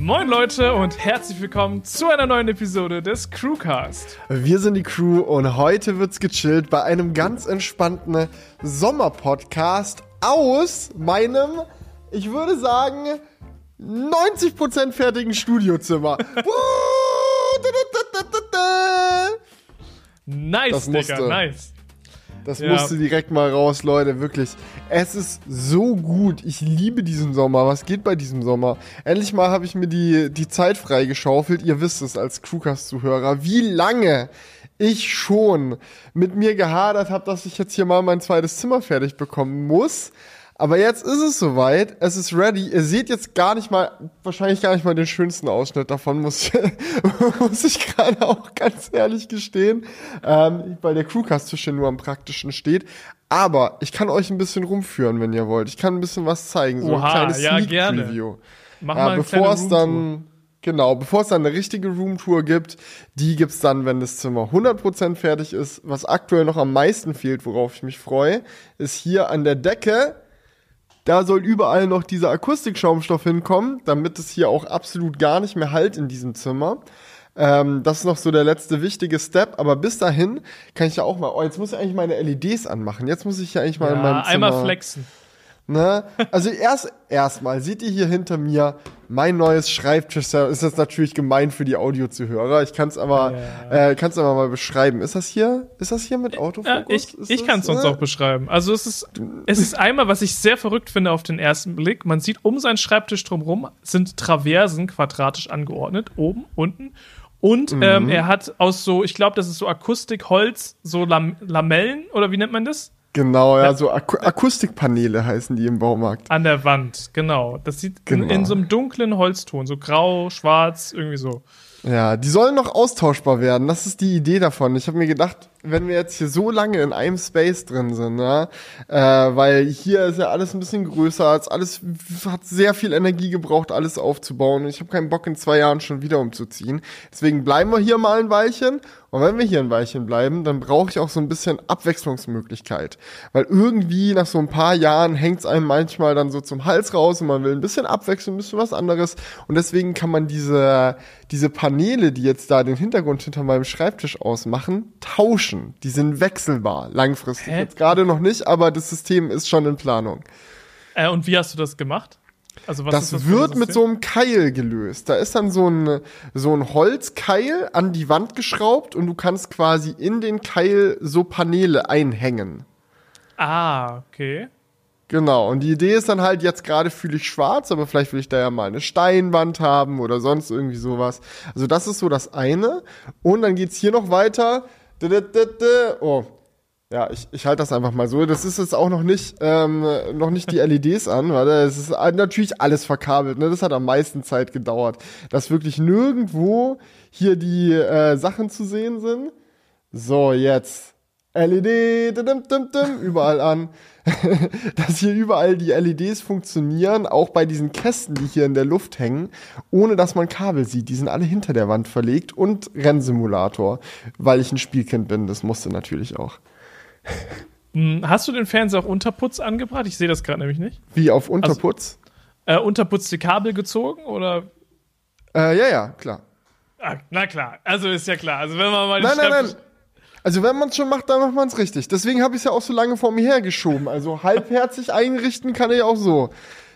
Moin Leute und herzlich willkommen zu einer neuen Episode des Crewcast. Wir sind die Crew und heute wird's gechillt bei einem ganz entspannten Sommerpodcast aus meinem, ich würde sagen, 90% fertigen Studiozimmer. nice, Das Digga, nice. Das Ja. musste direkt mal raus, Leute, wirklich. Es ist so gut. Ich liebe diesen Sommer. Was geht bei diesem Sommer? Endlich mal habe ich mir die, die Zeit freigeschaufelt. Ihr wisst es als Crewcast-Zuhörer, wie lange ich schon mit mir gehadert habe, dass ich jetzt hier mal mein zweites Zimmer fertig bekommen muss. Aber jetzt ist es soweit. Es ist ready. Ihr seht jetzt gar nicht mal, wahrscheinlich gar nicht mal den schönsten Ausschnitt davon, muss, ich- muss ich gerade auch ganz ehrlich gestehen, ähm, weil der Crewcast-Tisch hier nur am praktischen steht. Aber ich kann euch ein bisschen rumführen, wenn ihr wollt. Ich kann ein bisschen was zeigen, so Oha, ein kleines ja, Sneak gerne. Preview. Mach Ja, mal bevor es dann, genau, bevor es dann eine richtige Roomtour gibt, die gibt's dann, wenn das Zimmer 100% fertig ist. Was aktuell noch am meisten fehlt, worauf ich mich freue, ist hier an der Decke, da soll überall noch dieser Akustikschaumstoff hinkommen, damit es hier auch absolut gar nicht mehr halt in diesem Zimmer. Ähm, das ist noch so der letzte wichtige Step, aber bis dahin kann ich ja auch mal, oh, jetzt muss ich eigentlich meine LEDs anmachen. Jetzt muss ich ja eigentlich mal in meinem Ja, Zimmer einmal flexen. Ne? Also erst erstmal seht ihr hier hinter mir mein neues Schreibtisch. Ist das natürlich gemein für die Audiozuhörer. Ich kann es aber, äh, kann's aber mal beschreiben. Ist das hier? Ist das hier mit Ja, Autofokus? ich Ist ich das, kann es sonst äh? auch beschreiben. Also es ist, es ist einmal, was ich sehr verrückt finde auf den ersten Blick. Man sieht um seinen Schreibtisch drumherum sind Traversen quadratisch angeordnet, oben, unten. Und Mhm. ähm, er hat aus so, ich glaube, das ist so Akustik, Holz, so Lam Lamellen oder wie nennt man das? Genau, ja, so Aku Akustikpaneele heißen die im Baumarkt. An der Wand, genau. Das sieht in, Genau. in so einem dunklen Holzton, so grau, schwarz, irgendwie so. Ja, die sollen noch austauschbar werden. Das ist die Idee davon. Ich habe mir gedacht, wenn wir jetzt hier so lange in einem Space drin sind, ja, äh, weil hier ist ja alles ein bisschen größer, als alles hat sehr viel Energie gebraucht, alles aufzubauen. Und ich habe keinen Bock in zwei Jahren schon wieder umzuziehen. Deswegen bleiben wir hier mal ein Weilchen. Und wenn wir hier ein Weilchen bleiben, dann brauche ich auch so ein bisschen Abwechslungsmöglichkeit. Weil irgendwie nach so ein paar Jahren hängt's einem manchmal dann so zum Hals raus und man will ein bisschen abwechseln, ein bisschen was anderes. Und deswegen kann man diese, diese Paneele, die jetzt da den Hintergrund hinter meinem Schreibtisch ausmachen, tauschen. Die sind wechselbar, langfristig. Hä? Jetzt gerade noch nicht, aber das System ist schon in Planung. Äh, und wie hast du das gemacht? Also was ist Das das wird mit so einem Keil gelöst. Da ist dann so ein, so ein Holzkeil an die Wand geschraubt und du kannst quasi in den Keil so Paneele einhängen. Ah, okay. Genau, und die Idee ist dann halt, jetzt gerade fühle ich schwarz, aber vielleicht will ich da ja mal eine Steinwand haben oder sonst irgendwie sowas. Also das ist so das eine. Und dann geht's hier noch weiter. Oh, ja, ich, ich halte das einfach mal so. Das ist jetzt auch noch nicht, ähm, noch nicht die LEDs an, weil es ist natürlich alles verkabelt. Ne? Das hat am meisten Zeit gedauert, dass wirklich nirgendwo hier die äh, Sachen zu sehen sind. So, jetzt. LED, dim, dim, dim, überall an. dass hier überall die LEDs funktionieren, auch bei diesen Kästen, die hier in der Luft hängen, ohne dass man Kabel sieht. Die sind alle hinter der Wand verlegt und Rennsimulator, weil ich ein Spielkind bin. Das musste natürlich auch. Hm, Hast du den Fernseher auch Unterputz angebracht? Ich sehe das gerade nämlich nicht. Wie auf Unterputz? Äh, Unterputz die Kabel gezogen oder? äh, ja, ja, klar. Ah, na klar, also ist ja klar. Also wenn man mal Nein, nein, nein. Also wenn man es schon macht, dann macht man es richtig. Deswegen habe ich es ja auch so lange vor mir hergeschoben. Also halbherzig einrichten kann ich auch so.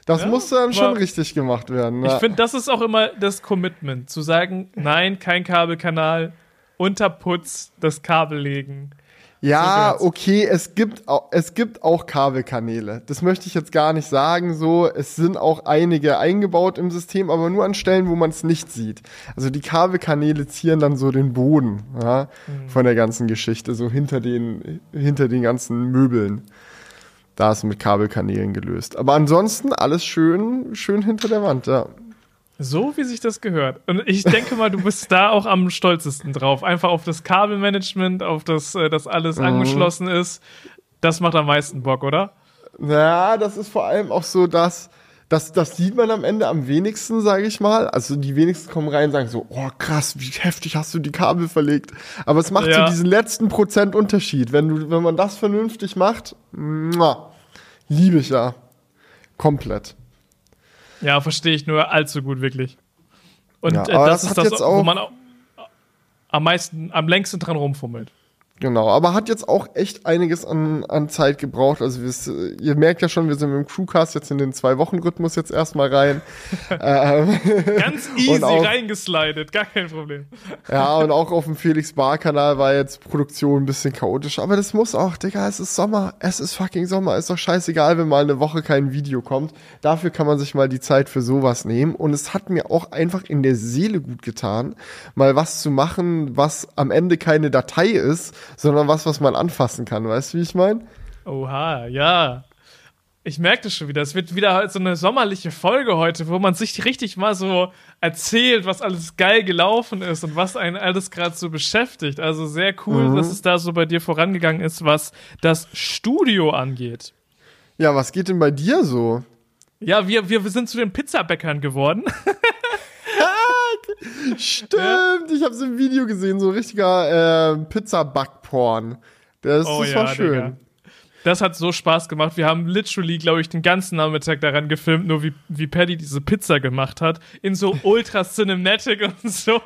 Das Ja, musste dann schon richtig gemacht werden. Ich finde, das ist auch immer das Commitment, zu sagen, nein, kein Kabelkanal, Unterputz, das Kabel legen. Ja, okay, es gibt, es gibt auch Kabelkanäle. Das möchte ich jetzt gar nicht sagen. So, es sind auch einige eingebaut im System, aber nur an Stellen, wo man es nicht sieht. Also die Kabelkanäle zieren dann so den Boden ja, von der ganzen Geschichte, so hinter den, hinter den ganzen Möbeln. Da ist mit Kabelkanälen gelöst. Aber ansonsten alles schön, schön hinter der Wand, ja. So wie sich das gehört. Und ich denke mal, du bist da auch am stolzesten drauf. Einfach auf das Kabelmanagement, auf das, äh, dass alles Mhm. angeschlossen ist. Das macht am meisten Bock, oder? Ja, das ist vor allem auch so, dass das, das sieht man am Ende am wenigsten, sage ich mal. Also die wenigsten kommen rein und sagen so, oh krass, wie heftig hast du die Kabel verlegt. Aber es macht Ja. so diesen letzten Prozent Unterschied. Wenn du, wenn man das vernünftig macht, muah, liebe ich ja. Komplett. Ja, verstehe ich nur allzu gut, wirklich. Und Ja, äh, das, das ist das, wo man am meisten, am längsten dran rumfummelt. Genau, aber hat jetzt auch echt einiges an, an Zeit gebraucht. Also ihr merkt ja schon, wir sind mit dem Crewcast jetzt in den Zwei-Wochen-Rhythmus jetzt erstmal rein. ähm, Ganz easy auch- reingeslidet, gar kein Problem. ja, und auch auf dem Felix Bar-Kanal war jetzt Produktion ein bisschen chaotisch. Aber das muss auch, Digga, es ist Sommer. Es ist fucking Sommer. Ist doch scheißegal, wenn mal eine Woche kein Video kommt. Dafür kann man sich mal die Zeit für sowas nehmen. Und es hat mir auch einfach in der Seele gut getan, mal was zu machen, was am Ende keine Datei ist, sondern was, was man anfassen kann. Weißt du, wie ich meine? Oha, ja. Ich merke das schon wieder. Es wird wieder so eine sommerliche Folge heute, wo man sich richtig mal so erzählt, was alles geil gelaufen ist und was einen alles gerade so beschäftigt. Also sehr cool, dass es da so bei dir vorangegangen ist, was das Studio angeht. Ja, was geht denn bei dir so? Ja, wir, wir, wir sind zu den Pizzabäckern geworden. Stimmt, ich habe es im Video gesehen, so richtiger äh, Pizza-Backporn. Das, Oh das ja, war schön. Digga. Das hat so Spaß gemacht. Wir haben literally, glaube ich, den ganzen Nachmittag daran gefilmt, nur wie, wie Paddy diese Pizza gemacht hat. In so ultra cinematic und so.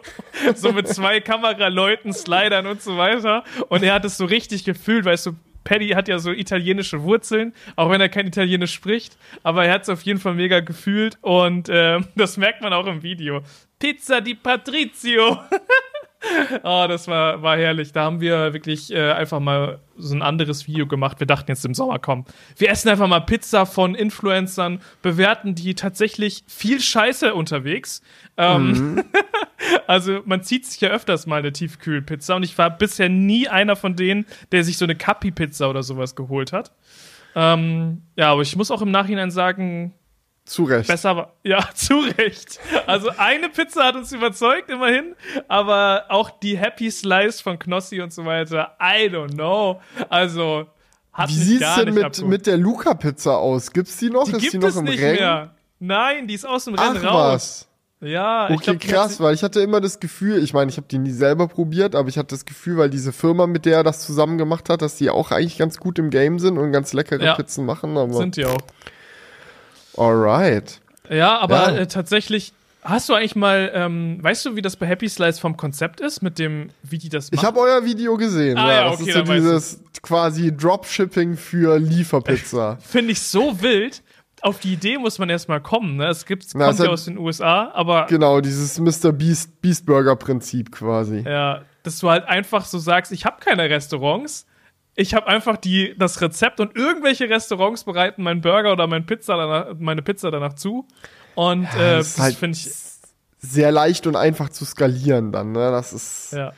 So mit zwei Kameraleuten, Slidern und so weiter. Und er hat es so richtig gefühlt, weißt du, Paddy hat ja so italienische Wurzeln, auch wenn er kein Italienisch spricht. Aber er hat es auf jeden Fall mega gefühlt und äh, das merkt man auch im Video. Pizza di Patrizio. Oh, das war, war herrlich. Da haben wir wirklich äh, einfach mal so ein anderes Video gemacht. Wir dachten jetzt im Sommer, komm, wir essen einfach mal Pizza von Influencern, bewerten die tatsächlich viel Scheiße unterwegs. Ähm, also man zieht sich ja öfters mal eine Tiefkühlpizza und ich war bisher nie einer von denen, der sich so eine Capi-Pizza oder sowas geholt hat. Ähm, ja, aber ich muss auch im Nachhinein sagen, Zu Recht. Besser war. Ja, zu Recht. Also eine Pizza hat uns überzeugt, immerhin. Aber auch die Happy Slice von Knossi und so weiter, I don't know. Also, hat Wie sieht's denn mit, mit der Luca-Pizza aus? Gibt's die noch? Die Ist gibt die noch es im nicht Rennen? mehr. Nein, die ist aus dem Ach Rennen raus. was. Ja, ich Okay, glaub, die hat krass, weil ich hatte immer das Gefühl, ich meine, ich habe die nie selber probiert, aber ich hatte das Gefühl, weil diese Firma, mit der er das zusammen gemacht hat, dass die auch eigentlich ganz gut im Game sind und ganz leckere Ja. Pizzen machen. Aber Sind die auch. Alright. Ja, aber Ja. Äh, tatsächlich. Hast du eigentlich mal, ähm, weißt du, wie das bei Happy Slice vom Konzept ist, mit dem, wie die das machen? Ich habe euer Video gesehen. Ah, ja, ja, das okay, ist so dieses quasi Dropshipping für Lieferpizza. Finde ich so wild. Auf die Idee muss man erstmal kommen, ne? Es gibt, Na, kommt es ja aus den USA, aber genau, dieses Mr. Beast, Beast Burger Prinzip quasi. Ja, dass du halt einfach so sagst, ich habe keine Restaurants. Ich habe einfach die, das Rezept und irgendwelche Restaurants bereiten meinen Burger oder mein Pizza danach, meine Pizza danach zu. Und äh, das halt- finde ich, Sehr leicht und einfach zu skalieren dann, ne? Das ist, ja.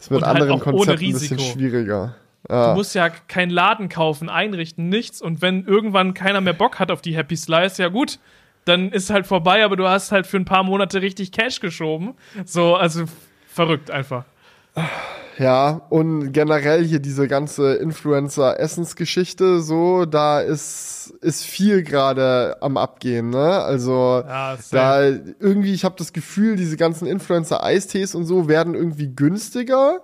ist mit Und halt anderen ohne Konzepten ein bisschen schwieriger. Du Ja. musst ja keinen Laden kaufen, einrichten, nichts. Und wenn irgendwann keiner mehr Bock hat auf die Happy Slice, ja gut, dann ist halt vorbei, aber du hast halt für ein paar Monate richtig Cash geschoben. So, also verrückt einfach. Ja, und generell hier diese ganze Influencer-Essensgeschichte, so, da ist, ist viel gerade am Abgehen, ne? Also, Ja, da irgendwie, ich habe das Gefühl, diese ganzen Influencer-Eistees und so werden irgendwie günstiger.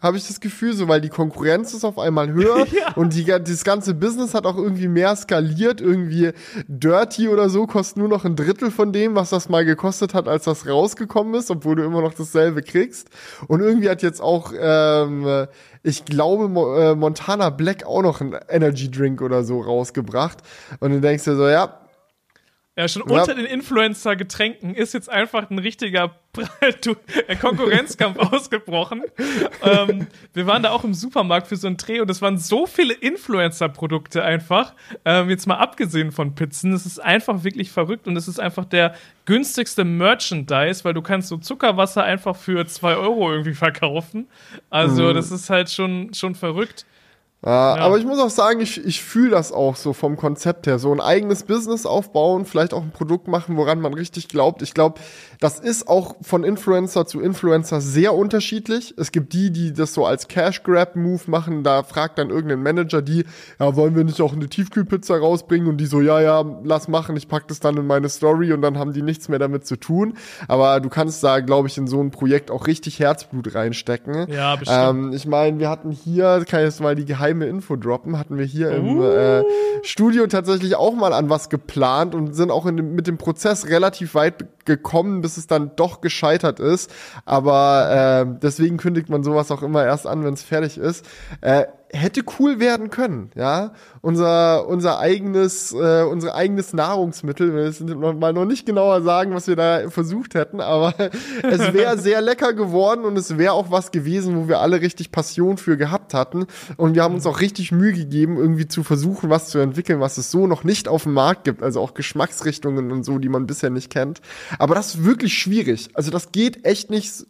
Habe ich das Gefühl, so weil die Konkurrenz ist auf einmal höher und die, das ganze Business hat auch irgendwie mehr skaliert. Irgendwie Dirty oder so kostet nur noch ein Drittel von dem, was das mal gekostet hat, als das rausgekommen ist, obwohl du immer noch dasselbe kriegst. Und irgendwie hat jetzt auch, ähm, ich glaube, Mo äh, Montana Black auch noch einen Energy Drink oder so rausgebracht. Und du denkst dir so, ja, Ja, schon Ja. unter den Influencer-Getränken ist jetzt einfach ein richtiger äh, Konkurrenzkampf ausgebrochen. ähm, wir waren da auch im Supermarkt für so einen Dreh und es waren so viele Influencer-Produkte einfach. Ähm, jetzt mal abgesehen von Pizzen. Es ist einfach wirklich verrückt und es ist einfach der günstigste Merchandise, weil du kannst so Zuckerwasser einfach für zwei Euro irgendwie verkaufen. Also, das ist halt schon, schon verrückt. Ja, aber ich muss auch sagen, ich, ich fühle das auch so vom Konzept her. So ein eigenes Business aufbauen, vielleicht auch ein Produkt machen, woran man richtig glaubt. Ich glaube, das ist auch von Influencer zu Influencer sehr unterschiedlich. Es gibt die, die das so als Cash-Grab-Move machen. Da fragt dann irgendein Manager die, ja, wollen wir nicht auch eine Tiefkühlpizza rausbringen? Und die so, ja, ja, lass machen, ich pack das dann in meine Story und dann haben die nichts mehr damit zu tun. Aber du kannst da, glaube ich, in so ein Projekt auch richtig Herzblut reinstecken. Ja, bestimmt. Ähm, ich meine, wir hatten hier, kann ich jetzt mal die geheime Info droppen, hatten wir hier im Uh. äh, Studio tatsächlich auch mal an was geplant und sind auch dem, mit dem Prozess relativ weit gekommen, bis es dann doch gescheitert ist. Aber äh, deswegen kündigt man sowas auch immer erst an, wenn es fertig ist. Äh, hätte cool werden können, ja. Unser, unser eigenes, äh, unser eigenes Nahrungsmittel. Wir müssen mal noch nicht genauer sagen, was wir da versucht hätten, aber es wäre sehr lecker geworden und es wäre auch was gewesen, wo wir alle richtig Passion für gehabt hatten. Und wir haben uns auch richtig Mühe gegeben, irgendwie zu versuchen, was zu entwickeln, was es so noch nicht auf dem Markt gibt. Also auch Geschmacksrichtungen und so, die man bisher nicht kennt. Aber das ist wirklich schwierig. Also das geht echt nicht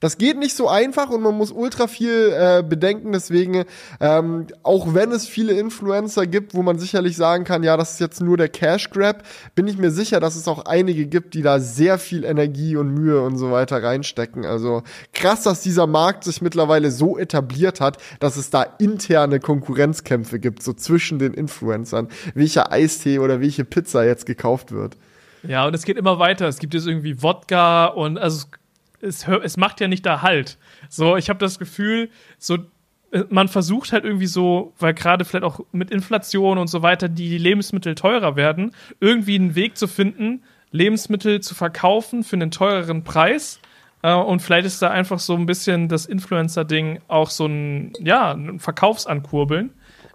das geht nicht so einfach und man muss ultra viel äh, bedenken. Deswegen, ähm, auch wenn es viele Influencer gibt, wo man sicherlich sagen kann, ja, das ist jetzt nur der Cash Grab, bin ich mir sicher, dass es auch einige gibt, die da sehr viel Energie und Mühe und so weiter reinstecken. Also krass, dass dieser Markt sich mittlerweile so etabliert hat, dass es da interne Konkurrenzkämpfe gibt, so zwischen den Influencern, welcher Eistee oder welche Pizza jetzt gekauft wird. Ja, und es geht immer weiter. Es gibt jetzt irgendwie Wodka und also es, es macht ja nicht da Halt. So, ich habe das Gefühl, so äh, man versucht halt irgendwie so, weil gerade vielleicht auch mit Inflation und so weiter die Lebensmittel teurer werden, irgendwie einen Weg zu finden, Lebensmittel zu verkaufen für einen teureren Preis. Äh, und vielleicht ist da einfach so ein bisschen das Influencer-Ding auch so ein, ja, ein Verkaufsankurbeln.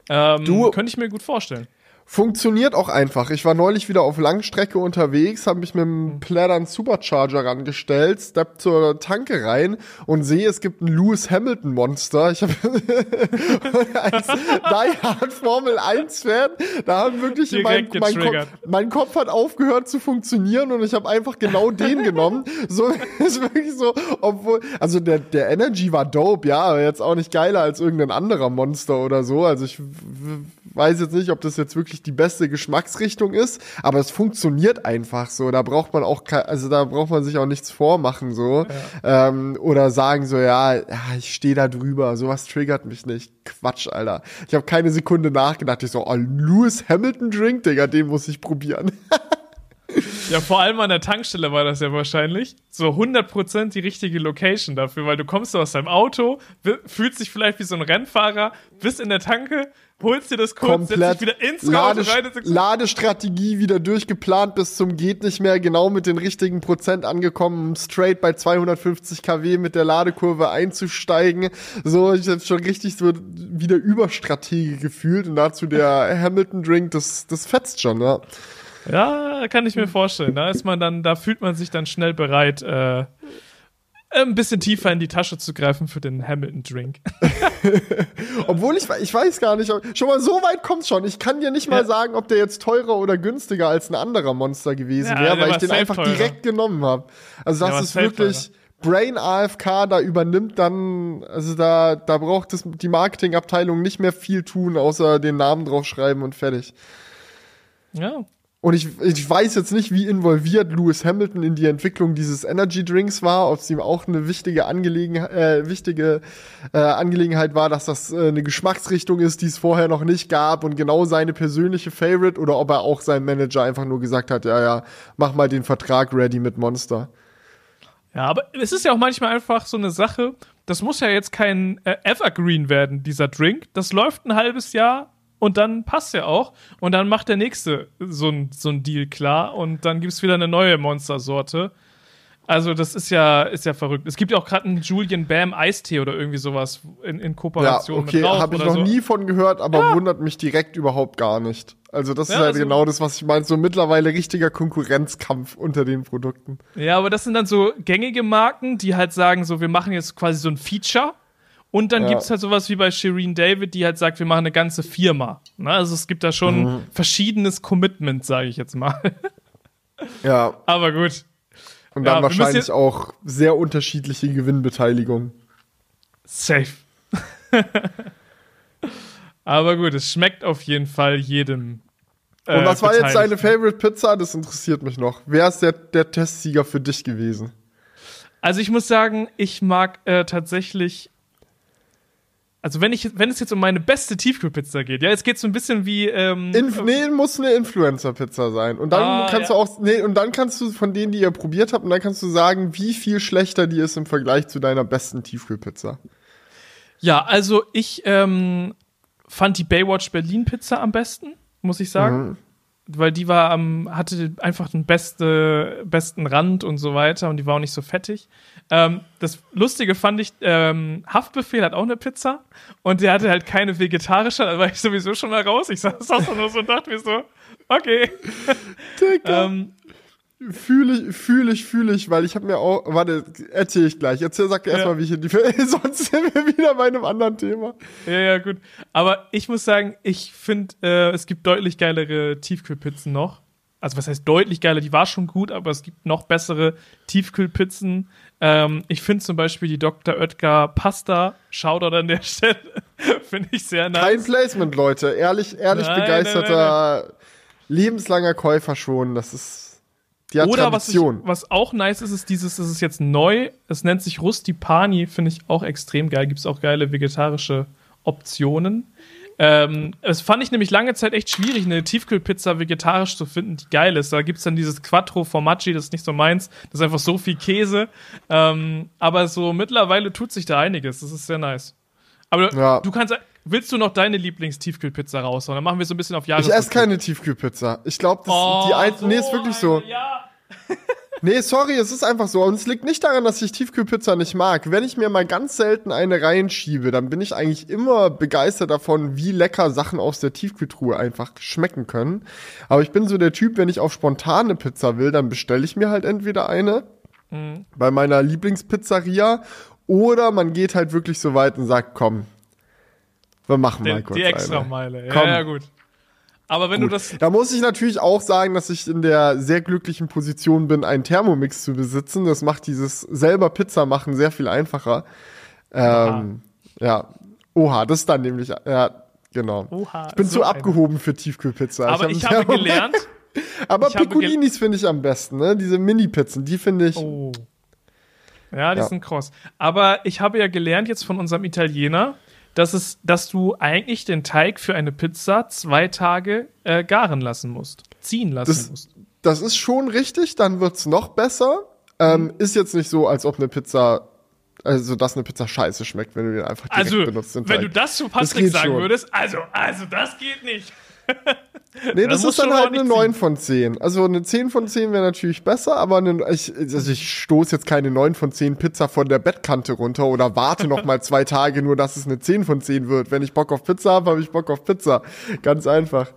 Ähm, du, könnte ich mir gut vorstellen. Funktioniert auch einfach. Ich war neulich wieder auf Langstrecke unterwegs, habe mich mit dem Plattern Supercharger rangestellt, step zur Tanke rein und sehe, es gibt ein Lewis Hamilton Monster. Ich habe als Die Hard Formel 1 Fan, da haben wirklich mein, mein, Kopf, mein Kopf hat aufgehört zu funktionieren und ich habe einfach genau den genommen. So ist wirklich so, obwohl also der der Energy war dope, ja, aber jetzt auch nicht geiler als irgendein anderer Monster oder so. Also ich weiß jetzt nicht, ob das jetzt wirklich die beste Geschmacksrichtung ist, aber es funktioniert einfach so. Da braucht man auch, also da braucht man sich auch nichts vormachen so ja. ähm, oder sagen so, ja, ja ich stehe da drüber. Sowas triggert mich nicht. Quatsch, Alter. Ich habe keine Sekunde nachgedacht. Ich so, oh, Lewis Hamilton Drink, Digga, den muss ich probieren. Ja, vor allem an der Tankstelle war das ja wahrscheinlich so 100% die richtige Location dafür, weil du kommst so aus deinem Auto, fühlst dich vielleicht wie so ein Rennfahrer, bist in der Tanke, holst dir das kurz, Komplett setzt dich wieder ins Lade Auto rein. Ladestrategie wieder durchgeplant bis zum geht nicht mehr, genau mit den richtigen Prozent angekommen, um straight bei 250 kW mit der Ladekurve einzusteigen. So, ich habe schon richtig so wieder Überstrategie gefühlt und dazu der Hamilton Drink, das, das fetzt schon, ja. Ja, kann ich mir vorstellen. Da ist man dann, da fühlt man sich dann schnell bereit, äh, ein bisschen tiefer in die Tasche zu greifen für den Hamilton-Drink. Obwohl ich, ich weiß gar nicht, schon mal so weit kommt schon. Ich kann dir nicht mal ja. sagen, ob der jetzt teurer oder günstiger als ein anderer Monster gewesen ja, wäre, weil ich den einfach teurer. direkt genommen habe. Also das ist wirklich Brain AFK, da übernimmt dann, also da, da braucht es die Marketingabteilung nicht mehr viel tun, außer den Namen draufschreiben und fertig. Ja, und ich, ich weiß jetzt nicht, wie involviert Lewis Hamilton in die Entwicklung dieses Energy Drinks war, ob es ihm auch eine wichtige, Angelegen, äh, wichtige äh, Angelegenheit war, dass das äh, eine Geschmacksrichtung ist, die es vorher noch nicht gab und genau seine persönliche Favorite oder ob er auch seinem Manager einfach nur gesagt hat, ja, ja, mach mal den Vertrag ready mit Monster. Ja, aber es ist ja auch manchmal einfach so eine Sache, das muss ja jetzt kein äh, Evergreen werden, dieser Drink. Das läuft ein halbes Jahr, und dann passt er auch. Und dann macht der nächste so ein, so ein Deal klar und dann gibt es wieder eine neue Monstersorte. Also, das ist ja, ist ja verrückt. Es gibt ja auch gerade einen Julian Bam Eistee oder irgendwie sowas in, in Kooperation ja, okay, mit habe ich noch so. nie von gehört, aber ja. wundert mich direkt überhaupt gar nicht. Also, das ja, ist halt also, genau das, was ich meine. So mittlerweile richtiger Konkurrenzkampf unter den Produkten. Ja, aber das sind dann so gängige Marken, die halt sagen, so, wir machen jetzt quasi so ein Feature und dann ja. gibt es halt sowas wie bei Shireen David, die halt sagt, wir machen eine ganze Firma. Na, ne? also es gibt da schon mhm. verschiedenes Commitment, sage ich jetzt mal. ja. Aber gut. Und dann ja, wahrscheinlich auch sehr unterschiedliche Gewinnbeteiligung. Safe. Aber gut, es schmeckt auf jeden Fall jedem. Äh, Und was war jetzt deine Favorite Pizza? Das interessiert mich noch. Wer ist der, der Testsieger für dich gewesen? Also ich muss sagen, ich mag äh, tatsächlich also wenn ich, wenn es jetzt um meine beste Tiefkühlpizza geht, ja, jetzt geht es so ein bisschen wie. Ähm, Inf nee, muss eine Influencer-Pizza sein. Und dann ah, kannst ja. du auch, nee, und dann kannst du von denen, die ihr probiert habt, und dann kannst du sagen, wie viel schlechter die ist im Vergleich zu deiner besten Tiefkühlpizza. Ja, also ich ähm, fand die Baywatch Berlin Pizza am besten, muss ich sagen. Mhm. Weil die war am, hatte einfach den beste, besten Rand und so weiter und die war auch nicht so fettig. Ähm, das Lustige fand ich, ähm, Haftbefehl hat auch eine Pizza und der hatte halt keine vegetarische, da war ich sowieso schon mal raus. Ich saß da nur so und dachte mir so, okay. ähm, Fühle ich, fühle ich, fühle ich, weil ich habe mir auch, warte, erzähle ich gleich. Erzähl, sag ja. erstmal, wie ich in die, sonst sind wir wieder bei einem anderen Thema. Ja, ja, gut. Aber ich muss sagen, ich finde, äh, es gibt deutlich geilere Tiefkühlpizzen noch. Also, was heißt deutlich geiler? Die war schon gut, aber es gibt noch bessere Tiefkühlpizzen. Ähm, ich finde zum Beispiel die Dr. Oetker Pasta, Shoutout an der Stelle, finde ich sehr nice. Kein Placement, Leute. Ehrlich, ehrlich nein, begeisterter, nein, nein, lebenslanger Käufer schon. Das ist ja, Oder was, ich, was auch nice ist, ist dieses, das ist jetzt neu, es nennt sich Rustipani, finde ich auch extrem geil. Gibt es auch geile vegetarische Optionen. Ähm, es fand ich nämlich lange Zeit echt schwierig, eine Tiefkühlpizza vegetarisch zu finden, die geil ist. Da gibt es dann dieses Quattro Formaggi, das ist nicht so meins. Das ist einfach so viel Käse. Ähm, aber so mittlerweile tut sich da einiges. Das ist sehr nice. Aber ja. du kannst, willst du noch deine Lieblingstiefkühlpizza raushauen? Dann machen wir so ein bisschen auf Jahres. Ich esse keine Tiefkühlpizza. Ich glaube, oh, die ein, so nee, ist wirklich so. Ja. nee, sorry, es ist einfach so. Und es liegt nicht daran, dass ich Tiefkühlpizza nicht mag. Wenn ich mir mal ganz selten eine reinschiebe, dann bin ich eigentlich immer begeistert davon, wie lecker Sachen aus der Tiefkühltruhe einfach schmecken können. Aber ich bin so der Typ, wenn ich auf spontane Pizza will, dann bestelle ich mir halt entweder eine mhm. bei meiner Lieblingspizzeria oder man geht halt wirklich so weit und sagt, komm, wir machen Den, mal kurz Die extra eine. Meile, ja, ja, gut. Aber wenn Gut. du das. Da muss ich natürlich auch sagen, dass ich in der sehr glücklichen Position bin, einen Thermomix zu besitzen. Das macht dieses selber Pizza machen sehr viel einfacher. Ähm, ja. Oha, das ist dann nämlich, ja, genau. Oha, ich bin so zu abgehoben für Tiefkühlpizza. Aber ich, ich habe gelernt. aber Piccolinis finde ich am besten, ne? Diese Mini-Pizzen, die finde ich. Oh. Ja, die ja. sind kross. Aber ich habe ja gelernt jetzt von unserem Italiener, dass, es, dass du eigentlich den Teig für eine Pizza zwei Tage äh, garen lassen musst, ziehen lassen das, musst. Das ist schon richtig, dann wird's noch besser. Ähm, mhm. Ist jetzt nicht so, als ob eine Pizza also, dass eine Pizza scheiße schmeckt, wenn du den einfach direkt also, benutzt. wenn du das zu Patrick das sagen schon. würdest, also, also, das geht nicht. Nee, das, ist dann halt eine 9 von 10. Also eine 10 von 10 wäre natürlich besser, aber eine, ich, also ich stoße jetzt keine 9 von 10 Pizza von der Bettkante runter oder warte noch mal zwei Tage, nur dass es eine 10 von 10 wird. Wenn ich Bock auf Pizza habe, habe ich Bock auf Pizza. Ganz einfach.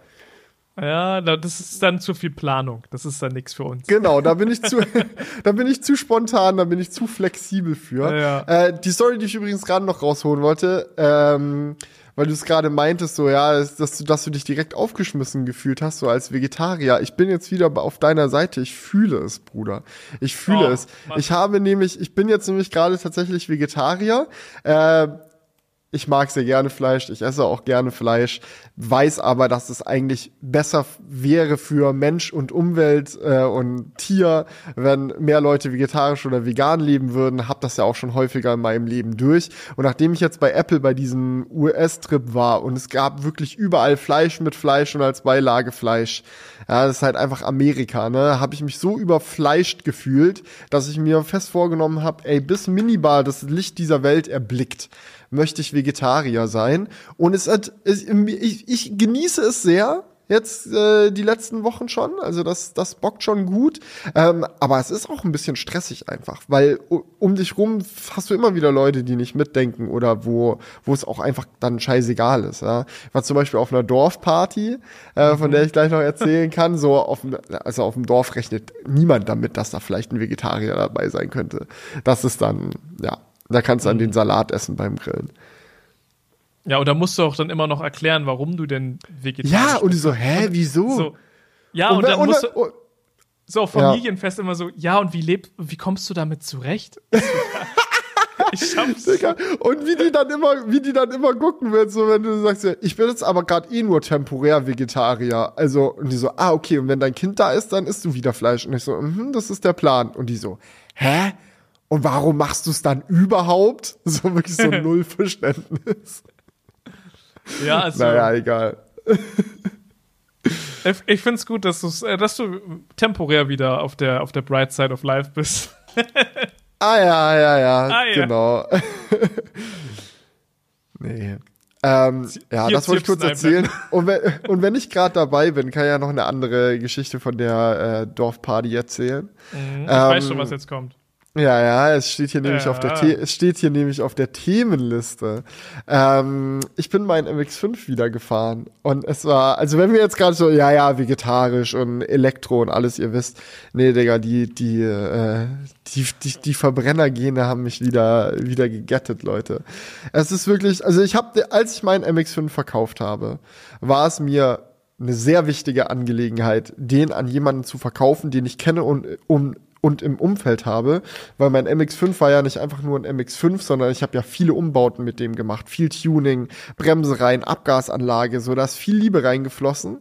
Ja, das ist dann zu viel Planung. Das ist dann nichts für uns. Genau, da bin ich zu, da bin ich zu spontan, da bin ich zu flexibel für. Ja, ja. Äh, die Story, die ich übrigens gerade noch rausholen wollte, ähm, weil du es gerade meintest, so ja, dass du, dass du dich direkt aufgeschmissen gefühlt hast, so als Vegetarier. Ich bin jetzt wieder auf deiner Seite. Ich fühle es, Bruder. Ich fühle oh, es. Ich habe nämlich, ich bin jetzt nämlich gerade tatsächlich Vegetarier. Äh, ich mag sehr gerne Fleisch, ich esse auch gerne Fleisch, weiß aber, dass es eigentlich besser wäre für Mensch und Umwelt äh, und Tier, wenn mehr Leute vegetarisch oder vegan leben würden. Hab das ja auch schon häufiger in meinem Leben durch. Und nachdem ich jetzt bei Apple bei diesem US-Trip war und es gab wirklich überall Fleisch mit Fleisch und als Beilage Fleisch, ja, das ist halt einfach Amerika, ne? Habe ich mich so überfleischt gefühlt, dass ich mir fest vorgenommen habe, ey, bis Minibar das Licht dieser Welt erblickt möchte ich Vegetarier sein. Und es hat, es, ich, ich genieße es sehr, jetzt äh, die letzten Wochen schon. Also das, das bockt schon gut. Ähm, aber es ist auch ein bisschen stressig einfach, weil um dich rum hast du immer wieder Leute, die nicht mitdenken oder wo, wo es auch einfach dann scheißegal ist. Ja? Ich war zum Beispiel auf einer Dorfparty, äh, von der ich gleich noch erzählen kann. So auf dem, also auf dem Dorf rechnet niemand damit, dass da vielleicht ein Vegetarier dabei sein könnte. Das ist dann, ja, da kannst du dann den mhm. Salat essen beim Grillen. Ja, und da musst du auch dann immer noch erklären, warum du denn vegetarisch Ja, und die so, hä, wieso? So, ja, und, und dann musst du und, so Familienfest ja. immer so, ja, und wie lebt, wie kommst du damit zurecht? ich schaff's. Digga. Und wie die dann immer, wie die dann immer gucken wird, so wenn du sagst, ich bin jetzt aber gerade eh nur temporär Vegetarier. Also, und die so, ah, okay, und wenn dein Kind da ist, dann isst du wieder Fleisch. Und ich so, mhm, das ist der Plan. Und die so, hä? Und warum machst du es dann überhaupt? So wirklich so null Verständnis. Ja, also. Naja, egal. Ich, ich finde es gut, dass, äh, dass du temporär wieder auf der, auf der Bright Side of Life bist. ah ja, ja, ja, ah, ja. genau. nee. Ähm, ja, Hier das wollte ich kurz erzählen. Und wenn, und wenn ich gerade dabei bin, kann ich ja noch eine andere Geschichte von der äh, Dorfparty erzählen. Mhm, ich weiß Ähm, schon, was jetzt kommt. Ja, ja, es steht hier nämlich Ja. auf der The es steht hier nämlich auf der Themenliste. Ähm, ich bin mein MX5 wieder gefahren und es war, also wenn wir jetzt gerade so, ja, ja, vegetarisch und Elektro und alles, ihr wisst, nee, Digga, die die äh, die die, die Verbrennergene haben mich wieder wieder gegettet, Leute. Es ist wirklich, also ich habe, als ich meinen MX5 verkauft habe, war es mir eine sehr wichtige Angelegenheit, den an jemanden zu verkaufen, den ich kenne und um und im Umfeld habe, weil mein MX5 war ja nicht einfach nur ein MX5, sondern ich habe ja viele Umbauten mit dem gemacht, viel Tuning, Bremse rein, Abgasanlage, so da ist viel Liebe reingeflossen.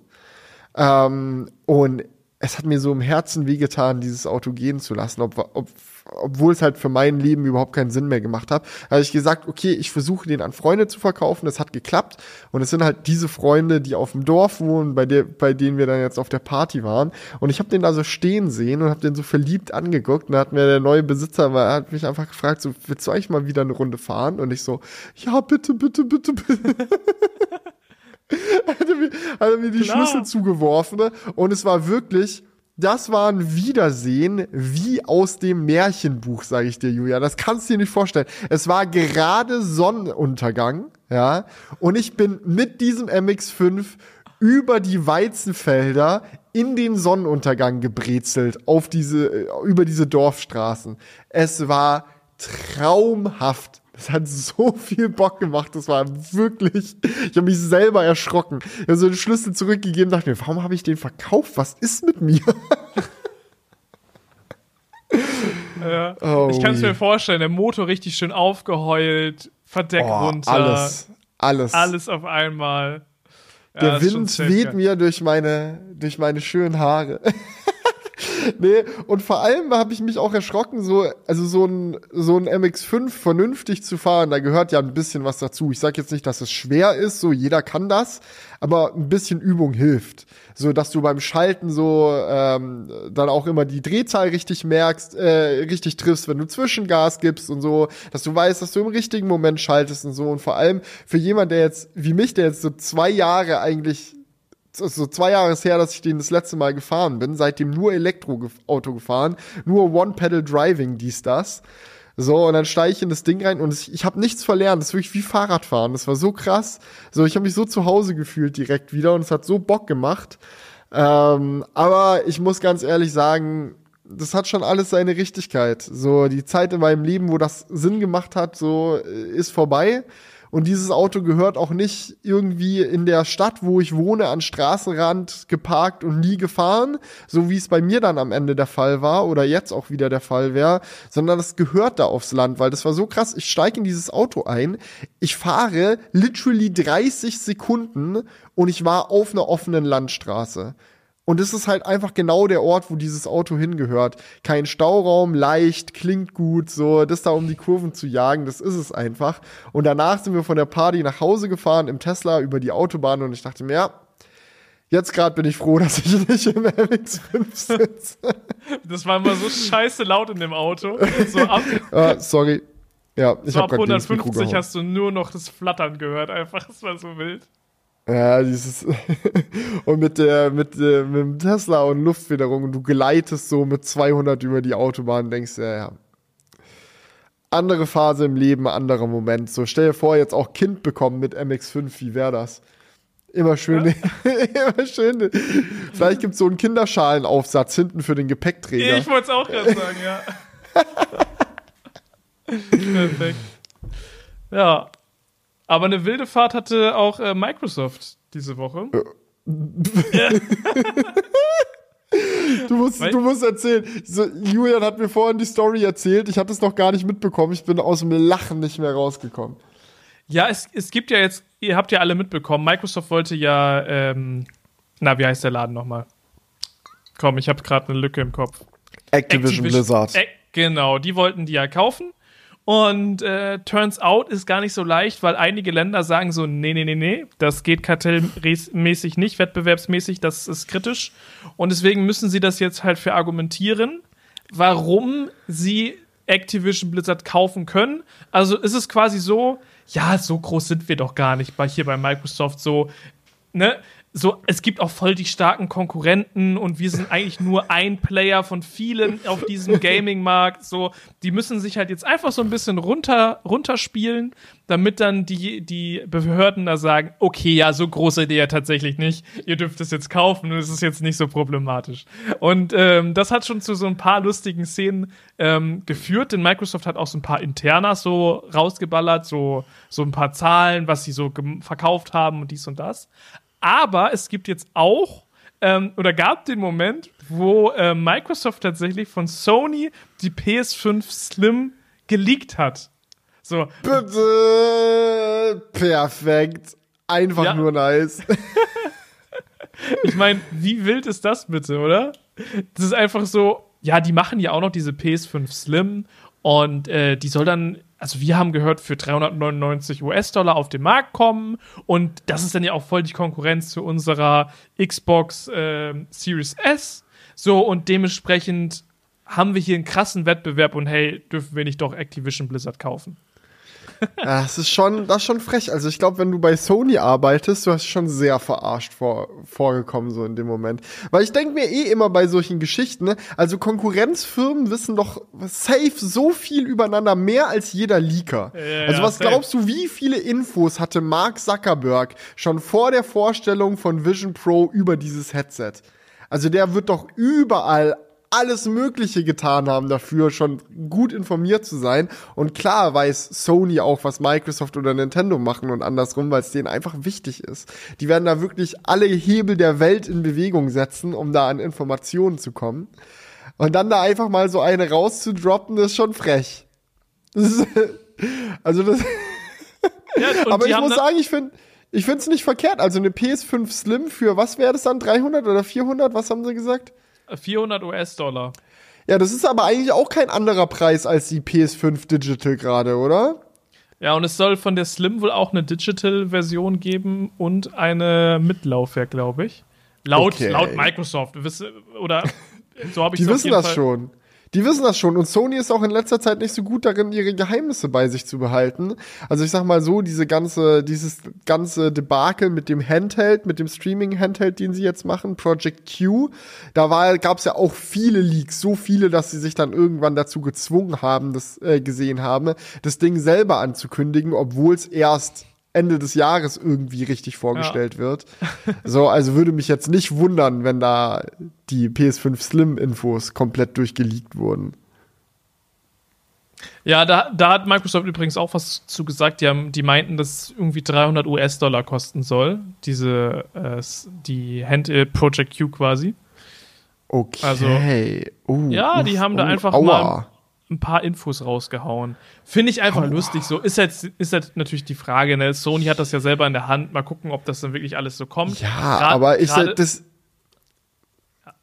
Ähm, und es hat mir so im Herzen wehgetan, dieses Auto gehen zu lassen, ob, ob, obwohl es halt für mein Leben überhaupt keinen Sinn mehr gemacht hat. Habe ich gesagt, okay, ich versuche den an Freunde zu verkaufen. Das hat geklappt. Und es sind halt diese Freunde, die auf dem Dorf wohnen, bei, der, bei denen wir dann jetzt auf der Party waren. Und ich habe den da so stehen sehen und habe den so verliebt angeguckt. Und da hat mir der neue Besitzer mal, hat mich einfach gefragt, so, willst du eigentlich mal wieder eine Runde fahren? Und ich so, ja, bitte, bitte, bitte, bitte. hat, er mir, hat er mir die Klar. Schlüssel zugeworfen ne? und es war wirklich, das war ein Wiedersehen wie aus dem Märchenbuch, sage ich dir, Julia. Das kannst du dir nicht vorstellen. Es war gerade Sonnenuntergang, ja, und ich bin mit diesem MX5 über die Weizenfelder in den Sonnenuntergang gebrezelt auf diese über diese Dorfstraßen. Es war traumhaft. Es hat so viel Bock gemacht. Das war wirklich. Ich habe mich selber erschrocken. Ich habe so den Schlüssel zurückgegeben, dachte mir, warum habe ich den verkauft? Was ist mit mir? Ja. Oh, ich kann es mir vorstellen, der Motor richtig schön aufgeheult, Verdeck Oh, runter, alles. Alles. alles auf einmal. Ja, Der Wind weht mir durch meine, durch meine schönen Haare. nee, und vor allem habe ich mich auch erschrocken, so, also so ein, so ein MX5 vernünftig zu fahren, da gehört ja ein bisschen was dazu. Ich sage jetzt nicht, dass es schwer ist, so jeder kann das, aber ein bisschen Übung hilft. So, dass du beim Schalten so ähm, dann auch immer die Drehzahl richtig merkst, äh, richtig triffst, wenn du Zwischengas gibst und so, dass du weißt, dass du im richtigen Moment schaltest und so. Und vor allem für jemand, der jetzt, wie mich, der jetzt so zwei Jahre eigentlich so zwei Jahre her, dass ich den das letzte Mal gefahren bin. Seitdem nur Elektroauto gefahren, nur One-Pedal-Driving, dies, das. So, und dann steige ich in das Ding rein und ich, ich habe nichts verlernt. Das ist wirklich wie Fahrradfahren. Das war so krass. So, ich habe mich so zu Hause gefühlt direkt wieder und es hat so Bock gemacht. Ähm, aber ich muss ganz ehrlich sagen, das hat schon alles seine Richtigkeit. So, die Zeit in meinem Leben, wo das Sinn gemacht hat, so, äh, ist vorbei. Und dieses Auto gehört auch nicht irgendwie in der Stadt, wo ich wohne, an Straßenrand geparkt und nie gefahren, so wie es bei mir dann am Ende der Fall war oder jetzt auch wieder der Fall wäre, sondern das gehört da aufs Land, weil das war so krass. Ich steige in dieses Auto ein, ich fahre literally 30 Sekunden und ich war auf einer offenen Landstraße. Und es ist halt einfach genau der Ort, wo dieses Auto hingehört. Kein Stauraum, leicht, klingt gut, so, das da um die Kurven zu jagen, das ist es einfach. Und danach sind wir von der Party nach Hause gefahren im Tesla über die Autobahn und ich dachte mir, ja, jetzt gerade bin ich froh, dass ich nicht im MX5 sitze. Das war immer so scheiße laut in dem Auto. So ab, ah, sorry. Ja, ich so ab gerade ins Mikro 150 gehauen. hast du nur noch das Flattern gehört. Einfach, das war so wild. Ja, dieses und mit der mit, äh, mit dem Tesla und Luftfederung und du gleitest so mit 200 über die Autobahn, denkst ja, ja. Andere Phase im Leben, anderer Moment. So stell dir vor, jetzt auch Kind bekommen mit MX5, wie wäre das? Immer schön, immer schön. Vielleicht gibt's so einen Kinderschalenaufsatz hinten für den Gepäckträger. Ich wollte es auch gerade sagen, ja. Perfekt. Ja. Aber eine wilde Fahrt hatte auch äh, Microsoft diese Woche. Du musst, Weil- du musst erzählen. So, Julian hat mir vorhin die Story erzählt. Ich hatte es noch gar nicht mitbekommen. Ich bin aus dem Lachen nicht mehr rausgekommen. Ja, es, es gibt ja jetzt, ihr habt ja alle mitbekommen, Microsoft wollte ja, ähm, na, wie heißt der Laden nochmal? Komm, ich habe gerade eine Lücke im Kopf. Activision, Blizzard. Äh, genau, die wollten die ja kaufen. Und äh, turns out ist gar nicht so leicht, weil einige Länder sagen so, nee, nee, nee, nee, das geht kartellmäßig nicht, wettbewerbsmäßig, das ist kritisch. Und deswegen müssen sie das jetzt halt verargumentieren, warum sie Activision Blizzard kaufen können. Also ist es quasi so, ja, so groß sind wir doch gar nicht bei hier bei Microsoft so, ne? So, es gibt auch voll die starken Konkurrenten und wir sind eigentlich nur ein Player von vielen auf diesem Gaming-Markt. So, die müssen sich halt jetzt einfach so ein bisschen runter, runterspielen, damit dann die, die Behörden da sagen, okay, ja, so groß seid ihr ja tatsächlich nicht. Ihr dürft es jetzt kaufen und es ist jetzt nicht so problematisch. Und ähm, das hat schon zu so ein paar lustigen Szenen ähm, geführt, denn Microsoft hat auch so ein paar Internas so rausgeballert, so, so ein paar Zahlen, was sie so verkauft haben und dies und das. Aber es gibt jetzt auch ähm, oder gab den Moment, wo äh, Microsoft tatsächlich von Sony die PS5 Slim geleakt hat. So. Bitte. Perfekt. Einfach ja. nur nice. ich meine, wie wild ist das bitte, oder? Das ist einfach so, ja, die machen ja auch noch diese PS5 Slim und äh, die soll dann also wir haben gehört, für 399 US-Dollar auf den Markt kommen. Und das ist dann ja auch voll die Konkurrenz zu unserer Xbox äh, Series S. So, und dementsprechend haben wir hier einen krassen Wettbewerb und hey, dürfen wir nicht doch Activision Blizzard kaufen? ja, das ist schon, das ist schon frech. Also ich glaube, wenn du bei Sony arbeitest, du hast schon sehr verarscht vor, vorgekommen so in dem Moment. Weil ich denke mir eh immer bei solchen Geschichten, ne? also Konkurrenzfirmen wissen doch safe so viel übereinander, mehr als jeder Leaker. Ja, also was safe. glaubst du, wie viele Infos hatte Mark Zuckerberg schon vor der Vorstellung von Vision Pro über dieses Headset? Also der wird doch überall alles Mögliche getan haben dafür, schon gut informiert zu sein. Und klar weiß Sony auch, was Microsoft oder Nintendo machen und andersrum, weil es denen einfach wichtig ist. Die werden da wirklich alle Hebel der Welt in Bewegung setzen, um da an Informationen zu kommen. Und dann da einfach mal so eine rauszudroppen, ist schon frech. also das. Ja, Aber ich muss sagen, ich finde ich finde es nicht verkehrt. Also eine PS5 Slim für was wäre das dann? 300 oder 400? Was haben sie gesagt? 400 US-Dollar. Ja, das ist aber eigentlich auch kein anderer Preis als die PS5 Digital gerade, oder? Ja, und es soll von der Slim wohl auch eine Digital-Version geben und eine Mitlaufwerk, glaube ich. Laut, okay. laut Microsoft. Oder so habe ich Die wissen das Fall. schon. Die wissen das schon und Sony ist auch in letzter Zeit nicht so gut darin, ihre Geheimnisse bei sich zu behalten. Also ich sag mal so, diese ganze, dieses ganze Debakel mit dem Handheld, mit dem Streaming-Handheld, den sie jetzt machen, Project Q, da war, gab's ja auch viele Leaks, so viele, dass sie sich dann irgendwann dazu gezwungen haben, das äh, gesehen haben, das Ding selber anzukündigen, obwohl es erst Ende des Jahres irgendwie richtig vorgestellt ja. wird. So, also würde mich jetzt nicht wundern, wenn da die PS5 Slim Infos komplett durchgeleakt wurden. Ja, da, da hat Microsoft übrigens auch was zu gesagt. Die, haben, die meinten, dass es irgendwie 300 US-Dollar kosten soll. Diese, äh, die Hand äh, Project Q quasi. Okay. Also, uh, ja, die haben uh, da einfach aua. mal ein paar Infos rausgehauen. Finde ich einfach oh. lustig. So ist jetzt, ist jetzt natürlich die Frage, ne? Sony hat das ja selber in der Hand. Mal gucken, ob das dann wirklich alles so kommt. Ja, grad, aber ich das.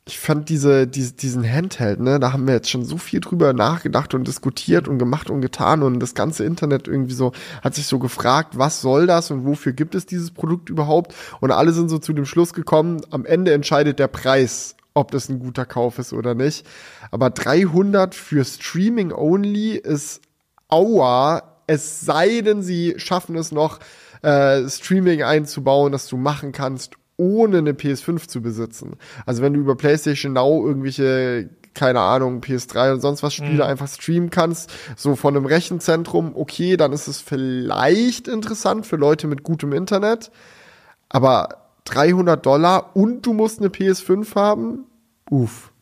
Ich fand diese, diese, diesen Handheld, ne, da haben wir jetzt schon so viel drüber nachgedacht und diskutiert und gemacht und getan und das ganze Internet irgendwie so, hat sich so gefragt, was soll das und wofür gibt es dieses Produkt überhaupt? Und alle sind so zu dem Schluss gekommen, am Ende entscheidet der Preis, ob das ein guter Kauf ist oder nicht. Aber 300 für Streaming only ist aua, es sei denn, sie schaffen es noch, äh, Streaming einzubauen, das du machen kannst, ohne eine PS5 zu besitzen. Also wenn du über PlayStation Now irgendwelche keine Ahnung, PS3 und sonst was Spiele mhm. einfach streamen kannst, so von einem Rechenzentrum, okay, dann ist es vielleicht interessant für Leute mit gutem Internet, aber 300 Dollar und du musst eine PS5 haben. Uff.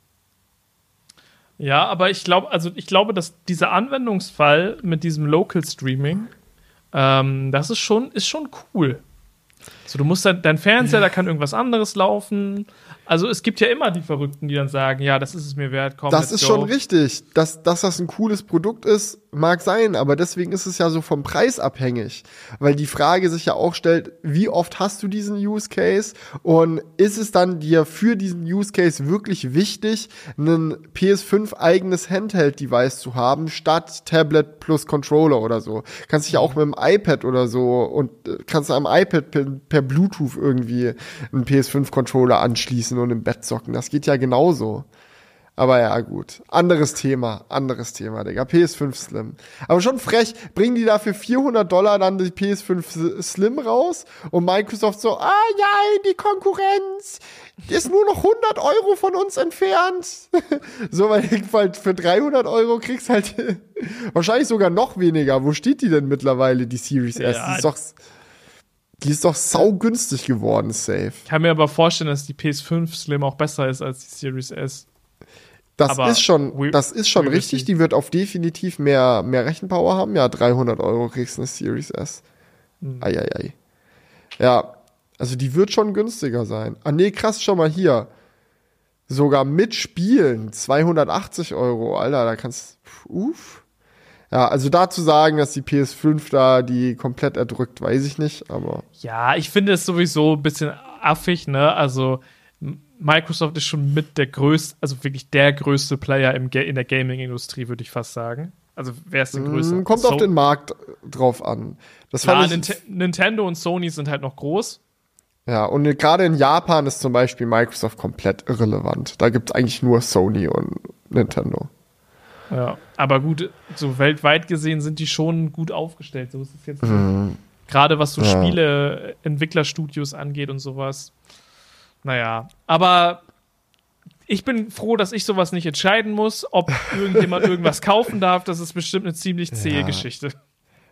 Ja, aber ich glaube, also ich glaube, dass dieser Anwendungsfall mit diesem Local Streaming, ähm, das ist schon, ist schon cool. So, du musst dann, dein Fernseher, da kann irgendwas anderes laufen. Also es gibt ja immer die Verrückten, die dann sagen, ja, das ist es mir wert, komm. Das ist go. schon richtig. Dass, dass das ein cooles Produkt ist, mag sein, aber deswegen ist es ja so vom Preis abhängig. Weil die Frage sich ja auch stellt, wie oft hast du diesen Use Case? Und ist es dann dir für diesen Use Case wirklich wichtig, ein PS5 eigenes Handheld-Device zu haben, statt Tablet plus Controller oder so? Kannst dich ja auch mit dem iPad oder so und äh, kannst am iPad per, per Bluetooth irgendwie einen PS5-Controller anschließen und im Bett zocken. Das geht ja genauso. Aber ja, gut. Anderes Thema, anderes Thema, Digga. PS5 Slim. Aber schon frech, bringen die dafür 400 Dollar dann die PS5 Slim raus und Microsoft so, ah ja, die Konkurrenz ist nur noch 100 Euro von uns entfernt. so, weil halt für 300 Euro kriegst halt wahrscheinlich sogar noch weniger. Wo steht die denn mittlerweile, die Series S? Ja, die ist doch, die ist doch saugünstig geworden, safe. Ich kann mir aber vorstellen, dass die PS5 Slim auch besser ist als die Series S. Das Aber ist schon, we- das ist schon richtig. Die wird auf definitiv mehr, mehr Rechenpower haben. Ja, 300 Euro kriegst du eine Series S. Hm. Eieiei. Ja, also die wird schon günstiger sein. Ah nee, krass, schau mal hier. Sogar mit Spielen 280 Euro. Alter, da kannst uff. Ja, also dazu sagen, dass die PS5 da die komplett erdrückt, weiß ich nicht, aber Ja, ich finde es sowieso ein bisschen affig, ne? Also Microsoft ist schon mit der größte, also wirklich der größte Player im Ga in der Gaming-Industrie, würde ich fast sagen. Also wer ist denn größer? mm, kommt So- auf den Markt drauf an. Das Klar, Ninte- Nintendo und Sony sind halt noch groß. Ja, und gerade in Japan ist zum Beispiel Microsoft komplett irrelevant. Da gibt's eigentlich nur Sony und Nintendo. Ja, aber gut, so weltweit gesehen sind die schon gut aufgestellt. So ist es jetzt. Gerade was so Mhm. Ja. Spiele, Entwicklerstudios angeht und sowas. Naja, aber ich bin froh, dass ich sowas nicht entscheiden muss, ob irgendjemand irgendwas kaufen darf. Das ist bestimmt eine ziemlich zähe Ja. Geschichte.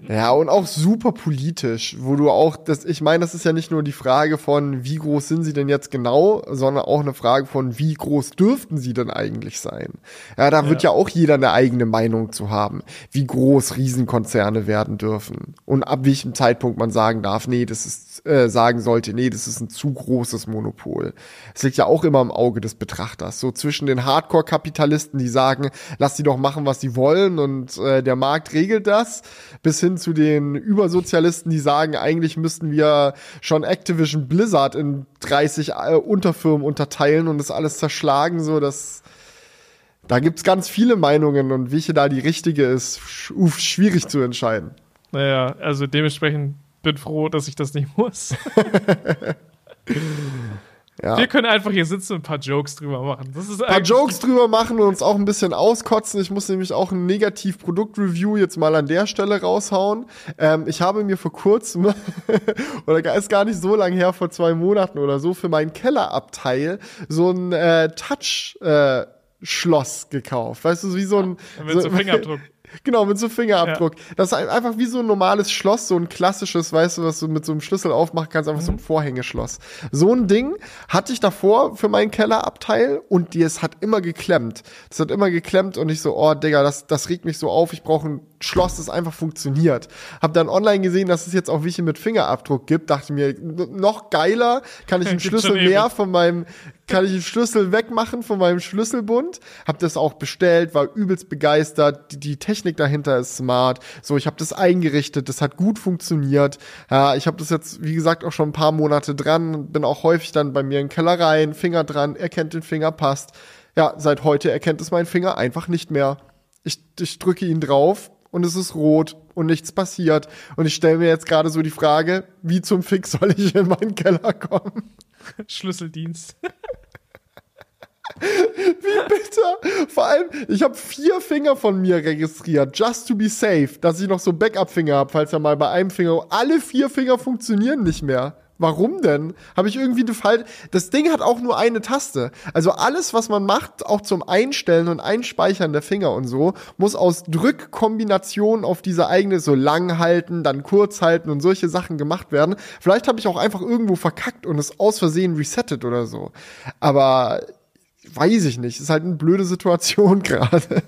Ja, und auch super politisch, wo du auch, das, ich meine, das ist ja nicht nur die Frage von, wie groß sind sie denn jetzt genau, sondern auch eine Frage von, wie groß dürften sie denn eigentlich sein? Ja, da wird ja auch jeder eine eigene Meinung zu haben, wie groß Riesenkonzerne werden dürfen und ab welchem Zeitpunkt man sagen darf, nee, das ist, äh, sagen sollte, nee, das ist ein zu großes Monopol. Es liegt ja auch immer im Auge des Betrachters, so zwischen den Hardcore-Kapitalisten, die sagen, lass die doch machen, was sie wollen und äh, der Markt regelt das, bis hin zu den Übersozialisten, die sagen, eigentlich müssten wir schon Activision Blizzard in 30 äh, Unterfirmen unterteilen und das alles zerschlagen, so dass da gibt's ganz viele Meinungen und welche da die richtige ist, uff, schwierig zu entscheiden. Naja, also dementsprechend bin froh, dass ich das nicht muss. Ja. Wir können einfach hier sitzen und ein paar Jokes drüber machen. Ein paar Jokes drüber machen und uns auch ein bisschen auskotzen. Ich muss nämlich auch ein Negativ-Produkt-Review jetzt mal an der Stelle raushauen. Ähm, ich habe mir vor kurzem, oder ist gar nicht so lange her, vor zwei Monaten oder so, für meinen Kellerabteil so ein äh, Touch- äh, Schloss gekauft. Weißt du, wie so ein Mit so Fingerabdruck. Genau, mit so Fingerabdruck. Das ist ein- einfach wie so ein normales Schloss, so ein klassisches, weißt du, was du mit so einem Schlüssel aufmachen kannst, einfach so ein Vorhängeschloss. So ein Ding hatte ich davor für meinen Kellerabteil und die, es hat immer geklemmt. Es hat immer geklemmt und ich so, oh Digga, das, das regt mich so auf, ich brauche ein Schloss, das einfach funktioniert. Hab dann online gesehen, dass es jetzt auch welche mit Fingerabdruck gibt, dachte mir, noch geiler, kann ich einen Schlüssel mehr von meinem, kann ich den Schlüssel wegmachen von meinem Schlüsselbund. Hab das auch bestellt, war übelst begeistert. Die, die Technik dahinter ist smart. So, ich habe das eingerichtet, das hat gut funktioniert. Ja, ich habe das jetzt, wie gesagt, auch schon ein paar Monate dran. Bin auch häufig dann bei mir in Kellereien, Finger dran, erkennt den Finger, passt. Ja, seit heute erkennt es mein Finger einfach nicht mehr. Ich, ich drücke ihn drauf und es ist rot und nichts passiert. Und ich stelle mir jetzt gerade so die Frage, wie zum Fix soll ich in meinen Keller kommen? Schlüsseldienst. Bitte. Vor allem, ich habe vier Finger von mir registriert, just to be safe, dass ich noch so Backup-Finger habe, falls ja mal bei einem Finger alle vier Finger funktionieren nicht mehr. Warum denn? Habe ich irgendwie eine Fall? Das Ding hat auch nur eine Taste. Also alles, was man macht, auch zum Einstellen und Einspeichern der Finger und so, muss aus Drückkombinationen auf diese eigene so lang halten, dann kurz halten und solche Sachen gemacht werden. Vielleicht habe ich auch einfach irgendwo verkackt und es aus Versehen resettet oder so. Aber weiß ich nicht. Ist halt eine blöde Situation gerade.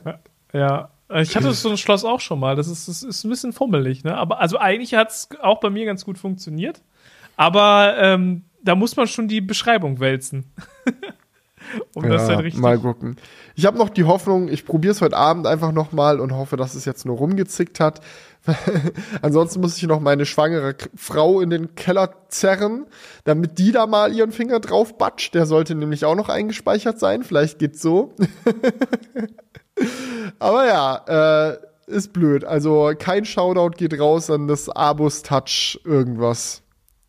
Ja. Ich hatte so ein Schloss auch schon mal. Das ist, das ist ein bisschen fummelig, ne? Aber also eigentlich hat es auch bei mir ganz gut funktioniert. Aber ähm, da muss man schon die Beschreibung wälzen. um das dann richtig. mal gucken. Ich habe noch die Hoffnung, ich probiere es heute Abend einfach noch mal und hoffe, dass es jetzt nur rumgezickt hat. Ansonsten muss ich noch meine schwangere Frau in den Keller zerren, damit die da mal ihren Finger drauf batscht. Der sollte nämlich auch noch eingespeichert sein. Vielleicht geht's so. Aber ja, äh, ist blöd. Also kein Shoutout geht raus an das Abus Touch irgendwas.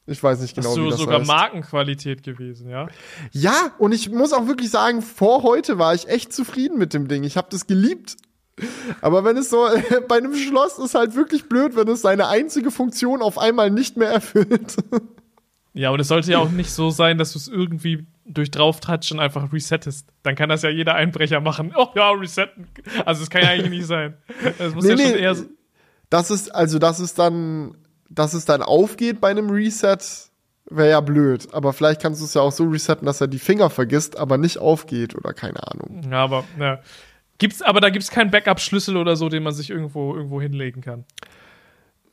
Ich weiß nicht genau, das ist so, wie das sogar heißt. Markenqualität gewesen, ja. Ja, und ich muss auch wirklich sagen, vor heute war ich echt zufrieden mit dem Ding. Ich habe das geliebt. Aber wenn es so bei einem Schloss ist halt wirklich blöd, wenn es seine einzige Funktion auf einmal nicht mehr erfüllt. Ja, und es sollte ja auch nicht so sein, dass du es irgendwie durch drauftatschen einfach resettest. Dann kann das ja jeder Einbrecher machen. Oh ja, resetten. Also das kann ja eigentlich nicht sein. Das muss Nee, ja schon nee. eher so, Das ist, also, dass es dann, dass es dann aufgeht bei einem Reset, wäre ja blöd. Aber vielleicht kannst du es ja auch so resetten, dass er die Finger vergisst, aber nicht aufgeht oder keine Ahnung. Ja, aber ja. Gibt's, aber da gibt's keinen Backup-Schlüssel oder so, den man sich irgendwo, irgendwo hinlegen kann.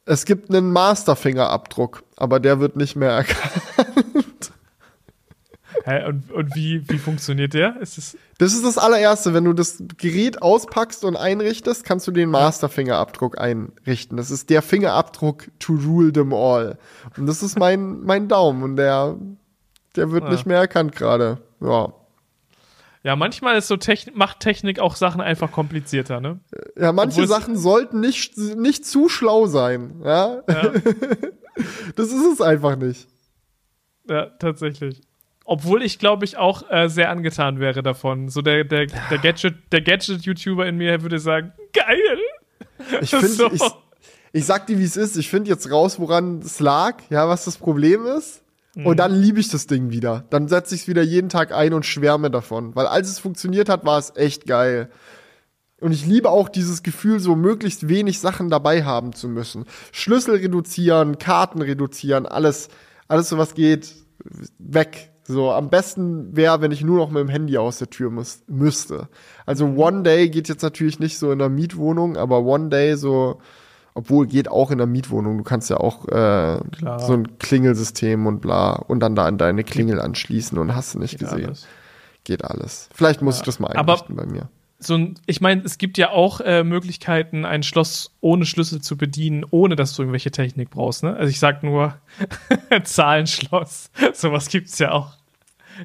Es gibt einen Masterfingerabdruck, aber der wird nicht mehr erkannt. Hä, und und wie, wie funktioniert der? Ist es, Das ist das allererste. Wenn du das Gerät auspackst und einrichtest, kannst du den Masterfingerabdruck einrichten. Das ist der Fingerabdruck to rule them all. Und das ist mein, mein Daumen und der, der wird Ah. nicht mehr erkannt gerade. Ja. ja, manchmal ist so Techn macht Technik auch Sachen einfach komplizierter, ne? Ja, manche Obwohl Sachen sollten nicht, nicht zu schlau sein. Ja? Ja, Das ist es einfach nicht. ja tatsächlich. Obwohl ich, glaube ich, auch äh, sehr angetan wäre davon. So der, der, der Gadget, der Gadget-YouTuber in mir würde sagen, geil! Ich finde, So. ich, ich sag dir, wie es ist. Ich finde jetzt raus, woran es lag, ja, was das Problem ist. Mhm. Und dann liebe ich das Ding wieder. Dann setze ich es wieder jeden Tag ein und schwärme davon. Weil als es funktioniert hat, war es echt geil. Und ich liebe auch dieses Gefühl, so möglichst wenig Sachen dabei haben zu müssen. Schlüssel reduzieren, Karten reduzieren, alles, alles so was geht, weg. So, am besten wäre, wenn ich nur noch mit dem Handy aus der Tür muss, müsste. Also One Day geht jetzt natürlich nicht so in der Mietwohnung, aber One Day so, obwohl geht auch in der Mietwohnung. Du kannst ja auch äh, Klar. so ein Klingelsystem und bla und dann da an deine Klingel anschließen und hast du nicht Geht gesehen. alles. Geht alles. Vielleicht muss Ja. ich das mal Aber- einrichten bei mir. so ein, ich meine, es gibt ja auch äh, Möglichkeiten, ein Schloss ohne Schlüssel zu bedienen, ohne dass du irgendwelche Technik brauchst. Ne? Also ich sag nur Zahlenschloss. Sowas gibt's ja auch.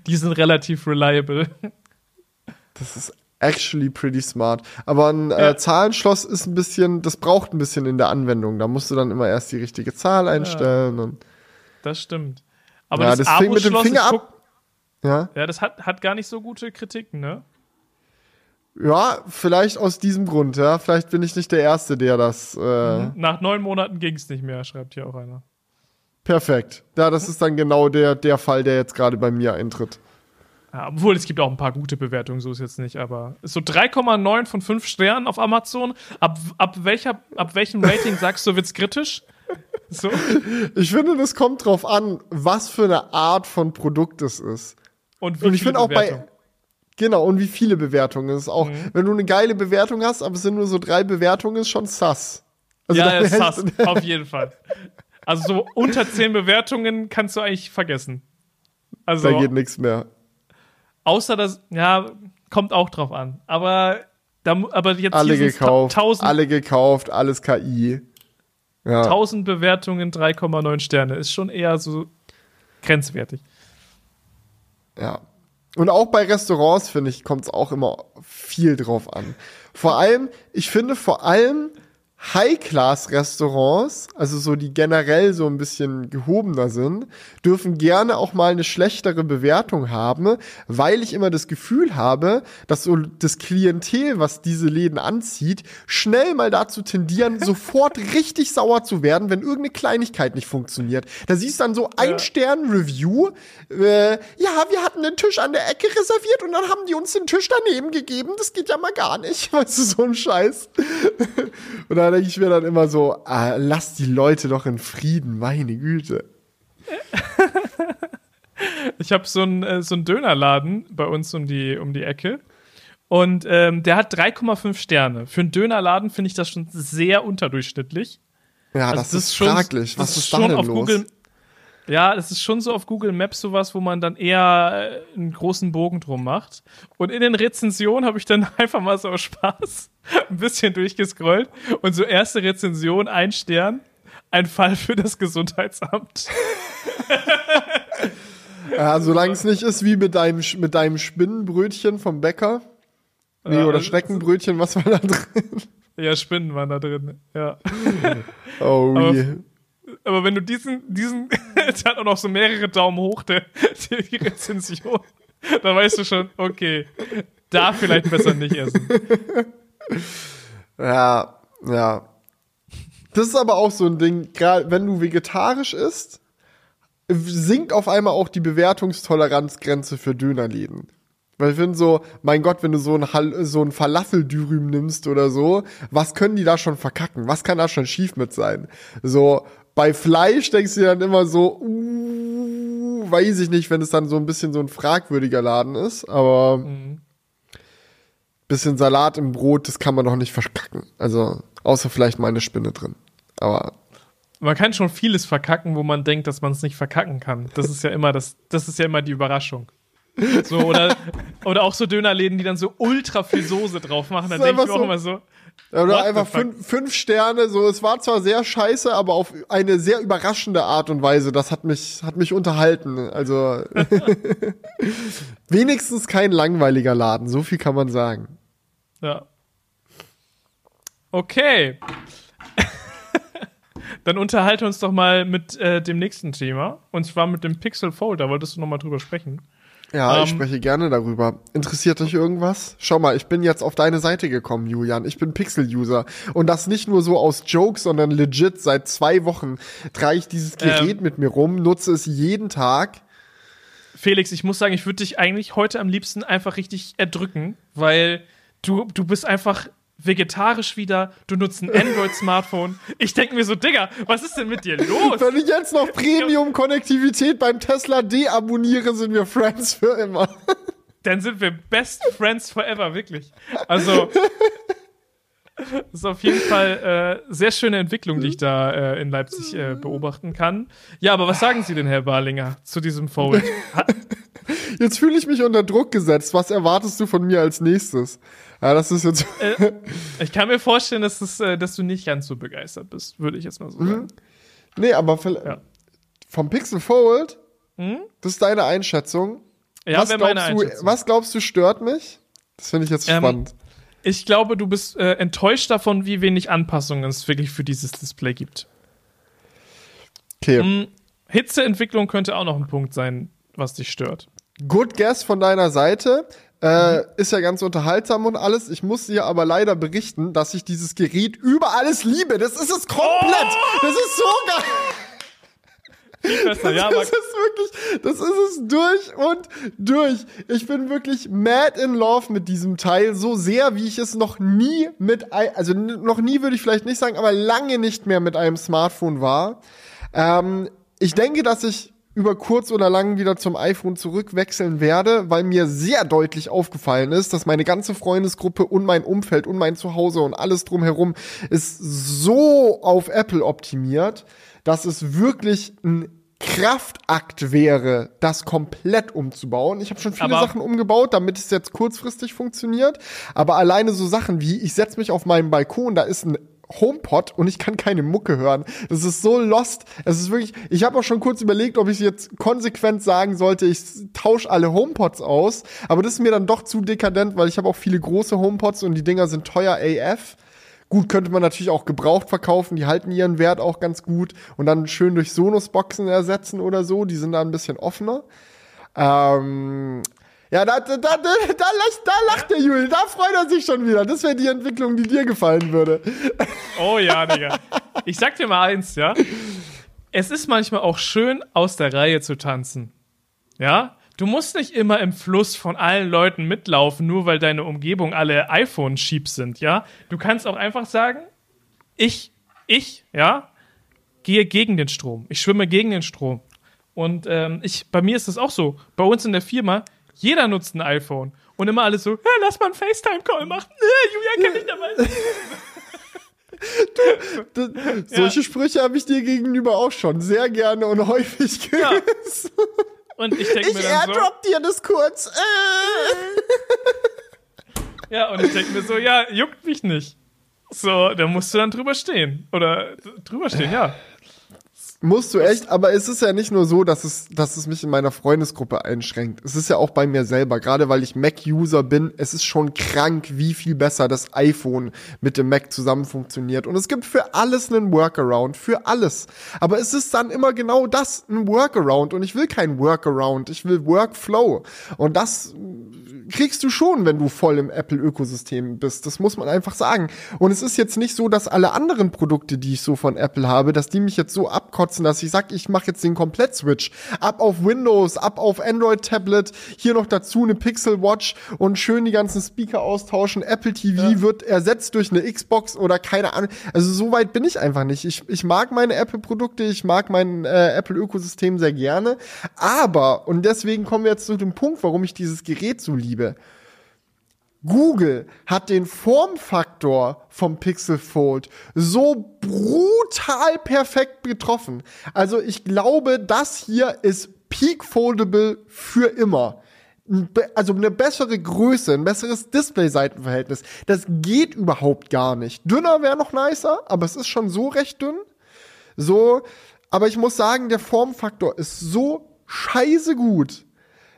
Die sind relativ reliable. Das ist actually pretty smart. Aber ein Ja. äh, Zahlenschloss ist ein bisschen, das braucht ein bisschen in der Anwendung. Da musst du dann immer erst die richtige Zahl einstellen. Und, Das stimmt. Aber ja, das das mit dem Finger ab. Ja? Ja, das hat, hat gar nicht so gute Kritiken, ne? ja, vielleicht aus diesem Grund. Ja, vielleicht bin ich nicht der Erste, der das. Äh, Nach neun Monaten ging's nicht mehr, schreibt hier auch einer. Perfekt. Ja, das ist dann genau der, der Fall, der jetzt gerade bei mir eintritt. Ja, obwohl es gibt auch ein paar gute Bewertungen, so ist jetzt nicht, aber so 3,9 von 5 Sternen auf Amazon. Ab, ab, welcher, ab welchem Rating sagst du, wird's kritisch? So. Ich finde, das kommt drauf an, was für eine Art von Produkt es ist. Und, wie Und ich viele finde auch bei. Bewertungen? Genau, und wie viele Bewertungen es ist auch. Mhm. Wenn du eine geile Bewertung hast, aber es sind nur so drei Bewertungen, ist schon sass. Also ja, hältst- sass, auf jeden Fall. Also so unter 10 Bewertungen kannst du eigentlich vergessen. Also, Da geht nichts mehr. außer das, ja, kommt auch drauf an. Aber, da, aber jetzt Alle gekauft, 1000, alle gekauft, alles KI. Ja. 1000 Bewertungen, 3,9 Sterne. Ist schon eher so grenzwertig. Ja. Und auch bei Restaurants, finde ich, kommt es auch immer viel drauf an. Vor allem, ich finde vor allem High-Class-Restaurants, also so die generell so ein bisschen gehobener sind, dürfen gerne auch mal eine schlechtere Bewertung haben, weil ich immer das Gefühl habe, dass so das Klientel, was diese Läden anzieht, schnell mal dazu tendieren, sofort richtig sauer zu werden, wenn irgendeine Kleinigkeit nicht funktioniert. Da siehst du dann so ein Ja. Stern-Review, äh, ja, wir hatten den Tisch an der Ecke reserviert und dann haben die uns den Tisch daneben gegeben. Das geht ja mal gar nicht. Weißt du, so ein Scheiß. und denke ich mir dann immer so, ah, lass die Leute doch in Frieden, meine Güte. Ich habe so einen äh, so einen Dönerladen bei uns um die, um die Ecke. Und ähm, der hat 3,5 Sterne. Für einen Dönerladen finde ich das schon sehr unterdurchschnittlich. Ja, Also das, ist schon- fraglich. Was das ist da schon denn auf los? Google, ja, das ist schon so auf Google Maps sowas, wo man dann eher äh, einen großen Bogen drum macht. Und in den Rezensionen habe ich dann einfach mal so aus Spaß ein bisschen durchgescrollt. Und so erste Rezension, ein Stern, ein Fall für das Gesundheitsamt. Ja, solange es nicht ist wie mit deinem, mit deinem Spinnenbrötchen vom Bäcker. Nee, Ja, oder also- Schneckenbrötchen, was war da drin? Ja, Spinnen waren da drin. Ja. Oh, Aber-. Aber wenn du diesen, diesen, es hat auch noch so mehrere Daumen hoch, der, der, die Rezension. Da weißt du schon, okay, da vielleicht besser nicht essen. Ja, ja. Das ist aber auch so ein Ding, gerade wenn du vegetarisch isst, sinkt auf einmal auch die Bewertungstoleranzgrenze für Dönerläden. Weil ich finde so, mein Gott, wenn du so ein, so ein Falafeldürüm nimmst oder so, was können die da schon verkacken? Was kann da schon schief mit sein? So, bei Fleisch denkst du dir dann immer so, uh, weiß ich nicht, wenn es dann so ein bisschen so ein fragwürdiger Laden ist, aber mhm. bisschen Salat im Brot, das kann man doch nicht verkacken. Also, außer vielleicht mal eine Spinne drin. Aber man kann schon vieles verkacken, wo man denkt, dass man es nicht verkacken kann. Das ist ja immer das, das ist ja immer die Überraschung. So, oder, oder auch so Dönerläden, die dann so ultra viel Soße drauf machen. Dann denke ich mir so, auch immer so. Oder einfach fünf, fünf Sterne, so, es war zwar sehr scheiße, aber auf eine sehr überraschende Art und Weise. Das hat mich, hat mich unterhalten. Also, wenigstens kein langweiliger Laden, so viel kann man sagen. Ja. Okay. Dann unterhalte uns doch mal mit äh, dem nächsten Thema. Und zwar mit dem Pixel Fold. Da wolltest du noch mal drüber sprechen. Ja, um, ich ähm, spreche gerne darüber. Interessiert dich irgendwas? Schau mal, ich bin jetzt auf deine Seite gekommen, Julian. Ich bin Pixel-User. Und das nicht nur so aus Jokes, sondern legit. Seit zwei Wochen trage ich dieses Gerät ähm, mit mir rum, nutze es jeden Tag. Felix, ich muss sagen, ich würde dich eigentlich heute am liebsten einfach richtig erdrücken, weil du, du bist einfach vegetarisch wieder, du nutzt ein Android-Smartphone. Ich denke mir so, Digga, was ist denn mit dir los? Wenn ich jetzt noch Premium-Konnektivität beim Tesla deabonniere, sind wir Friends für immer. Dann sind wir Best Friends forever, wirklich. Also, das ist auf jeden Fall äh, sehr schöne Entwicklung, die ich da äh, in Leipzig äh, beobachten kann. Ja, aber was sagen Sie denn, Herr Barlinger, zu diesem Fold? Jetzt fühle ich mich unter Druck gesetzt. Was erwartest du von mir als nächstes? Ja, das ist jetzt. Äh, ich kann mir vorstellen, dass, es, äh, dass du nicht ganz so begeistert bist, würde ich jetzt mal so mhm. sagen. Nee, aber ja. vom Pixel Fold, mhm. das ist deine Einschätzung. Ja, was, glaubst meine du, was glaubst du stört mich? Das finde ich jetzt ähm, spannend. Ich glaube, du bist äh, enttäuscht davon, wie wenig Anpassungen es wirklich für dieses Display gibt. Okay. Mhm. Hitzeentwicklung könnte auch noch ein Punkt sein, was dich stört. Good guess von deiner Seite. Äh. Ist ja ganz unterhaltsam und alles. Ich muss dir aber leider berichten, dass ich dieses Gerät über alles liebe. Das ist es komplett. Oh! Das ist so geil. Besser, ja, das ist wirklich, das ist es durch und durch. Ich bin wirklich mad in love mit diesem Teil, so sehr, wie ich es noch nie mit, also noch nie würde ich vielleicht nicht sagen, aber lange nicht mehr mit einem Smartphone war. Ähm, ich denke, dass ich über kurz oder lang wieder zum iPhone zurückwechseln werde, weil mir sehr deutlich aufgefallen ist, dass meine ganze Freundesgruppe und mein Umfeld und mein Zuhause und alles drumherum ist so auf Apple optimiert, dass es wirklich ein Kraftakt wäre, das komplett umzubauen. Ich habe schon viele aber Sachen umgebaut, damit es jetzt kurzfristig funktioniert. Aber alleine so Sachen wie, ich setze mich auf meinen Balkon, da ist ein HomePod und ich kann keine Mucke hören. Das ist so lost. Es ist wirklich, ich habe auch schon kurz überlegt, ob ich jetzt konsequent sagen sollte, ich tausche alle HomePods aus, aber das ist mir dann doch zu dekadent, weil ich habe auch viele große HomePods und die Dinger sind teuer AF. Gut, könnte man natürlich auch gebraucht verkaufen, die halten ihren Wert auch ganz gut und dann schön durch Sonos-Boxen ersetzen oder so, die sind da ein bisschen offener. Ähm, ja, da, da, da, da, da, lacht der Juli, da freut er sich schon wieder. Das wäre die Entwicklung, die dir gefallen würde. Oh ja, Digga. Ich sag dir mal eins, ja. Es ist manchmal auch schön, aus der Reihe zu tanzen. Ja? Du musst nicht immer im Fluss von allen Leuten mitlaufen, nur weil deine Umgebung alle iPhone-Sheeps sind, ja? Du kannst auch einfach sagen, ich, ich, ja, gehe gegen den Strom. Ich schwimme gegen den Strom. Und ähm, ich, bei mir ist das auch so. Bei uns in der Firma, jeder nutzt ein iPhone. Und immer alles so, ja, lass mal einen FaceTime-Call machen. Ja, Julia kann nicht dabei Du, du, solche ja. Sprüche habe ich dir gegenüber auch schon sehr gerne und häufig gehört. Ja. Und ich denke mir dann airdrop dir das kurz. ja, und ich denke mir so, ja, juckt mich nicht. So, da musst du dann drüber stehen. Oder drüber stehen, ja. Musst du echt, aber es ist ja nicht nur so, dass es, dass es mich in meiner Freundesgruppe einschränkt. Es ist ja auch bei mir selber, gerade weil ich Mac-User bin, es ist schon krank, wie viel besser das iPhone mit dem Mac zusammen funktioniert. Und es gibt für alles einen Workaround, für alles. Aber es ist dann immer genau das, ein Workaround. Und ich will kein Workaround, ich will Workflow. Und das kriegst du schon, wenn du voll im Apple-Ökosystem bist. Das muss man einfach sagen. Und es ist jetzt nicht so, dass alle anderen Produkte, die ich so von Apple habe, dass die mich jetzt so abkotzen, dass ich sage, ich mache jetzt den Komplett-Switch. Ab auf Windows, ab auf Android-Tablet, hier noch dazu eine Pixel Watch und schön die ganzen Speaker austauschen. Apple TV ja. wird ersetzt durch eine Xbox oder keine Ahnung. Also so weit bin ich einfach nicht. Ich, ich mag meine Apple-Produkte, ich mag mein äh, Apple-Ökosystem sehr gerne. Aber, und deswegen kommen wir jetzt zu dem Punkt, warum ich dieses Gerät so liebe. Google hat den Formfaktor vom Pixel Fold so brutal perfekt getroffen. Also ich glaube, das hier ist Peak Foldable für immer. Also eine bessere Größe, ein besseres Display-Seitenverhältnis. Das geht überhaupt gar nicht. Dünner wäre noch nicer, aber es ist schon so recht dünn. So, aber ich muss sagen, der Formfaktor ist so scheiße gut,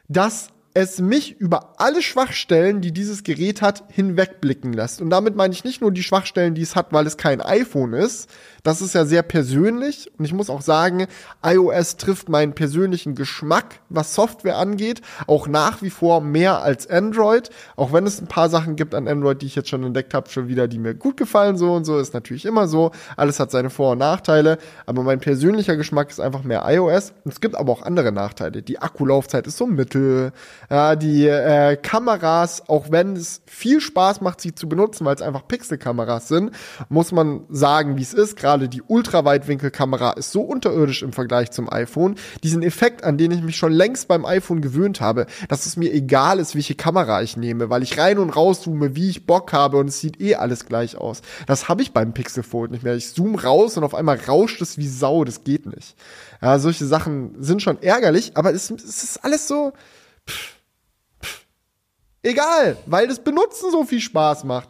dass es mich über alle Schwachstellen, die dieses Gerät hat, hinwegblicken lässt. Und damit meine ich nicht nur die Schwachstellen, die es hat, weil es kein iPhone ist, das ist ja sehr persönlich und ich muss auch sagen, iOS trifft meinen persönlichen Geschmack, was Software angeht, auch nach wie vor mehr als Android, auch wenn es ein paar Sachen gibt an Android, die ich jetzt schon entdeckt habe, schon wieder, die mir gut gefallen, so und so, ist natürlich immer so. Alles hat seine Vor- und Nachteile, aber mein persönlicher Geschmack ist einfach mehr iOS. Und es gibt aber auch andere Nachteile. Die Akkulaufzeit ist so mittel, ja, die äh, Kameras, auch wenn es viel Spaß macht, sie zu benutzen, weil es einfach Pixelkameras sind, muss man sagen, wie es ist. Gerade die Ultraweitwinkelkamera ist so unterirdisch im Vergleich zum iPhone. Diesen Effekt, an den ich mich schon längst beim iPhone gewöhnt habe, dass es mir egal ist, welche Kamera ich nehme, weil ich rein und raus zoome, wie ich Bock habe und es sieht eh alles gleich aus. Das habe ich beim Pixel Fold nicht mehr. Ich zoome raus und auf einmal rauscht es wie Sau. Das geht nicht. Ja, solche Sachen sind schon ärgerlich, aber es, es ist alles so. Pff, egal, weil das Benutzen so viel Spaß macht.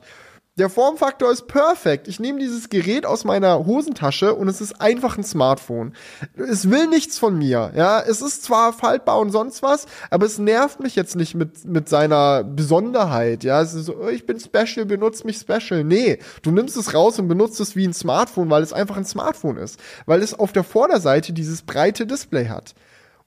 Der Formfaktor ist perfekt. Ich nehme dieses Gerät aus meiner Hosentasche und es ist einfach ein Smartphone. Es will nichts von mir. Ja, es ist zwar faltbar und sonst was, aber es nervt mich jetzt nicht mit, mit seiner Besonderheit. Ja, es ist so, oh, ich bin special, benutze mich special. Nee, du nimmst es raus und benutzt es wie ein Smartphone, weil es einfach ein Smartphone ist. Weil es auf der Vorderseite dieses breite Display hat.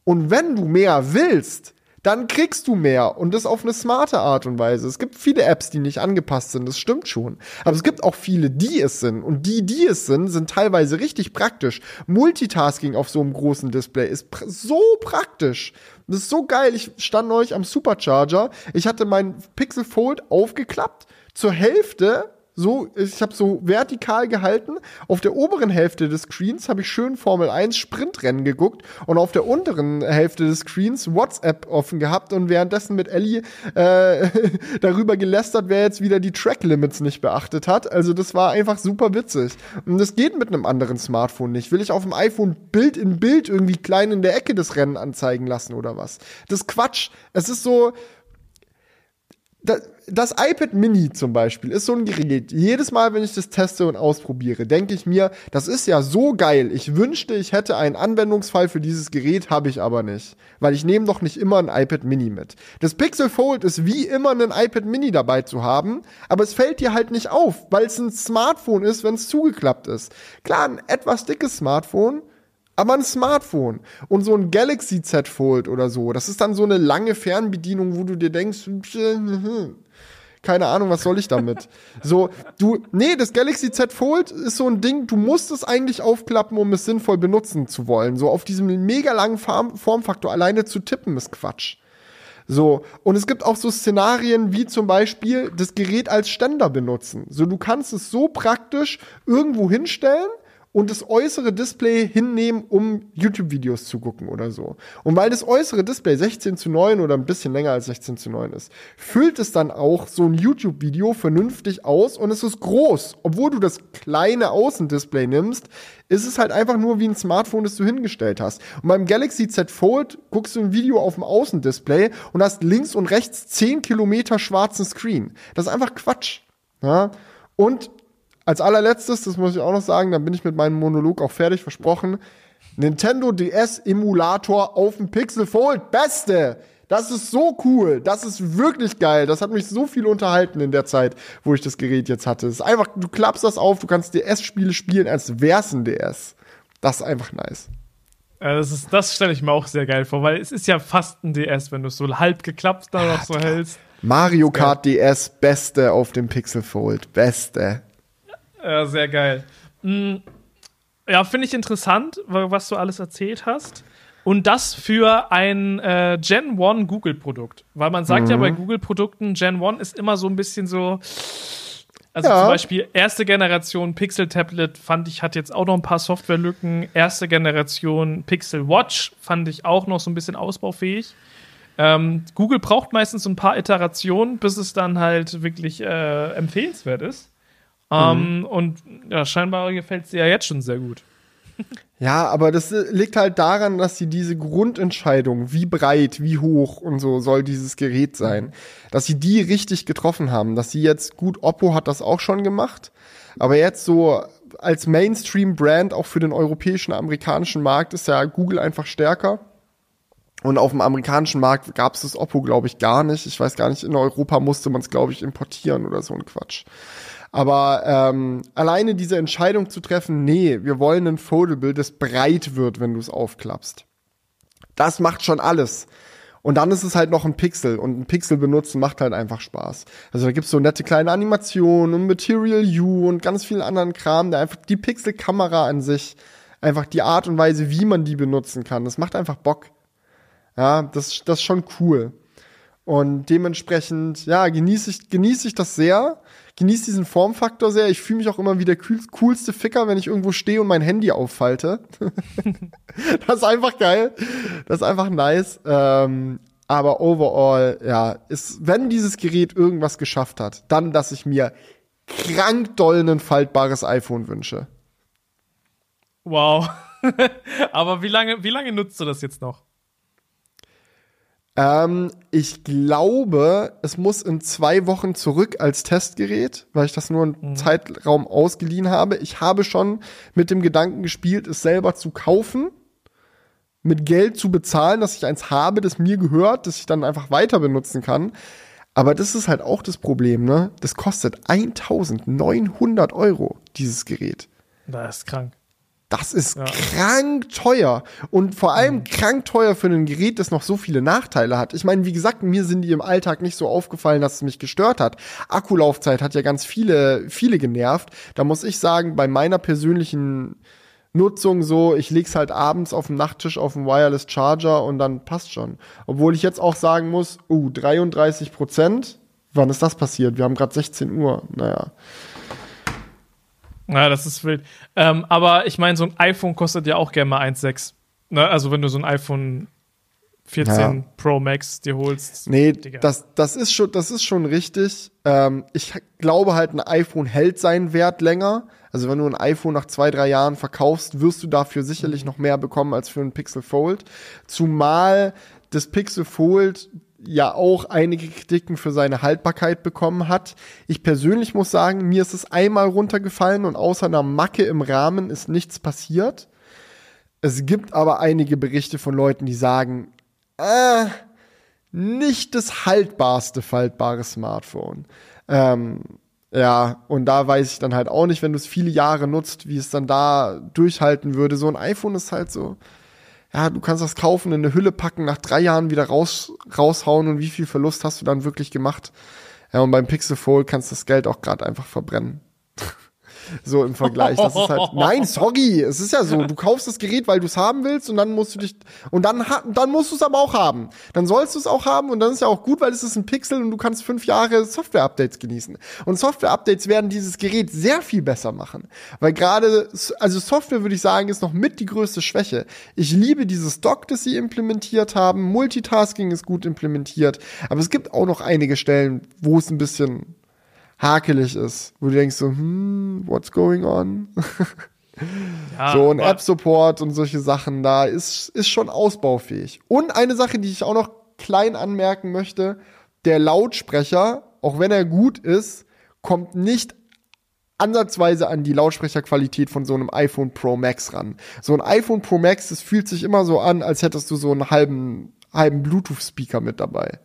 Und wenn du mehr willst, dann kriegst du mehr und das auf eine smarte Art und Weise. Es gibt viele Apps, die nicht angepasst sind, das stimmt schon. Aber es gibt auch viele, die es sind. Und die, die es sind, sind teilweise richtig praktisch. Multitasking auf so einem großen Display ist pr so praktisch. Das ist so geil. Ich stand neulich am Supercharger. Ich hatte mein Pixel Fold aufgeklappt. Zur Hälfte so, ich habe so vertikal gehalten. Auf der oberen Hälfte des Screens habe ich schön Formel 1 Sprintrennen geguckt und auf der unteren Hälfte des Screens WhatsApp offen gehabt und währenddessen mit Ellie äh, darüber gelästert, wer jetzt wieder die Track Limits nicht beachtet hat. Also das war einfach super witzig. Und das geht mit einem anderen Smartphone nicht. Will ich auf dem iPhone Bild in Bild irgendwie klein in der Ecke des Rennen anzeigen lassen oder was? Das Quatsch. Es ist so, das, das iPad Mini zum Beispiel ist so ein Gerät. Jedes Mal, wenn ich das teste und ausprobiere, denke ich mir, das ist ja so geil. Ich wünschte, ich hätte einen Anwendungsfall für dieses Gerät, habe ich aber nicht. Weil ich nehme doch nicht immer ein iPad Mini mit. Das Pixel Fold ist wie immer ein iPad Mini dabei zu haben, aber es fällt dir halt nicht auf, weil es ein Smartphone ist, wenn es zugeklappt ist. Klar, ein etwas dickes Smartphone, aber ein Smartphone und so ein Galaxy Z Fold oder so, das ist dann so eine lange Fernbedienung, wo du dir denkst, keine Ahnung, was soll ich damit? so, du, nee, das Galaxy Z Fold ist so ein Ding, du musst es eigentlich aufklappen, um es sinnvoll benutzen zu wollen. So auf diesem mega langen Form Formfaktor alleine zu tippen ist Quatsch. So, und es gibt auch so Szenarien wie zum Beispiel das Gerät als Ständer benutzen. So, du kannst es so praktisch irgendwo hinstellen und das äußere Display hinnehmen, um YouTube-Videos zu gucken oder so. Und weil das äußere Display 16 zu 9 oder ein bisschen länger als 16 zu 9 ist, füllt es dann auch so ein YouTube-Video vernünftig aus und es ist groß. Obwohl du das kleine Außendisplay nimmst, ist es halt einfach nur wie ein Smartphone, das du hingestellt hast. Und beim Galaxy Z Fold guckst du ein Video auf dem Außendisplay und hast links und rechts 10 Kilometer schwarzen Screen. Das ist einfach Quatsch. Ja? Und als allerletztes, das muss ich auch noch sagen, dann bin ich mit meinem Monolog auch fertig versprochen. Nintendo DS Emulator auf dem Pixel Fold. Beste! Das ist so cool. Das ist wirklich geil. Das hat mich so viel unterhalten in der Zeit, wo ich das Gerät jetzt hatte. Es ist einfach, du klappst das auf, du kannst DS-Spiele spielen, als wär's ein DS. Das ist einfach nice. Ja, das das stelle ich mir auch sehr geil vor, weil es ist ja fast ein DS, wenn du es so halb geklappt da noch so hältst. Mario Kart DS, beste auf dem Pixel Fold. Beste. Ja, sehr geil. Hm, ja, finde ich interessant, was du alles erzählt hast. Und das für ein äh, Gen 1 Google-Produkt. Weil man sagt mhm. ja bei Google-Produkten, Gen 1 ist immer so ein bisschen so. Also ja. zum Beispiel erste Generation Pixel Tablet fand ich, hat jetzt auch noch ein paar Softwarelücken. Erste Generation Pixel Watch fand ich auch noch so ein bisschen ausbaufähig. Ähm, Google braucht meistens so ein paar Iterationen, bis es dann halt wirklich äh, empfehlenswert ist. Ähm, mhm. Und ja, scheinbar gefällt es dir ja jetzt schon sehr gut. Ja, aber das äh, liegt halt daran, dass sie diese Grundentscheidung, wie breit, wie hoch und so soll dieses Gerät sein, dass sie die richtig getroffen haben. Dass sie jetzt, gut, Oppo hat das auch schon gemacht, aber jetzt so als Mainstream-Brand auch für den europäischen, amerikanischen Markt ist ja Google einfach stärker. Und auf dem amerikanischen Markt gab es das Oppo, glaube ich, gar nicht. Ich weiß gar nicht, in Europa musste man es, glaube ich, importieren oder so ein Quatsch. Aber ähm, alleine diese Entscheidung zu treffen, nee, wir wollen ein Foldable, das breit wird, wenn du es aufklappst. Das macht schon alles. Und dann ist es halt noch ein Pixel und ein Pixel benutzen macht halt einfach Spaß. Also da gibt's so nette kleine Animationen und Material U und ganz viel anderen Kram, der einfach die Pixel-Kamera an sich, einfach die Art und Weise, wie man die benutzen kann, das macht einfach Bock. Ja, das, das ist schon cool. Und dementsprechend, ja, genieße ich, genieße ich das sehr genieße diesen Formfaktor sehr. Ich fühle mich auch immer wie der coolste Ficker, wenn ich irgendwo stehe und mein Handy auffalte. das ist einfach geil. Das ist einfach nice. Ähm, aber overall, ja, ist, wenn dieses Gerät irgendwas geschafft hat, dann, dass ich mir krank doll ein faltbares iPhone wünsche. Wow. aber wie lange, wie lange nutzt du das jetzt noch? Ähm, ich glaube, es muss in zwei Wochen zurück als Testgerät, weil ich das nur einen mhm. Zeitraum ausgeliehen habe. Ich habe schon mit dem Gedanken gespielt, es selber zu kaufen, mit Geld zu bezahlen, dass ich eins habe, das mir gehört, das ich dann einfach weiter benutzen kann. Aber das ist halt auch das Problem, ne? Das kostet 1900 Euro, dieses Gerät. Das ist krank. Das ist ja. krank teuer. Und vor allem mhm. krank teuer für ein Gerät, das noch so viele Nachteile hat. Ich meine, wie gesagt, mir sind die im Alltag nicht so aufgefallen, dass es mich gestört hat. Akkulaufzeit hat ja ganz viele, viele genervt. Da muss ich sagen, bei meiner persönlichen Nutzung so, ich leg's halt abends auf dem Nachttisch auf dem Wireless Charger und dann passt schon. Obwohl ich jetzt auch sagen muss, uh, 33 Prozent. Wann ist das passiert? Wir haben gerade 16 Uhr. Naja. Ja, das ist wild. Ähm, aber ich meine, so ein iPhone kostet ja auch gerne mal 1,6. Ne? Also wenn du so ein iPhone 14 ja. Pro Max dir holst. Nee, das, das, ist schon, das ist schon richtig. Ähm, ich glaube halt, ein iPhone hält seinen Wert länger. Also wenn du ein iPhone nach zwei, drei Jahren verkaufst, wirst du dafür sicherlich noch mehr bekommen als für ein Pixel Fold. Zumal das Pixel Fold ja auch einige Kritiken für seine Haltbarkeit bekommen hat. Ich persönlich muss sagen, mir ist es einmal runtergefallen und außer einer Macke im Rahmen ist nichts passiert. Es gibt aber einige Berichte von Leuten, die sagen, äh, nicht das haltbarste faltbare Smartphone. Ähm, ja, und da weiß ich dann halt auch nicht, wenn du es viele Jahre nutzt, wie es dann da durchhalten würde. So ein iPhone ist halt so, ja, du kannst das kaufen, in eine Hülle packen, nach drei Jahren wieder raus, raushauen und wie viel Verlust hast du dann wirklich gemacht? Ja, und beim Pixel Fold kannst du das Geld auch gerade einfach verbrennen so im Vergleich. Das ist halt, nein, sorry, es ist ja so, du kaufst das Gerät, weil du es haben willst und dann musst du dich, und dann, dann musst du es aber auch haben. Dann sollst du es auch haben und dann ist ja auch gut, weil es ist ein Pixel und du kannst fünf Jahre Software-Updates genießen. Und Software-Updates werden dieses Gerät sehr viel besser machen. Weil gerade, also Software würde ich sagen, ist noch mit die größte Schwäche. Ich liebe dieses Dock, das sie implementiert haben. Multitasking ist gut implementiert. Aber es gibt auch noch einige Stellen, wo es ein bisschen hakelig ist, wo du denkst so, hm, what's going on? Ja, so ein App-Support und solche Sachen, da ist, ist schon ausbaufähig. Und eine Sache, die ich auch noch klein anmerken möchte, der Lautsprecher, auch wenn er gut ist, kommt nicht ansatzweise an die Lautsprecherqualität von so einem iPhone Pro Max ran. So ein iPhone Pro Max, das fühlt sich immer so an, als hättest du so einen halben, halben Bluetooth-Speaker mit dabei.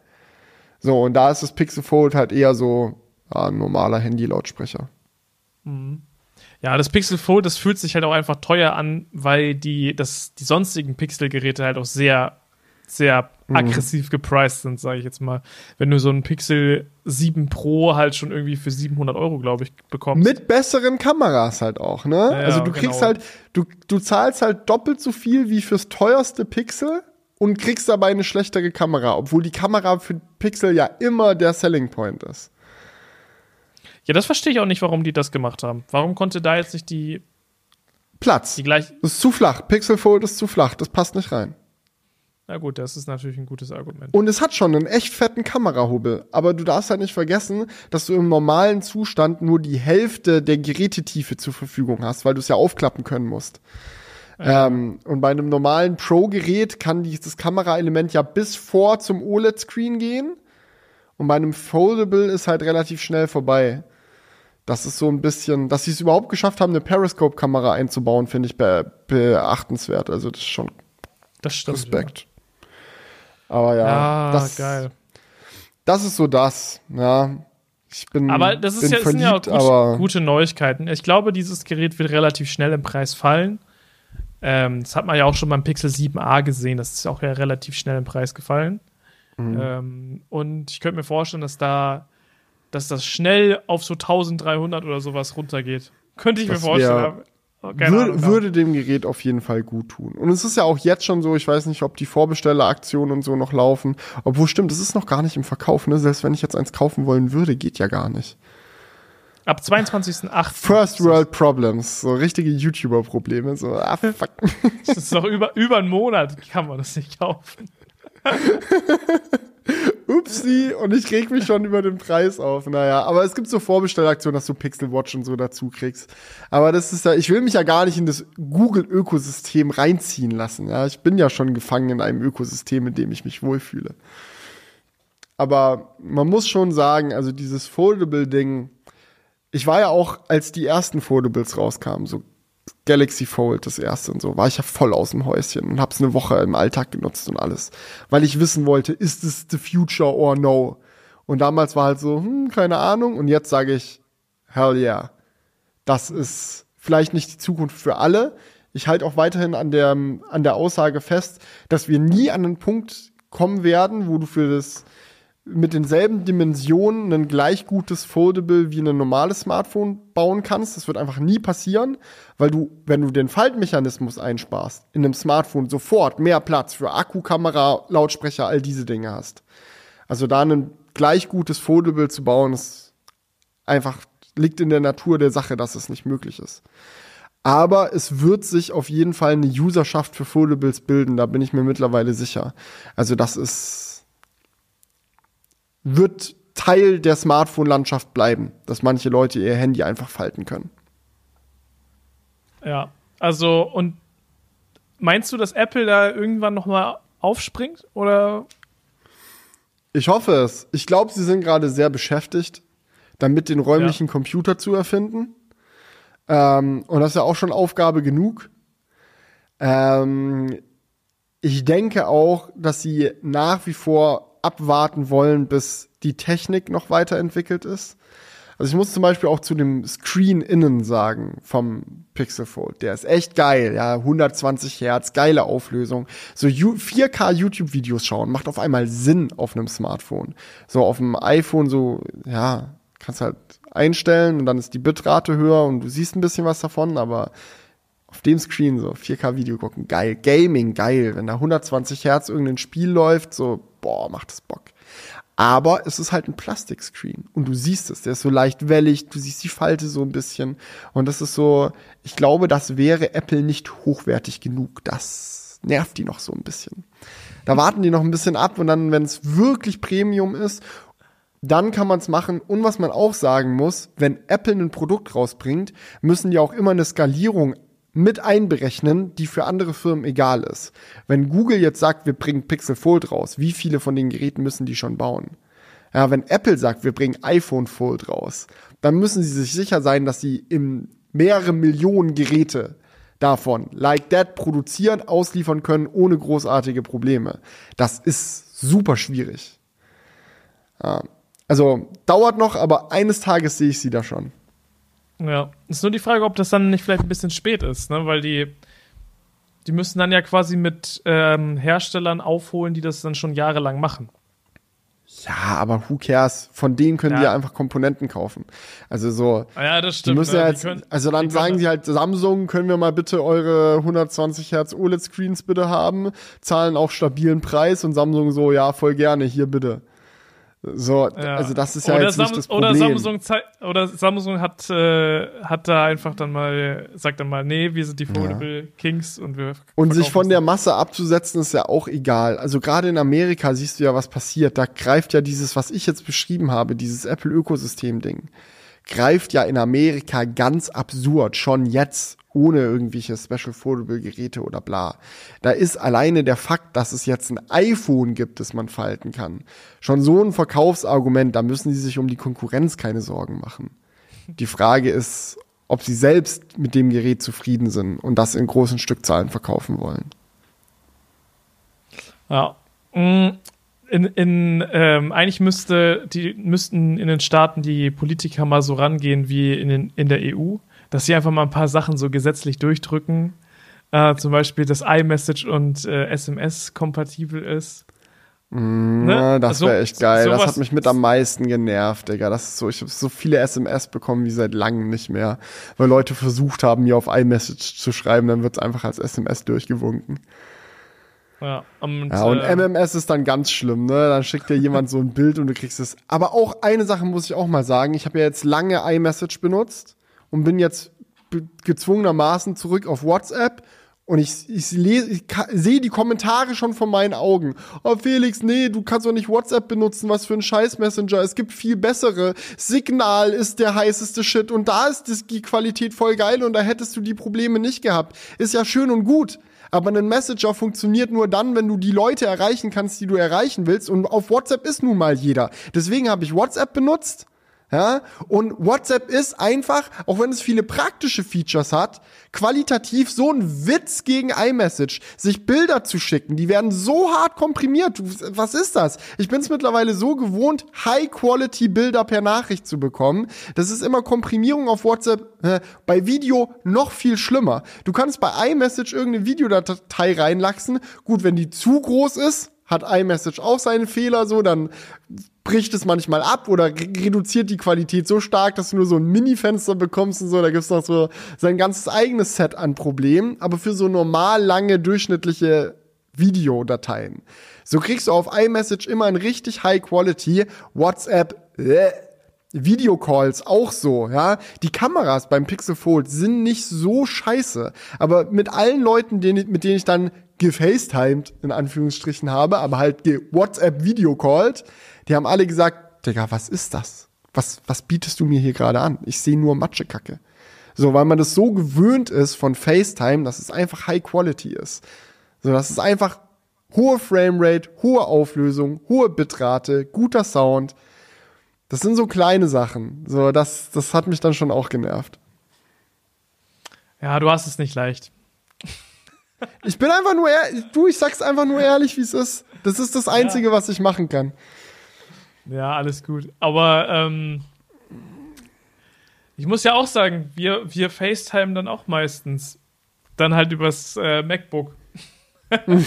So, und da ist das Pixel Fold halt eher so ein normaler Handy-Lautsprecher. Ja, das Pixel Fold, das fühlt sich halt auch einfach teuer an, weil die, das, die sonstigen Pixel-Geräte halt auch sehr, sehr Mhm. aggressiv gepriced sind, sage ich jetzt mal. Wenn du so ein Pixel 7 Pro halt schon irgendwie für 700 Euro, glaube ich, bekommst. Mit besseren Kameras halt auch, ne? Ja, also du kriegst genau. halt, du, du zahlst halt doppelt so viel wie fürs teuerste Pixel und kriegst dabei eine schlechtere Kamera, obwohl die Kamera für Pixel ja immer der Selling Point ist. Ja, das verstehe ich auch nicht, warum die das gemacht haben. Warum konnte da jetzt nicht die, Platz. die gleich. Das ist zu flach. Pixel Fold ist zu flach. Das passt nicht rein. Na gut, das ist natürlich ein gutes Argument. Und es hat schon einen echt fetten Kamerahubbel. Aber du darfst halt nicht vergessen, dass du im normalen Zustand nur die Hälfte der Gerätetiefe zur Verfügung hast, weil du es ja aufklappen können musst. Ähm, und bei einem normalen Pro-Gerät kann dieses Kameraelement ja bis vor zum OLED-Screen gehen. Und bei einem Foldable ist halt relativ schnell vorbei. Das ist so ein bisschen, dass sie es überhaupt geschafft haben, eine Periscope-Kamera einzubauen, finde ich be beachtenswert. Also das ist schon Das stimmt. Respekt. Aber ja, Ja, ah, das, geil. das ist so das. Ja, ich bin, Aber das ist ja, das sind ja auch verliebt, gut, aber gute Neuigkeiten. Ich glaube, dieses Gerät wird relativ schnell im Preis fallen. Ähm, das hat man ja auch schon beim Pixel 7a gesehen. Das ist auch ja relativ schnell im Preis gefallen. Mhm. Ähm, und ich könnte mir vorstellen, dass da, dass das schnell auf so 1300 oder sowas runtergeht. Könnte ich Das mir vorstellen. oh, würde, würde dem Gerät auf jeden Fall gut tun. Und es ist ja auch jetzt schon so, ich weiß nicht, ob die Vorbestelleraktionen und so noch laufen. Obwohl stimmt, es ist noch gar nicht im Verkauf, ne? Selbst wenn ich jetzt eins kaufen wollen würde, geht ja gar nicht. Ab 22.08. First World Problems, so richtige YouTuber-Probleme. So, ah, fuck. Das ist noch über, über einen Monat, kann man das nicht kaufen. Upsi, und ich reg mich schon über den Preis auf. Naja, aber es gibt so Vorbestellaktionen, dass du Pixel Watch und so dazu kriegst. Aber das ist ja, ich will mich ja gar nicht in das Google-Ökosystem reinziehen lassen. Ja, ich bin ja schon gefangen in einem Ökosystem, in dem ich mich wohlfühle. Aber man muss schon sagen, also dieses Foldable-Ding, ich war ja auch, als die ersten Foldables rauskamen, so Galaxy Fold, das erste und so, war ich ja voll aus dem Häuschen und hab's eine Woche im Alltag genutzt und alles. Weil ich wissen wollte, ist es the future or no? Und damals war halt so, hm, keine Ahnung. Und jetzt sage ich, hell yeah. Das ist vielleicht nicht die Zukunft für alle. Ich halte auch weiterhin an der, an der Aussage fest, dass wir nie an einen Punkt kommen werden, wo du für das mit denselben Dimensionen ein gleich gutes Foldable wie ein normales Smartphone bauen kannst. Das wird einfach nie passieren, weil du, wenn du den Faltmechanismus einsparst, in einem Smartphone sofort mehr Platz für Akku, Kamera, Lautsprecher, all diese Dinge hast. Also da ein gleich gutes Foldable zu bauen, ist einfach liegt in der Natur der Sache, dass es nicht möglich ist. Aber es wird sich auf jeden Fall eine Userschaft für Foldables bilden, da bin ich mir mittlerweile sicher. Also das ist wird Teil der Smartphone-Landschaft bleiben, dass manche Leute ihr Handy einfach falten können. Ja, also und meinst du, dass Apple da irgendwann noch mal aufspringt oder Ich hoffe es. Ich glaube, sie sind gerade sehr beschäftigt, damit den räumlichen Computer zu erfinden. Ähm, und das ist ja auch schon Aufgabe genug. Ähm, ich denke auch, dass sie nach wie vor abwarten wollen, bis die Technik noch weiterentwickelt ist. Also ich muss zum Beispiel auch zu dem Screen innen sagen vom Pixel Fold. Der ist echt geil, ja, 120 Hertz, geile Auflösung. So 4K YouTube-Videos schauen macht auf einmal Sinn auf einem Smartphone. So auf dem iPhone so, ja, kannst halt einstellen und dann ist die Bitrate höher und du siehst ein bisschen was davon, aber auf dem Screen so 4K-Video gucken, geil. Gaming, geil. Wenn da 120 Hertz irgendein Spiel läuft, so, boah, macht das Bock. Aber es ist halt ein Plastikscreen und du siehst es, der ist so leicht wellig, du siehst die Falte so ein bisschen und das ist so, ich glaube, das wäre Apple nicht hochwertig genug. Das nervt die noch so ein bisschen. Da warten die noch ein bisschen ab und dann, wenn es wirklich Premium ist, dann kann man es machen. Und was man auch sagen muss, wenn Apple ein Produkt rausbringt, müssen die auch immer eine Skalierung mit einberechnen, die für andere Firmen egal ist. Wenn Google jetzt sagt, wir bringen Pixel Fold raus, wie viele von den Geräten müssen die schon bauen? Ja, wenn Apple sagt, wir bringen iPhone Fold raus, dann müssen sie sich sicher sein, dass sie im mehrere Millionen Geräte davon like that produzieren, ausliefern können ohne großartige Probleme. Das ist super schwierig. Also dauert noch, aber eines Tages sehe ich sie da schon. Ja, ist nur die Frage, ob das dann nicht vielleicht ein bisschen spät ist, ne? Weil die, die müssen dann ja quasi mit ähm, Herstellern aufholen, die das dann schon jahrelang machen. Ja, aber who cares? Von denen können ja. die ja einfach Komponenten kaufen. Also so. Ah ja, das stimmt. Die müssen ne? ja jetzt, können, also dann sagen sie halt, Samsung, können wir mal bitte eure 120 Hertz OLED-Screens bitte haben, zahlen auch stabilen Preis und Samsung so, ja, voll gerne, hier bitte. So, ja. also das ist ja oder jetzt Sam nicht das Problem. Oder Samsung, oder Samsung hat, äh, hat da einfach dann mal, sagt dann mal, nee, wir sind die Foldable ja. Kings und wir Und sich von der Masse abzusetzen ist ja auch egal. Also gerade in Amerika siehst du ja, was passiert. Da greift ja dieses, was ich jetzt beschrieben habe, dieses Apple-Ökosystem-Ding, greift ja in Amerika ganz absurd schon jetzt ohne irgendwelche Special Foldable Geräte oder bla. Da ist alleine der Fakt, dass es jetzt ein iPhone gibt, das man falten kann, schon so ein Verkaufsargument, da müssen sie sich um die Konkurrenz keine Sorgen machen. Die Frage ist, ob sie selbst mit dem Gerät zufrieden sind und das in großen Stückzahlen verkaufen wollen. Ja. In, in, ähm, eigentlich müsste die, müssten in den Staaten die Politiker mal so rangehen wie in, den, in der EU dass sie einfach mal ein paar Sachen so gesetzlich durchdrücken. Äh, zum Beispiel, dass iMessage und äh, SMS kompatibel ist. Mm, ne? Das wäre echt geil. Das hat mich mit am meisten genervt, Digga. Das ist so, ich habe so viele SMS bekommen wie seit langem nicht mehr, weil Leute versucht haben, mir auf iMessage zu schreiben, dann wird es einfach als SMS durchgewunken. Ja, und, ja, und äh, MMS ist dann ganz schlimm, ne? Dann schickt dir jemand so ein Bild und du kriegst es. Aber auch eine Sache muss ich auch mal sagen. Ich habe ja jetzt lange iMessage benutzt und bin jetzt gezwungenermaßen zurück auf WhatsApp und ich, ich, lese, ich sehe die Kommentare schon vor meinen Augen. Oh, Felix, nee, du kannst doch nicht WhatsApp benutzen, was für ein Scheiß-Messenger. Es gibt viel bessere. Signal ist der heißeste Shit und da ist die Qualität voll geil und da hättest du die Probleme nicht gehabt. Ist ja schön und gut. Aber ein Messenger funktioniert nur dann, wenn du die Leute erreichen kannst, die du erreichen willst. Und auf WhatsApp ist nun mal jeder. Deswegen habe ich WhatsApp benutzt ja? Und WhatsApp ist einfach, auch wenn es viele praktische Features hat, qualitativ so ein Witz gegen iMessage. Sich Bilder zu schicken, die werden so hart komprimiert. Was ist das? Ich bin es mittlerweile so gewohnt, High-Quality-Bilder per Nachricht zu bekommen. Das ist immer Komprimierung auf WhatsApp. Bei Video noch viel schlimmer. Du kannst bei iMessage irgendeine Videodatei reinlaxen. Gut, wenn die zu groß ist, hat iMessage auch seine Fehler so, dann bricht es manchmal ab oder reduziert die Qualität so stark, dass du nur so ein Mini-Fenster bekommst und so. Da gibt's noch so sein ganzes eigenes Set an Problemen. Aber für so normal lange durchschnittliche Videodateien. So kriegst du auf iMessage immer ein richtig High Quality. WhatsApp, äh, Videocalls auch so, ja. Die Kameras beim Pixel Fold sind nicht so scheiße. Aber mit allen Leuten, mit denen ich dann gefacetimed, in Anführungsstrichen habe, aber halt WhatsApp-Videocallt, die haben alle gesagt, Digga, was ist das? Was, was bietest du mir hier gerade an? Ich sehe nur Matschekacke. So, weil man das so gewöhnt ist von FaceTime, dass es einfach High Quality ist. So, dass es einfach hohe Framerate, hohe Auflösung, hohe Bitrate, guter Sound. Das sind so kleine Sachen. So, das, das hat mich dann schon auch genervt. Ja, du hast es nicht leicht. Ich bin einfach nur ehrlich, du, ich sag's einfach nur ehrlich, wie es ist. Das ist das Einzige, ja. was ich machen kann. Ja, alles gut. Aber ähm, ich muss ja auch sagen, wir, wir FaceTime dann auch meistens. Dann halt übers äh, MacBook. also,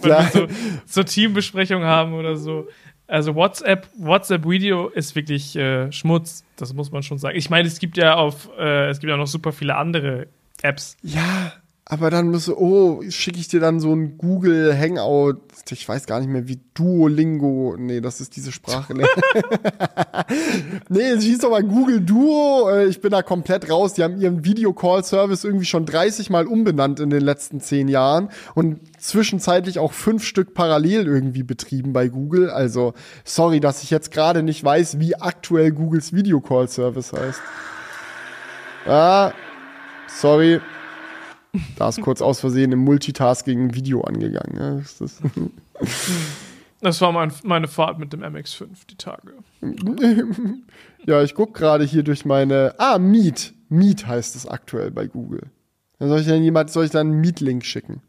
wenn ja. wir so, so Teambesprechungen haben oder so. Also WhatsApp, WhatsApp Video ist wirklich äh, Schmutz, das muss man schon sagen. Ich meine, es gibt ja auf, äh, es gibt ja noch super viele andere Apps. Ja, aber dann musst du, oh, schicke ich dir dann so ein Google Hangout, ich weiß gar nicht mehr, wie Duolingo, nee, das ist diese Sprache. Nee, nee es hieß doch mal Google Duo, äh, ich bin da komplett raus. Die haben ihren Video-Call-Service irgendwie schon 30 Mal umbenannt in den letzten 10 Jahren und zwischenzeitlich auch fünf Stück parallel irgendwie betrieben bei Google. Also, sorry, dass ich jetzt gerade nicht weiß, wie aktuell Googles Video-Call-Service heißt. Ah, sorry, da ist kurz aus Versehen im Multitasking ein Video angegangen. Ja, Das war mein, meine Fahrt mit dem MX5, die Tage. ja, ich guck gerade hier durch meine. Ah, Meet. Meet heißt es aktuell bei Google. Dann soll ich dann jemand, soll ich dann einen Meet-Link schicken?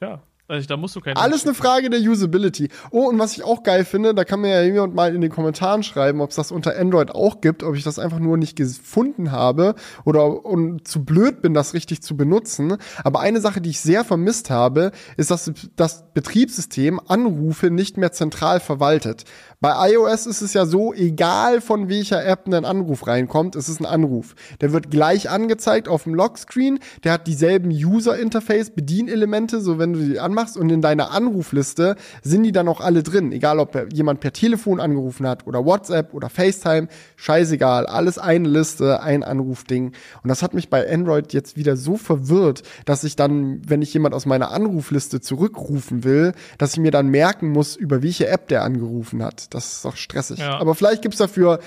Ja. Also da musst du keine. Alles eine Frage der Usability. Oh, und was ich auch geil finde, da kann mir ja jemand mal in den Kommentaren schreiben, ob es das unter Android auch gibt, ob ich das einfach nur nicht gefunden habe oder und zu blöd bin, das richtig zu benutzen. Aber eine Sache, die ich sehr vermisst habe, ist, dass das Betriebssystem Anrufe nicht mehr zentral verwaltet. Bei iOS ist es ja so, egal von welcher App ein Anruf reinkommt, es ist ein Anruf. Der wird gleich angezeigt auf dem Lockscreen, der hat dieselben User-Interface, Bedienelemente, so wenn du die anmachst und in deiner Anrufliste sind die dann auch alle drin. Egal, ob jemand per Telefon angerufen hat oder WhatsApp oder FaceTime, scheißegal. Alles eine Liste, ein Anrufding. Und das hat mich bei Android jetzt wieder so verwirrt, dass ich dann, wenn ich jemand aus meiner Anrufliste zurückrufen will, dass ich mir dann merken muss, über welche App der angerufen hat. Das ist doch stressig. Ja. Aber vielleicht gibt's dafür,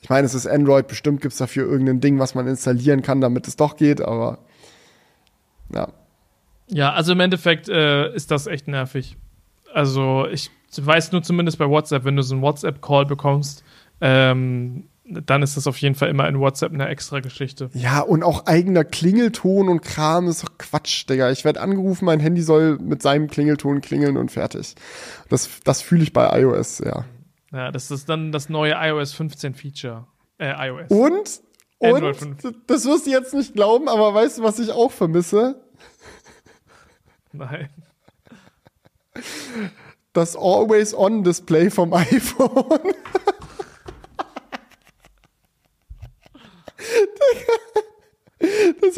ich meine, es ist Android, bestimmt gibt's dafür irgendein Ding, was man installieren kann, damit es doch geht, aber ja. Ja, also im Endeffekt äh, ist das echt nervig. Also ich weiß nur zumindest bei WhatsApp, wenn du so einen WhatsApp-Call bekommst, ähm, dann ist das auf jeden Fall immer in WhatsApp eine extra Geschichte. Ja, und auch eigener Klingelton und Kram ist doch Quatsch, Digga. Ich werde angerufen, mein Handy soll mit seinem Klingelton klingeln und fertig. Das, das fühle ich bei iOS, ja. Ja, das ist dann das neue iOS 15 Feature. Äh, iOS. Und, und, das wirst du jetzt nicht glauben, aber weißt du, was ich auch vermisse? Nein. Das Always-On-Display vom iPhone.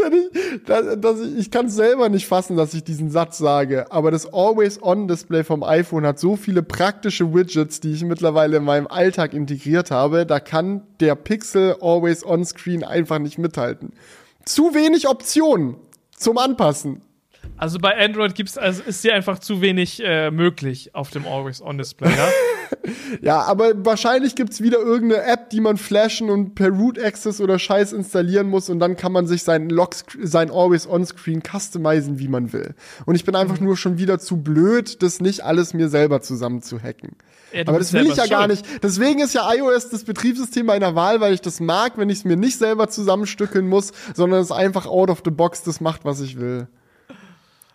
Das hätte ich, das, das ich, ich kann es selber nicht fassen, dass ich diesen Satz sage, aber das Always-On-Display vom iPhone hat so viele praktische Widgets, die ich mittlerweile in meinem Alltag integriert habe, da kann der Pixel Always-On-Screen einfach nicht mithalten. Zu wenig Optionen zum Anpassen. Also bei Android gibt's also ist dir einfach zu wenig äh, möglich auf dem Always-On-Display, ja? ja, aber wahrscheinlich gibt's wieder irgendeine App, die man flashen und per Root Access oder Scheiß installieren muss und dann kann man sich sein Lock sein Always-On-Screen customizen, wie man will. Und ich bin einfach mhm. nur schon wieder zu blöd, das nicht alles mir selber zusammen zu hacken. Ja, aber das will ich ja gar nicht. Deswegen ist ja iOS das Betriebssystem meiner Wahl, weil ich das mag, wenn ich es mir nicht selber zusammenstückeln muss, sondern es einfach out of the box das macht, was ich will.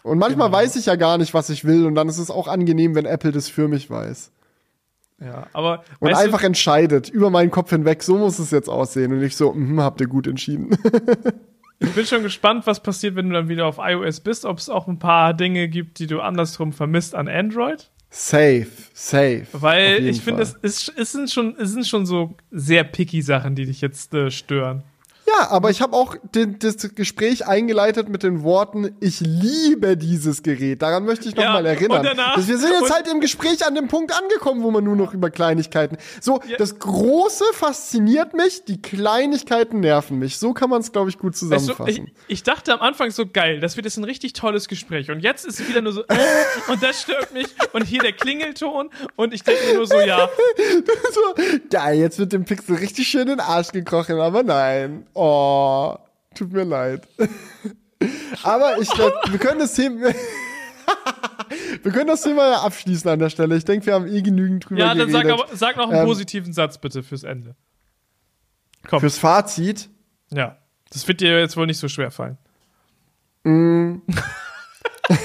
Und manchmal genau. weiß ich ja gar nicht, was ich will. Und dann ist es auch angenehm, wenn Apple das für mich weiß. Ja, aber. Und einfach du, entscheidet, über meinen Kopf hinweg, so muss es jetzt aussehen. Und ich so, hm, habt ihr gut entschieden. ich bin schon gespannt, was passiert, wenn du dann wieder auf iOS bist, ob es auch ein paar Dinge gibt, die du andersrum vermisst an Android. Safe, safe. Weil ich finde, es, es, es, sind schon, es sind schon so sehr picky Sachen, die dich jetzt äh, stören. Ja, aber ich habe auch den, das Gespräch eingeleitet mit den Worten, ich liebe dieses Gerät. Daran möchte ich nochmal ja, erinnern. Danach, wir sind jetzt halt im Gespräch an dem Punkt angekommen, wo man nur noch über Kleinigkeiten. So, ja. das Große fasziniert mich, die Kleinigkeiten nerven mich. So kann man es, glaube ich, gut zusammenfassen. Du, ich, ich, dachte am Anfang so geil, das wird jetzt ein richtig tolles Gespräch. Und jetzt ist es wieder nur so, äh, und das stört mich. Und hier der Klingelton. Und ich denke nur so, ja. so, geil, jetzt wird dem Pixel richtig schön in den Arsch gekrochen, aber nein. Oh, tut mir leid. Aber ich glaube, wir können das Thema. wir können das Thema ja abschließen an der Stelle. Ich denke, wir haben eh genügend drüber geredet. Ja, dann sag, aber, sag noch einen ähm, positiven Satz bitte fürs Ende. Komm. Fürs Fazit? Ja. Das wird dir jetzt wohl nicht so schwer fallen. Mm.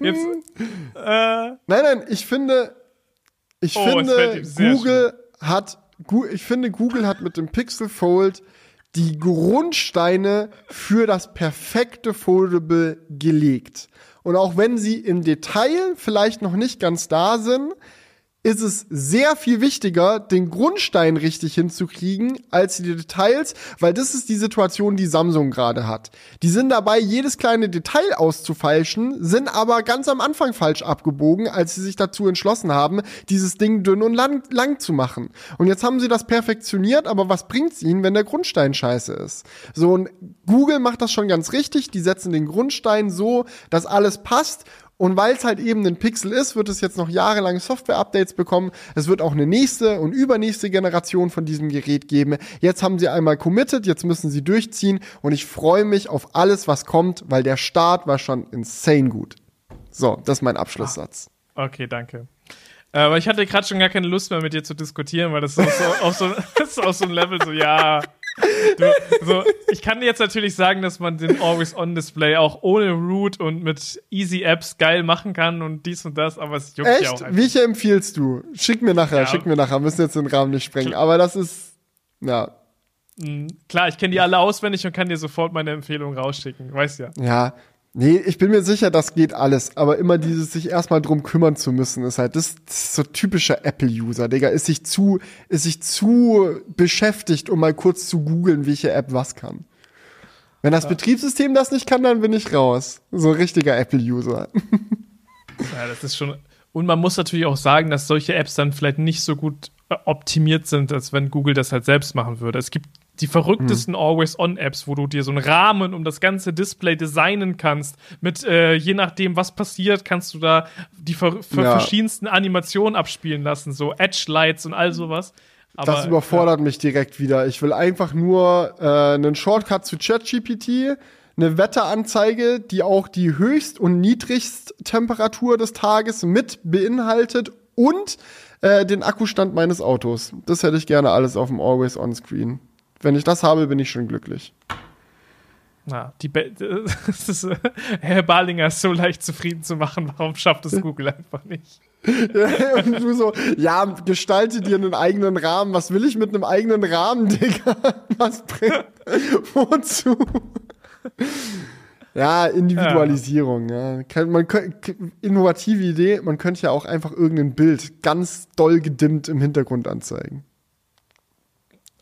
jetzt, äh, nein, nein, ich finde, ich oh, finde, Google hat ich finde, Google hat mit dem Pixel Fold die Grundsteine für das perfekte Foldable gelegt. Und auch wenn sie im Detail vielleicht noch nicht ganz da sind, ist es sehr viel wichtiger, den Grundstein richtig hinzukriegen, als die Details, weil das ist die Situation, die Samsung gerade hat. Die sind dabei, jedes kleine Detail auszufeilschen, sind aber ganz am Anfang falsch abgebogen, als sie sich dazu entschlossen haben, dieses Ding dünn und lang, lang zu machen. Und jetzt haben sie das perfektioniert, aber was bringt's ihnen, wenn der Grundstein scheiße ist? So, und Google macht das schon ganz richtig, die setzen den Grundstein so, dass alles passt und weil es halt eben ein Pixel ist, wird es jetzt noch jahrelang Software-Updates bekommen. Es wird auch eine nächste und übernächste Generation von diesem Gerät geben. Jetzt haben sie einmal committed, jetzt müssen sie durchziehen und ich freue mich auf alles, was kommt, weil der Start war schon insane gut. So, das ist mein Abschlusssatz. Okay, danke. Äh, aber ich hatte gerade schon gar keine Lust mehr mit dir zu diskutieren, weil das ist auch so, auf so, ist auf so ein Level so, ja. Du, so, ich kann dir jetzt natürlich sagen, dass man den Always-On-Display auch ohne Root und mit Easy Apps geil machen kann und dies und das, aber es juckt Echt? ja auch einfach. Welche empfiehlst du? Schick mir nachher, Ja. schick mir nachher. Müssen jetzt den Rahmen nicht sprengen. Aber das ist, ja, Mhm. Klar, ich kenne die alle auswendig und kann dir sofort meine Empfehlung rausschicken. Weißt ja. ja. Nee, ich bin mir sicher, das geht alles. Aber immer dieses sich erstmal drum kümmern zu müssen, ist halt, das, das ist so typischer Apple-User, Digga. Ist sich zu, ist sich zu beschäftigt, um mal kurz zu googeln, welche App was kann. Wenn das Betriebssystem das nicht kann, dann bin ich raus. So richtiger Apple-User. Ja, das ist schon. Und man muss natürlich auch sagen, dass solche Apps dann vielleicht nicht so gut äh, optimiert sind, als wenn Google das halt selbst machen würde. Es gibt die verrücktesten Always-On-Apps, wo du dir so einen Rahmen um das ganze Display designen kannst. Mit äh, je nachdem, was passiert, kannst du da die ver ver Ja. verschiedensten Animationen abspielen lassen, so Edge-Lights und all sowas. Aber, das überfordert mich direkt wieder. Ich will einfach nur äh, einen Shortcut zu ChatGPT, eine Wetteranzeige, die auch die Höchst- und Niedrigsttemperatur des Tages mit beinhaltet und äh, den Akkustand meines Autos. Das hätte ich gerne alles auf dem Always-On-Screen. Wenn ich das habe, bin ich schon glücklich. Ja, die Be ist, Herr Barlinger ist so leicht zufrieden zu machen. Warum schafft es Google einfach nicht? und du so, ja, gestalte dir einen eigenen Rahmen. Was will ich mit einem eigenen Rahmen, Digga? Was bringt? Wozu? Ja, Individualisierung. Ja. Kann, man innovative Idee, man könnte ja auch einfach irgendein Bild ganz doll gedimmt im Hintergrund anzeigen.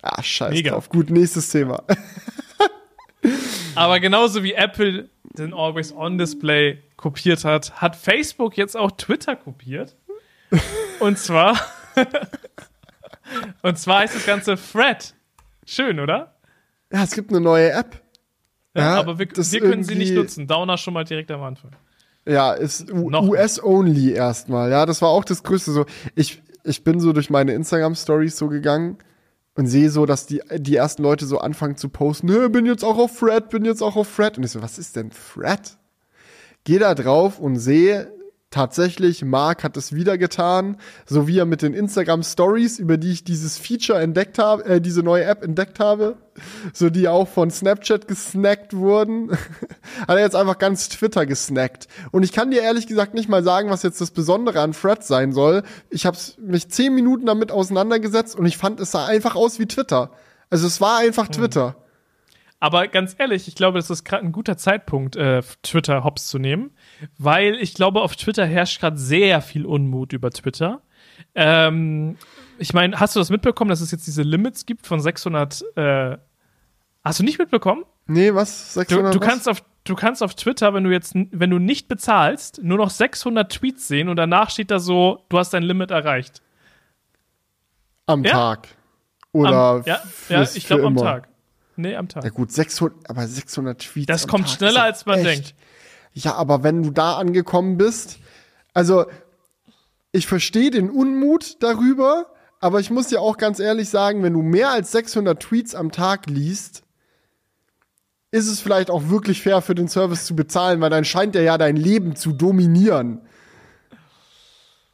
Ah, scheiß Mega. drauf. Gut, nächstes Thema. Aber genauso wie Apple den Always-On-Display kopiert hat, hat Facebook jetzt auch Twitter kopiert. Und zwar. und zwar heißt das Ganze Thread. Schön, oder? Ja, es gibt eine neue App. Ja, aber wir, wir können sie nicht nutzen. Downer schon mal direkt am Anfang. Ja, ist US-only erstmal. Ja, das war auch das Größte. So, ich, ich bin so durch meine Instagram-Stories so gegangen und sehe so, dass die, die ersten Leute so anfangen zu posten, "Nö, bin jetzt auch auf Thread, bin jetzt auch auf Thread. Und ich so, was ist denn Thread? Geh da drauf und sehe, tatsächlich, Mark hat es wieder getan, so wie er mit den Instagram Stories, über die ich dieses Feature entdeckt habe, äh, diese neue App entdeckt habe, so die auch von Snapchat gesnackt wurden, hat er jetzt einfach ganz Twitter gesnackt. Und ich kann dir ehrlich gesagt nicht mal sagen, was jetzt das Besondere an Thread sein soll. Ich habe mich zehn Minuten damit auseinandergesetzt und ich fand, es sah einfach aus wie Twitter. Also es war einfach Twitter. Aber ganz ehrlich, ich glaube, das ist gerade ein guter Zeitpunkt, äh, Twitter hops zu nehmen, weil ich glaube, auf Twitter herrscht gerade sehr viel Unmut über Twitter. Ähm, ich meine, hast du das mitbekommen, dass es jetzt diese Limits gibt von 600? Äh, hast du nicht mitbekommen? Nee, was? Du, 600 du was? kannst auf du kannst auf Twitter, wenn du jetzt wenn du nicht bezahlst, nur noch 600 Tweets sehen und danach steht da so, du hast dein Limit erreicht. am Ja. Tag. Oder am, ja, ja, ich glaube am. Tag. Nee, am Tag. Ja gut, 600, aber 600 Tweets. Das kommt Tag schneller, als man echt- denkt. Ja, aber wenn du da angekommen bist, also ich verstehe den Unmut darüber, aber ich muss dir auch ganz ehrlich sagen, wenn du mehr als 600 Tweets am Tag liest, ist es vielleicht auch wirklich fair für den Service zu bezahlen, weil dann scheint er ja dein Leben zu dominieren.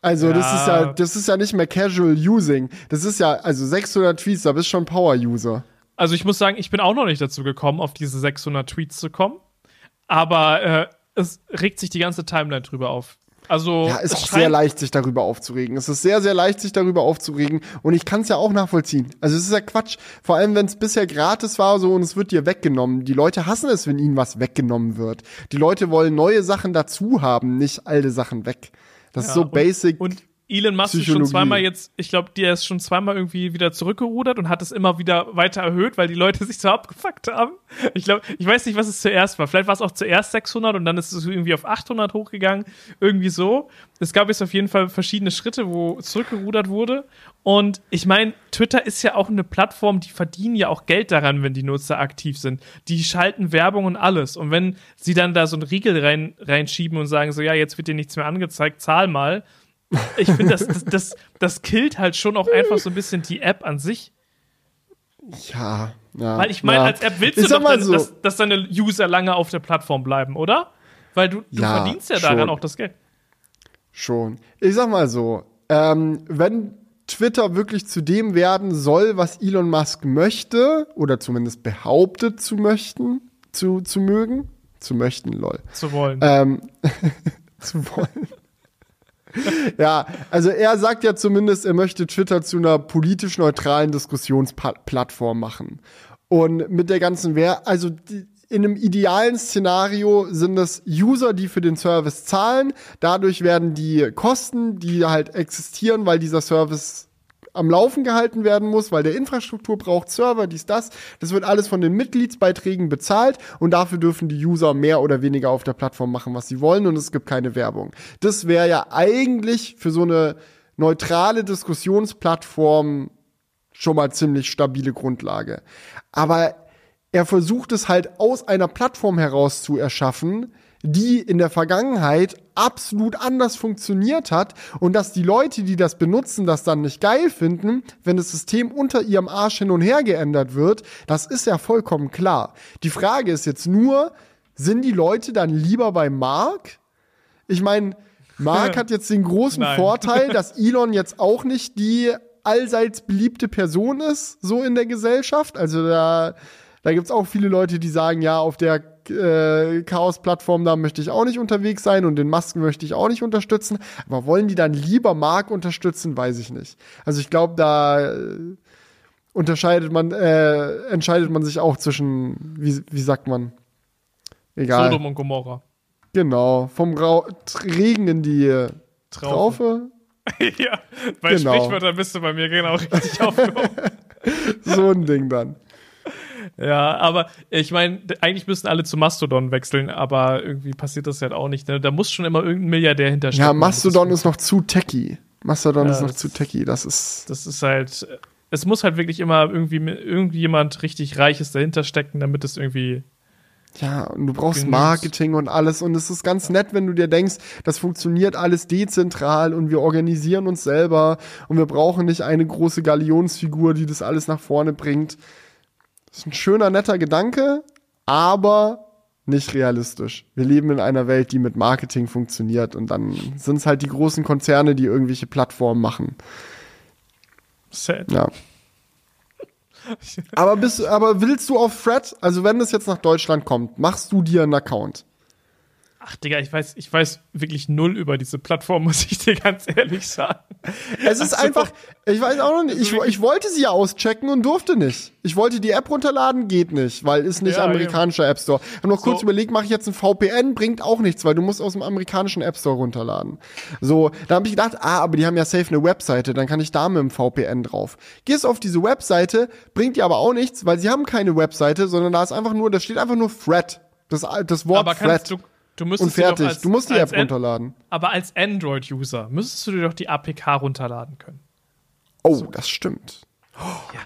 Also das Ja. ist ja, das ist ja nicht mehr Casual Using. Das ist ja, also 600 Tweets, da bist du schon Power-User. Also ich muss sagen, ich bin auch noch nicht dazu gekommen, auf diese 600 Tweets zu kommen. Aber äh, es regt sich die ganze Timeline drüber auf. Also Ja, ist auch sehr leicht, sich darüber aufzuregen. Es ist sehr, sehr leicht, sich darüber aufzuregen. Und ich kann es ja auch nachvollziehen. Also es ist ja Quatsch. Vor allem, wenn es bisher gratis war so und es wird dir weggenommen. Die Leute hassen es, wenn ihnen was weggenommen wird. Die Leute wollen neue Sachen dazu haben, nicht alte Sachen weg. Das ist Ja, so und- basic. Und Elon Musk ist schon zweimal jetzt, ich glaube, der ist schon zweimal irgendwie wieder zurückgerudert und hat es immer wieder weiter erhöht, weil die Leute sich so abgefuckt haben. Ich glaube, ich weiß nicht, was es zuerst war. Vielleicht war es auch zuerst 600 und dann ist es irgendwie auf 800 hochgegangen. Irgendwie so. Es gab jetzt auf jeden Fall verschiedene Schritte, wo zurückgerudert wurde. Und ich meine, Twitter ist ja auch eine Plattform, die verdienen ja auch Geld daran, wenn die Nutzer aktiv sind. Die schalten Werbung und alles. Und wenn sie dann da so einen Riegel rein, reinschieben und sagen so, ja, jetzt wird dir nichts mehr angezeigt, zahl mal. Ich finde, das, das, das, das killt halt schon auch einfach so ein bisschen die App an sich. ja, ja. Weil ich meine, ja. als App willst du doch, dann, so, dass, dass deine User lange auf der Plattform bleiben, oder? Weil du, du Ja, verdienst ja daran schon. auch das Geld. Schon. Ich sag mal so, ähm, wenn Twitter wirklich zu dem werden soll, was Elon Musk möchte, oder zumindest behauptet zu möchten, zu, zu mögen, zu möchten, lol, Zu wollen. ähm, zu wollen. Ja, also er sagt ja zumindest, er möchte Twitter zu einer politisch neutralen Diskussionsplattform machen. Und mit der ganzen Wer, also die, in einem idealen Szenario sind es User, die für den Service zahlen. Dadurch werden die Kosten, die halt existieren, weil dieser Service am Laufen gehalten werden muss, weil der Infrastruktur braucht Server, dies, das. Das wird alles von den Mitgliedsbeiträgen bezahlt und dafür dürfen die User mehr oder weniger auf der Plattform machen, was sie wollen und es gibt keine Werbung. Das wäre ja eigentlich für so eine neutrale Diskussionsplattform schon mal ziemlich stabile Grundlage. Aber er versucht es halt aus einer Plattform heraus zu erschaffen, die in der Vergangenheit absolut anders funktioniert hat und dass die Leute, die das benutzen, das dann nicht geil finden, wenn das System unter ihrem Arsch hin und her geändert wird, das ist ja vollkommen klar. Die Frage ist jetzt nur, sind die Leute dann lieber bei Mark? Ich meine, Mark hat jetzt den großen Nein. Vorteil, dass Elon jetzt auch nicht die allseits beliebte Person ist, so in der Gesellschaft. Also da, da gibt's auch viele Leute, die sagen, ja, auf der äh, Chaos-Plattform da möchte ich auch nicht unterwegs sein und den Masken möchte ich auch nicht unterstützen. Aber wollen die dann lieber Mark unterstützen, weiß ich nicht. Also ich glaube, da äh, unterscheidet man, äh, entscheidet man sich auch zwischen, wie, wie sagt man? Egal. Sodom und Gomorra. Genau. Vom Rau Regen in die Traufe. Traufe. ja, bei Genau. Sprichwörtern bist du bei mir genau richtig aufgehoben. So ein Ding dann. Ja, aber ich meine, eigentlich müssten alle zu Mastodon wechseln, aber irgendwie passiert das halt auch nicht. Ne? Da muss schon immer irgendein Milliardär hinterstecken. Ja, Mastodon ist noch zu techy. Mastodon Ja, ist noch zu techy. Das ist. Das ist halt, es muss halt wirklich immer irgendwie irgendwie jemand richtig Reiches dahinter stecken, damit es irgendwie. Ja, und du brauchst. Marketing und alles. Und es ist ganz nett, wenn du dir denkst, das funktioniert alles dezentral und wir organisieren uns selber und wir brauchen nicht eine große Galionsfigur, die das alles nach vorne bringt. Das ist ein schöner, netter Gedanke, aber nicht realistisch. Wir leben in einer Welt, die mit Marketing funktioniert und dann sind es halt die großen Konzerne, die irgendwelche Plattformen machen. Sad. Ja. aber bist, aber willst du auf Thread, also wenn das jetzt nach Deutschland kommt, machst du dir einen Account? Ach, Digga, ich weiß, ich weiß wirklich null über diese Plattform, muss ich dir ganz ehrlich sagen. Es ist Also, einfach, ich weiß auch noch nicht, ich, ich wollte sie ja auschecken und durfte nicht. Ich wollte die App runterladen, geht nicht, weil ist nicht Ja, amerikanischer App Store. Ich habe noch kurz So. überlegt, mache ich jetzt ein VPN, bringt auch nichts, weil du musst aus dem amerikanischen App Store runterladen. So, da habe ich gedacht, ah, aber die haben ja safe eine Webseite, dann kann ich da mit dem VPN drauf. Gehst auf diese Webseite, bringt dir aber auch nichts, weil sie haben keine Webseite, sondern da ist einfach nur, da steht einfach nur Thread. Das, das Wort Aber kannst Thread. du, du müsstest und fertig. als, du musst die App runterladen. Aber als Android-User müsstest du dir doch die APK runterladen können. Oh, das stimmt.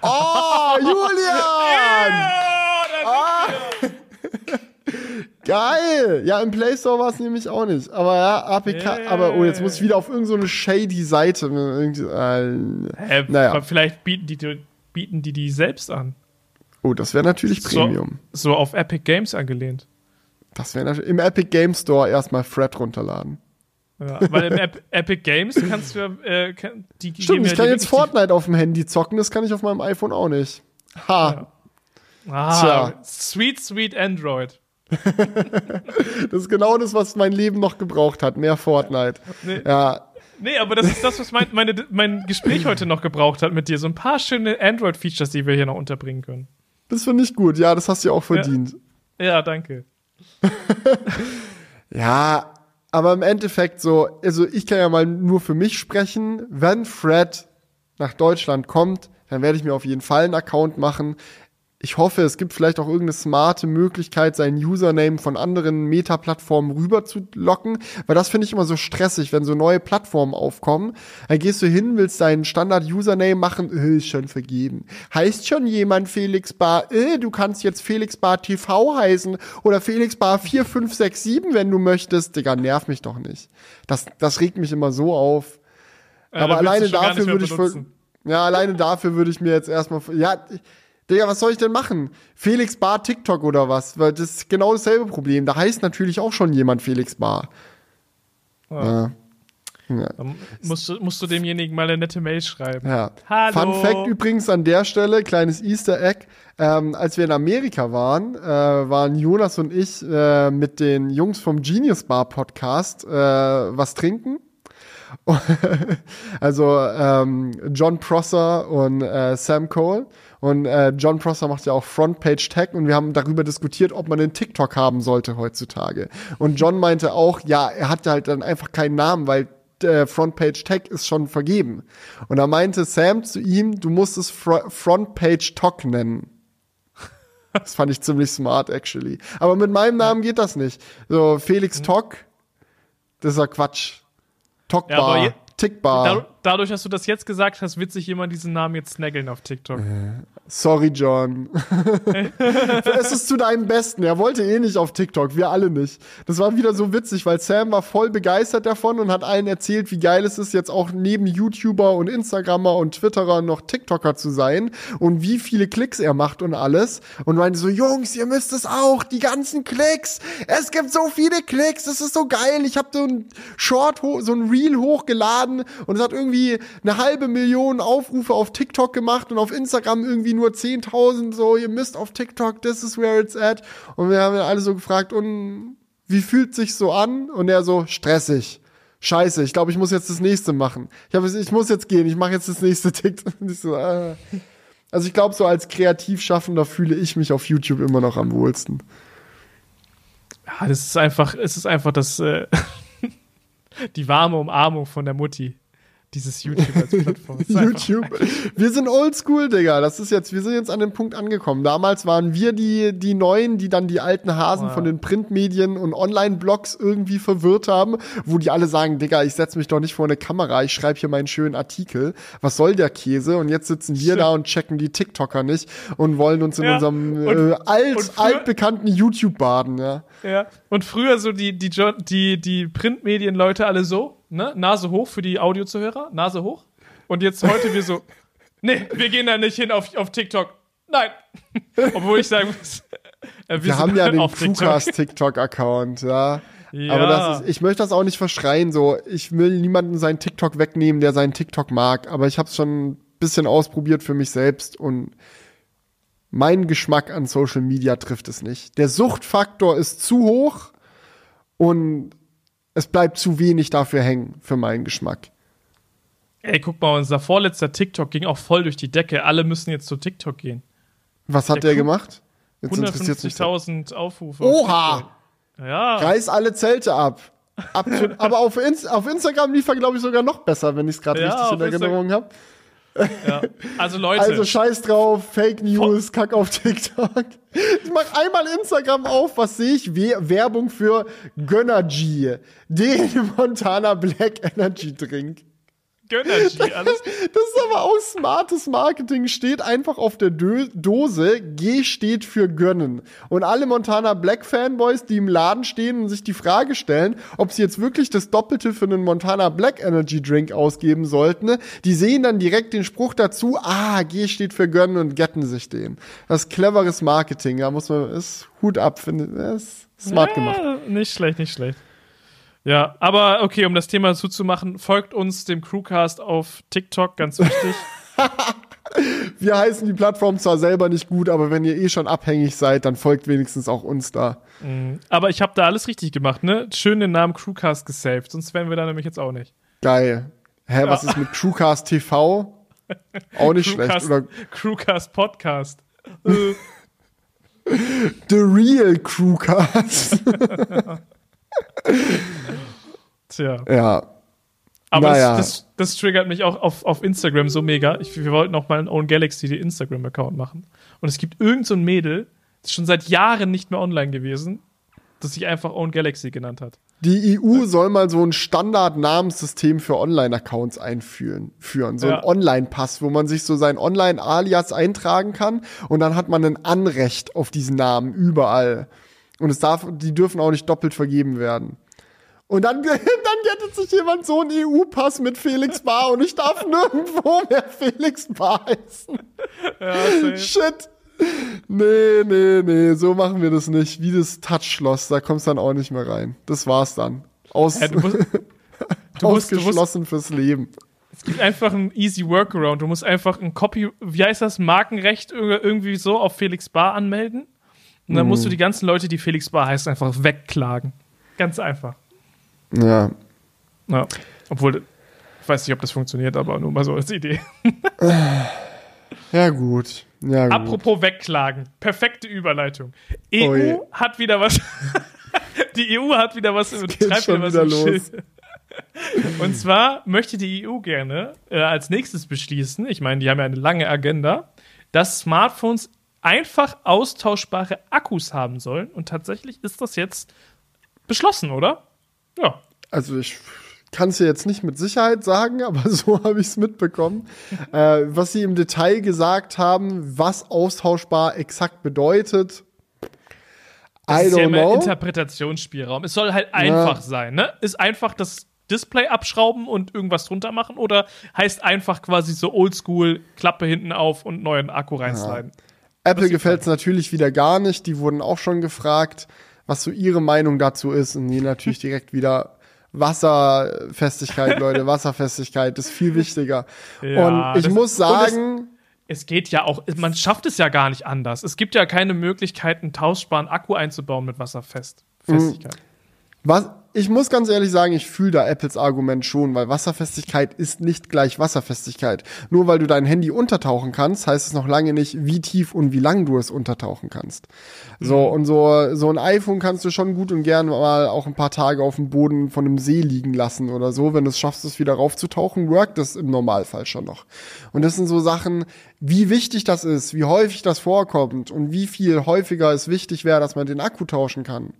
Oh, Julian! Ah. Geil! Ja, im Play Store war es nämlich auch nicht. Aber ja, APK, Yeah. aber oh, jetzt muss ich wieder auf irgendeine so shady Seite. Äh, Hä, Naja. aber Vielleicht bieten die, bieten die die selbst an. oh, das wäre natürlich Premium. So, so auf Epic Games angelehnt. Das wäre im Epic Game Store erstmal Thread runterladen. Ja, weil im Ep Epic Games kannst du ja, äh, kann- die Stimmt, ich ja kann jetzt Fortnite auf dem Handy zocken, das kann ich auf meinem iPhone auch nicht. Ha, Die, ah, Tja. sweet, sweet Android. das ist genau das, was mein Leben noch gebraucht hat. Mehr Fortnite. Nee. Ja, Nee, aber das ist das, was mein, meine, mein Gespräch heute noch gebraucht hat mit dir. So ein paar schöne Android-Features, die wir hier noch unterbringen können. das finde ich gut. Ja, das hast du ja auch verdient. Ja, danke. Ja, aber im Endeffekt so, also ich kann ja mal nur für mich sprechen. Wenn Fred nach Deutschland kommt, dann werde ich mir auf jeden Fall einen Account machen. Ich hoffe, es gibt vielleicht auch irgendeine smarte Möglichkeit, seinen Username von anderen Meta-Plattformen rüber zu locken, weil das finde ich immer so stressig, wenn so neue Plattformen aufkommen. Dann gehst du hin, willst deinen Standard-Username machen, äh, ist schon vergeben. Heißt schon jemand Felix Bar, äh, du kannst jetzt Felix Bar TV heißen oder Felix Bar 4567, wenn du möchtest. Digga, nerv mich doch nicht. Das, das regt mich immer so auf. Ja, Aber alleine dafür würde ich, ja, alleine dafür würde ich mir jetzt erstmal, ja, Digga, was soll ich denn machen? Felix Bar TikTok oder was? Weil das ist genau dasselbe Problem. Da heißt natürlich auch schon jemand Felix Bar. Ja. Ja. Dann musst du, musst du demjenigen mal eine nette Mail schreiben. Ja. Hallo. Fun Fact übrigens an der Stelle, kleines Easter Egg. Ähm, als wir in Amerika waren, äh, waren Jonas und ich äh, mit den Jungs vom Genius Bar Podcast äh, was trinken. also ähm, John Prosser und äh, Sam Cole. Und äh, John Prosser macht ja auch Frontpage Tag und wir haben darüber diskutiert, ob man einen TikTok haben sollte heutzutage. Und John meinte auch, ja, er hatte halt dann einfach keinen Namen, weil der Frontpage Tag ist schon vergeben. Und da meinte Sam zu ihm, du musst es Fr Frontpage Talk nennen. Das fand ich ziemlich smart, actually. Aber mit meinem Namen geht das nicht. So, Felix Tock, das ist ja Quatsch. Talkbar, Ja, Tickbar. Da, dadurch, dass du das jetzt gesagt hast, wird sich jemand diesen Namen jetzt snaggeln auf TikTok. Sorry, John. es ist zu deinem Besten. Er wollte eh nicht auf TikTok, wir alle nicht. Das war wieder so witzig, weil Sam war voll begeistert davon und hat allen erzählt, wie geil es ist, jetzt auch neben YouTuber und Instagrammer und Twitterer noch TikToker zu sein und wie viele Klicks er macht und alles. Und meinte so, Jungs, ihr müsst es auch, die ganzen Klicks. Es gibt so viele Klicks, das ist so geil. Ich habe so ein Short, so ein Reel hochgeladen und es hat irgendwie eine halbe Million Aufrufe auf TikTok gemacht und auf Instagram irgendwie nur 10.000, so, ihr müsst auf TikTok, this is where it's at. Und wir haben alle so gefragt, und wie fühlt sich so an? Und er so, stressig. Scheiße, ich glaube, ich muss jetzt das nächste machen. Ich, hab, ich muss jetzt gehen, ich mache jetzt das nächste TikTok. So, äh. Also ich glaube, so als Kreativschaffender fühle ich mich auf YouTube immer noch am wohlsten. Ja, das ist einfach, es ist einfach das, äh, die warme Umarmung von der Mutti. Dieses YouTube als Plattform. YouTube. Wir sind oldschool, Digga. Das ist jetzt, wir sind jetzt an den Punkt angekommen. Damals waren wir die, die Neuen, die dann die alten Hasen Wow. von den Printmedien und Online-Blogs irgendwie verwirrt haben, wo die alle sagen, Digga, ich setz mich doch nicht vor eine Kamera, ich schreibe hier meinen schönen Artikel. Was soll der Käse? Und jetzt sitzen wir da und checken die TikToker nicht und wollen uns in Ja. unserem äh, alt, altbekannten YouTube baden, ja. Ja. Und früher so die, die, die, die Printmedienleute alle so, ne? Nase hoch für die Audiozuhörer, Nase hoch. Und jetzt heute wir so, nee, wir gehen da nicht hin auf, auf TikTok. Nein. Obwohl ich sagen muss, äh, Wir sind haben ja den auf TikTok. Crewcast TikTok-Account, ja. Ja. Aber das ist, ich möchte das auch nicht verschreien, so. Ich will niemanden seinen TikTok wegnehmen, der seinen TikTok mag, aber ich habe es schon ein bisschen ausprobiert für mich selbst und mein Geschmack an Social Media trifft es nicht. Der Suchtfaktor ist zu hoch und es bleibt zu wenig dafür hängen für meinen Geschmack. Ey, guck mal, unser vorletzter TikTok ging auch voll durch die Decke. Alle müssen jetzt zu TikTok gehen. Was hat Der der, gemacht? Jetzt interessiert's mich. 150.000 Aufrufe. auf Oha! Ja. Reiß alle Zelte ab. Absolut. Aber auf, Inst auf Instagram lief er, glaube ich, sogar noch besser, wenn ich es gerade Ja, richtig in Erinnerung habe. Ja. Also Leute, Also scheiß drauf, Fake News, Kack auf TikTok. Ich mach einmal Instagram auf, was sehe ich? We Werbung für Gönnergy, den Montana Black Energy Drink. Gönnergy, alles. Das ist aber auch smartes Marketing, steht einfach auf der Dö Dose, G steht für gönnen. Und alle Montana Black Fanboys, die im Laden stehen und sich die Frage stellen, ob sie jetzt wirklich das Doppelte für einen Montana Black Energy Drink ausgeben sollten, die sehen dann direkt den Spruch dazu, ah, G steht für gönnen und getten sich den. Das ist cleveres Marketing, da muss man, ist Hut ab, finde ich, ist smart gemacht. Ja, nicht schlecht, nicht schlecht. Ja, aber okay, um das Thema zuzumachen, folgt uns dem Crewcast auf TikTok, ganz wichtig. Wir heißen die Plattform zwar selber nicht gut, aber wenn ihr eh schon abhängig seid, dann folgt wenigstens auch uns da. aber ich habe da alles richtig gemacht, ne? Schön den Namen Crewcast gesaved, sonst wären wir da nämlich jetzt auch nicht. Geil. Hä, was ist mit Crewcast TV? Auch nicht schlecht. Crewcast, Oder Crewcast Podcast. The Real Crewcast. Tja. ja. Aber Naja. das, das, das triggert mich auch auf, auf Instagram so mega. Ich, wir wollten auch mal einen Own Galaxy die Instagram-Account machen. Und es gibt irgend so Mädel, das ist schon seit Jahren nicht mehr online gewesen, das sich einfach Own Galaxy genannt hat. Die EU soll mal so ein Standard-Namenssystem für Online-Accounts einführen. Führen. So Ja. ein Online-Pass, wo man sich so sein Online-Alias eintragen kann und dann hat man ein Anrecht auf diesen Namen überall. Und es darf, die dürfen auch nicht doppelt vergeben werden. Und dann, dann gettet sich jemand so einen EU-Pass mit Felix Bar und ich darf nirgendwo mehr Felix Bar heißen. Ja. Shit. Nee, nee, nee, so machen wir das nicht. Wie das Touchschloss, da kommst du dann auch nicht mehr rein. Das war's dann. Aus, Ja, du musst, du du musst, ausgeschlossen fürs Leben. es gibt einfach ein easy Workaround. Du musst einfach ein Copy, wie heißt das, Markenrecht ir- irgendwie so auf Felix Bar anmelden. Und dann musst du die ganzen Leute, die Felix Bar heißen, einfach wegklagen. Ganz einfach. Ja. Ja. Obwohl, ich weiß nicht, ob das funktioniert, aber nur mal so als Idee. Ja, gut. Ja, gut. Apropos wegklagen. Perfekte Überleitung. EU Ui. hat wieder was. die EU hat wieder was. geht treibt schon was wieder im los. Schild. Und zwar möchte die EU gerne äh, als nächstes beschließen, ich meine, die haben ja eine lange Agenda, dass Smartphones einfach austauschbare Akkus haben sollen. Und tatsächlich ist das jetzt beschlossen, oder? Ja. Also ich kann es dir jetzt nicht mit Sicherheit sagen, aber so habe ich es mitbekommen. äh, was sie im Detail gesagt haben, was austauschbar exakt bedeutet, Das I ist ja don't immer know. Interpretationsspielraum. Es soll halt einfach Ja. sein, ne? Ist einfach das Display abschrauben und irgendwas drunter machen oder heißt einfach quasi so oldschool, Klappe hinten auf und neuen Akku reinsliden? Apple gefällt es natürlich wieder gar nicht. Die wurden auch schon gefragt, was so ihre Meinung dazu ist. Und die natürlich direkt wieder Wasserfestigkeit, Leute, Wasserfestigkeit ist viel wichtiger. Ja, und ich muss und es- sagen, Es geht ja auch, man schafft es ja gar nicht anders. Es gibt ja keine Möglichkeit, einen tauschbaren Akku einzubauen mit Wasserfest. Festigkeit. Was, ich muss ganz ehrlich sagen, ich fühle da Apples Argument schon, weil Wasserfestigkeit ist nicht gleich Wasserfestigkeit. Nur weil du dein Handy untertauchen kannst, heißt es noch lange nicht, wie tief und wie lang du es untertauchen kannst. So, und so, so ein iPhone kannst du schon gut und gern mal auch ein paar Tage auf dem Boden von einem See liegen lassen oder so. Wenn du es schaffst, es wieder raufzutauchen, workt das im Normalfall schon noch. Und das sind so Sachen, wie wichtig das ist, wie häufig das vorkommt und wie viel häufiger es wichtig wäre, dass man den Akku tauschen kann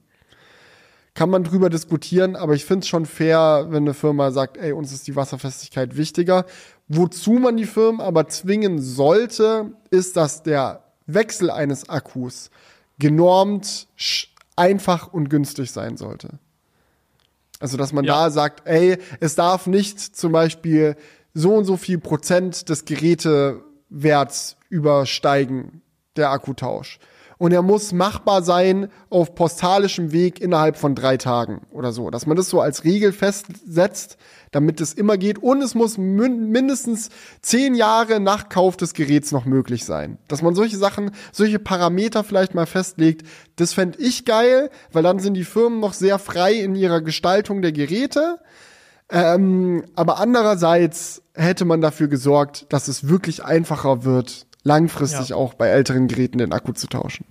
kann man drüber diskutieren, aber ich finde es schon fair, wenn eine Firma sagt, ey, uns ist die Wasserfestigkeit wichtiger. Wozu man die Firmen aber zwingen sollte, ist, dass der Wechsel eines Akkus genormt, einfach und günstig sein sollte. Also, dass man Ja. da sagt, ey, es darf nicht zum Beispiel so und so viel Prozent des Gerätewerts übersteigen, der Akkutausch. Und er muss machbar sein auf postalischem Weg innerhalb von drei Tagen oder so. Dass man das so als Regel festsetzt, damit es immer geht. Und es muss min mindestens zehn Jahre nach Kauf des Geräts noch möglich sein. Dass man solche Sachen, solche Parameter vielleicht mal festlegt, das fände ich geil, weil dann sind die Firmen noch sehr frei in ihrer Gestaltung der Geräte. Ähm, aber andererseits hätte man dafür gesorgt, dass es wirklich einfacher wird, langfristig Ja. auch bei älteren Geräten den Akku zu tauschen.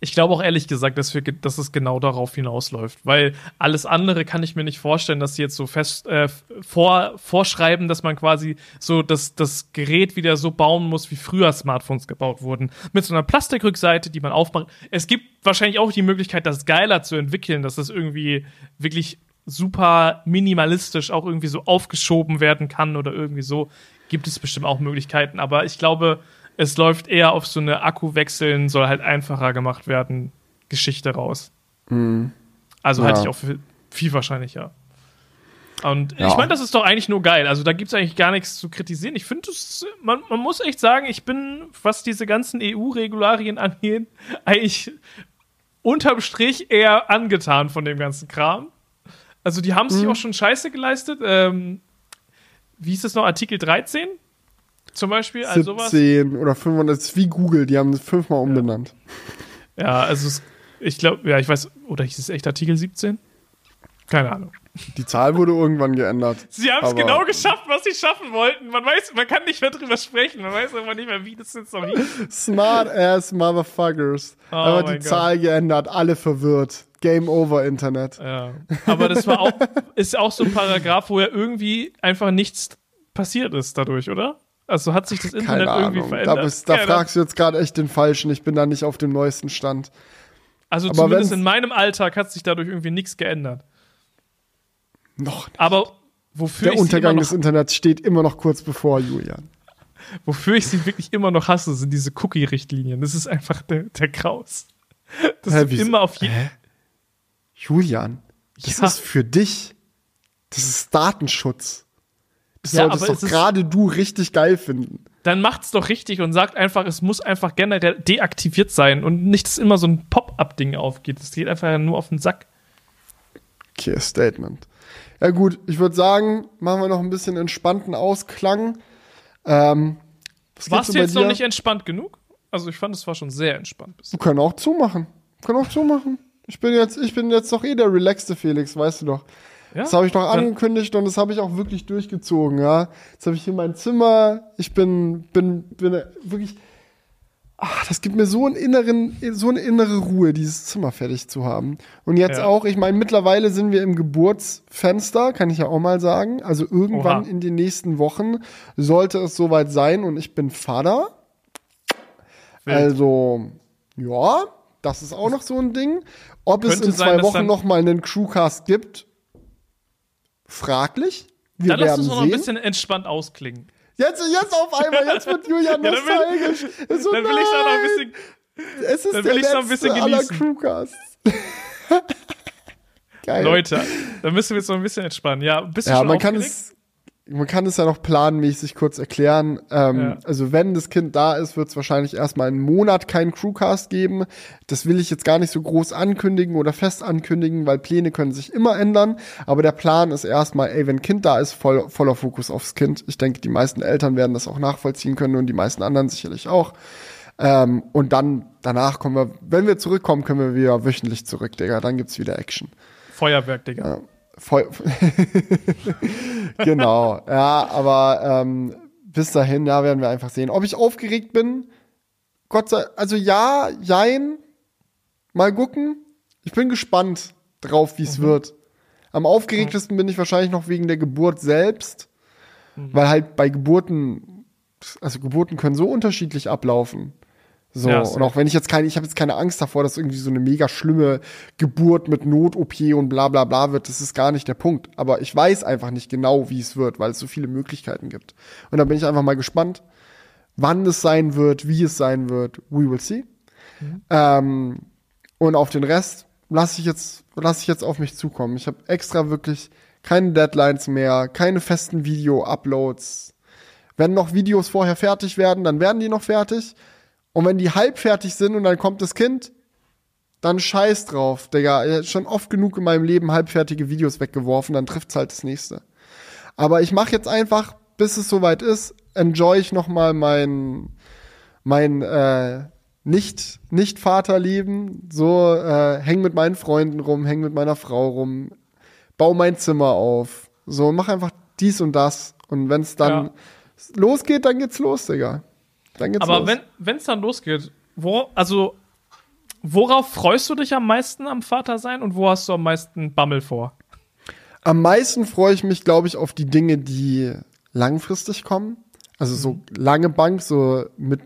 Ich glaube auch ehrlich gesagt, dass, wir, dass es genau darauf hinausläuft, weil alles andere kann ich mir nicht vorstellen, dass sie jetzt so fest äh, vor, vorschreiben, dass man quasi so das, das Gerät wieder so bauen muss, wie früher Smartphones gebaut wurden. Mit so einer Plastikrückseite, die man aufmacht. Es gibt wahrscheinlich auch die Möglichkeit, das geiler zu entwickeln, dass das irgendwie wirklich super minimalistisch auch irgendwie so aufgeschoben werden kann oder irgendwie so. Gibt es bestimmt auch Möglichkeiten, aber ich glaube, es läuft eher auf so eine Akku wechseln, soll halt einfacher gemacht werden, Geschichte raus. Also halte Ja. ich auch für viel wahrscheinlicher. Und Ja. ich meine, das ist doch eigentlich nur geil. Also da gibt es eigentlich gar nichts zu kritisieren. Ich finde, man, man muss echt sagen, ich bin, was diese ganzen EU-Regularien angeht, eigentlich unterm Strich eher angetan von dem ganzen Kram. Also die haben sich Mhm. auch schon scheiße geleistet. Ähm, wie hieß das noch? Artikel 13? Zum Beispiel? Also sowas. 17 oder 500, das ist wie Google, die haben das fünfmal umbenannt. Ja, also es, ich glaube, ja, ich weiß, oder hieß es echt Artikel 17? Keine Ahnung. Die Zahl wurde irgendwann geändert. Sie haben es genau geschafft, was sie schaffen wollten. Man weiß, man kann nicht mehr drüber sprechen. Man weiß aber nicht mehr, wie das jetzt noch hieß. Smart ass Motherfuckers. Oh Aber die Gott. Zahl geändert, alle verwirrt. Game over Internet. Ja. Aber das war auch, ist auch so ein Paragraph, wo ja irgendwie einfach nichts passiert ist dadurch, oder? Also hat sich das Internet Keine irgendwie Ahnung. verändert. Da, bist, da fragst du jetzt gerade echt den Falschen. Ich bin da nicht auf dem neuesten Stand. Also aber zumindest in meinem Alltag hat sich dadurch irgendwie nichts geändert. Noch nicht. Aber wofür Der Untergang des Internets steht immer noch kurz bevor, Julian. wofür ich sie wirklich immer noch hasse, sind diese Cookie-Richtlinien. Das ist einfach der, der Graus. Das Hä, ist immer auf jeden? Julian, das Ja. ist für dich. Das ist Datenschutz. Das Ja, solltest doch gerade du richtig geil finden. dann macht's doch richtig und sagt einfach, es muss einfach generell deaktiviert sein und nicht, dass immer so ein Pop-up-Ding aufgeht. Es geht einfach nur auf den Sack. Okay, Statement. Ja gut, ich würde sagen, machen wir noch ein bisschen entspannten Ausklang. Ähm, was Warst du jetzt noch nicht entspannt genug? Also ich fand, es war schon sehr entspannt. Wir können auch zumachen. Wir können auch zumachen. Ich bin jetzt, ich bin jetzt doch eh der relaxte Felix, weißt du doch. Ja? Das habe ich doch Dann- angekündigt und das habe ich auch wirklich durchgezogen, ja. Jetzt habe ich hier mein Zimmer. Ich bin, bin, bin wirklich. Ach, das gibt mir so einen inneren, so eine innere Ruhe, dieses Zimmer fertig zu haben. Und jetzt Ja. auch, ich meine, mittlerweile sind wir im Geburtsfenster, kann ich ja auch mal sagen. Also irgendwann Oha. in den nächsten Wochen sollte es soweit sein und ich bin Vater. Wild. Also, ja, das ist auch noch so ein Ding. Ob es Könnte in sein, zwei dass Wochen noch mal einen Crewcast gibt, fraglich. Wir Dann lass uns noch ein bisschen entspannt ausklingen. Jetzt, jetzt auf einmal, jetzt wird Julian Ja, dann will- nostalgisch. so, Dann will ich auch noch ein bisschen. Es ist dann der will noch ein letzte bisschen aller genießen. Crewcasts. Geil. Leute, da müssen wir jetzt noch ein bisschen entspannen. Ja, bist du Ja, schon man kann es, man kann es ja noch planmäßig kurz erklären. Ähm, Ja. Also wenn das Kind da ist, wird es wahrscheinlich erstmal einen Monat keinen Crewcast geben. Das will ich jetzt gar nicht so groß ankündigen oder fest ankündigen, weil Pläne können sich immer ändern. Aber der Plan ist erstmal, ey, wenn Kind da ist, voll, voller Fokus aufs Kind. Ich denke, die meisten Eltern werden das auch nachvollziehen können und die meisten anderen sicherlich auch. Ähm, und dann, danach kommen wir, wenn wir zurückkommen, können wir wieder wöchentlich zurück, Digga. Dann gibt's wieder Action. Feuerwerk, Digga. Voll. genau, ja, aber ähm, bis dahin, ja, werden wir einfach sehen. Ob ich aufgeregt bin, Gott sei also ja, jein, mal gucken. Ich bin gespannt drauf, wie es wird. Am aufgeregtesten bin ich wahrscheinlich noch wegen der Geburt selbst, weil halt bei Geburten, also Geburten können so unterschiedlich ablaufen. So, Ja, und auch wenn ich jetzt keine, ich habe jetzt keine Angst davor, dass irgendwie so eine mega schlimme Geburt mit Not-OP und bla bla bla wird, das ist gar nicht der Punkt. Aber ich weiß einfach nicht genau, wie es wird, weil es so viele Möglichkeiten gibt. Und da bin ich einfach mal gespannt, wann es sein wird, wie es sein wird. We will see. Ähm, und auf den Rest lasse ich jetzt, lasse ich jetzt auf mich zukommen. Ich habe extra wirklich keine Deadlines mehr, keine festen Video-Uploads. Wenn noch Videos vorher fertig werden, dann werden die noch fertig. Und wenn die halb fertig sind und dann kommt das Kind, dann scheiß drauf, Digga. Schon oft genug in meinem Leben halbfertige Videos weggeworfen, dann trifft's halt das nächste. Aber ich mache jetzt einfach, bis es soweit ist, enjoy ich noch mal mein mein äh, nicht nicht Vaterleben, so äh, häng mit meinen Freunden rum, häng mit meiner Frau rum, bau mein Zimmer auf, so mach einfach dies und das und wenn's dann Ja. losgeht, dann geht's los, Digga. Dann geht's Aber los. wenn wenn es dann losgeht, wo also worauf freust du dich am meisten am Vater sein und wo hast du am meisten Bammel vor? Am meisten freue ich mich, glaube ich, auf die Dinge, die langfristig kommen. Also so lange Bank, so mit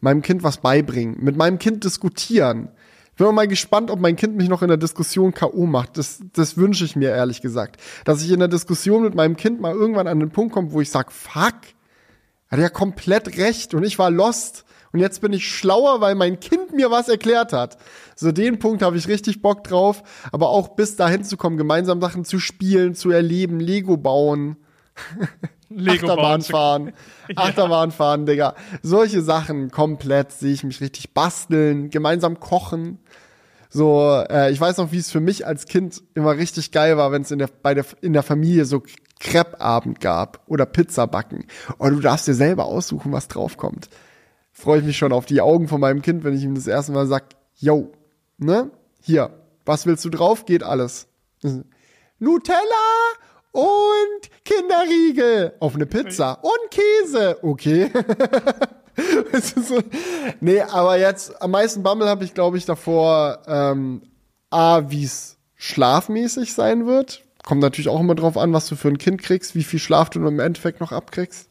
meinem Kind was beibringen, mit meinem Kind diskutieren. Ich bin mal gespannt, ob mein Kind mich noch in der Diskussion K.O. macht. Das, das wünsche ich mir ehrlich gesagt. Dass ich in der Diskussion mit meinem Kind mal irgendwann an den Punkt komme, wo ich sage, fuck, hat ja komplett recht und ich war lost. Und jetzt bin ich schlauer, weil mein Kind mir was erklärt hat. So den Punkt habe ich richtig Bock drauf. Aber auch bis dahin zu kommen, gemeinsam Sachen zu spielen, zu erleben, Lego bauen, Lego Achterbahn fahren, Achterbahn fahren, Digga. Solche Sachen komplett sehe ich mich richtig basteln, gemeinsam kochen. So, äh, ich weiß noch, wie es für mich als Kind immer richtig geil war, wenn es in der, bei der, in der Familie so Crepe-Abend gab oder Pizza backen. Und du darfst dir selber aussuchen, was draufkommt. Freue ich mich schon auf die Augen von meinem Kind, wenn ich ihm das erste Mal sag, yo, ne? Hier, was willst du drauf? Geht alles. Nutella und Kinderriegel auf eine Pizza und Käse. Okay. So, nee, aber jetzt am meisten Bammel habe ich, glaube ich, davor, ähm, A, wie es schlafmäßig sein wird. Kommt natürlich auch immer drauf an, was du für ein Kind kriegst, wie viel Schlaf du im Endeffekt noch abkriegst.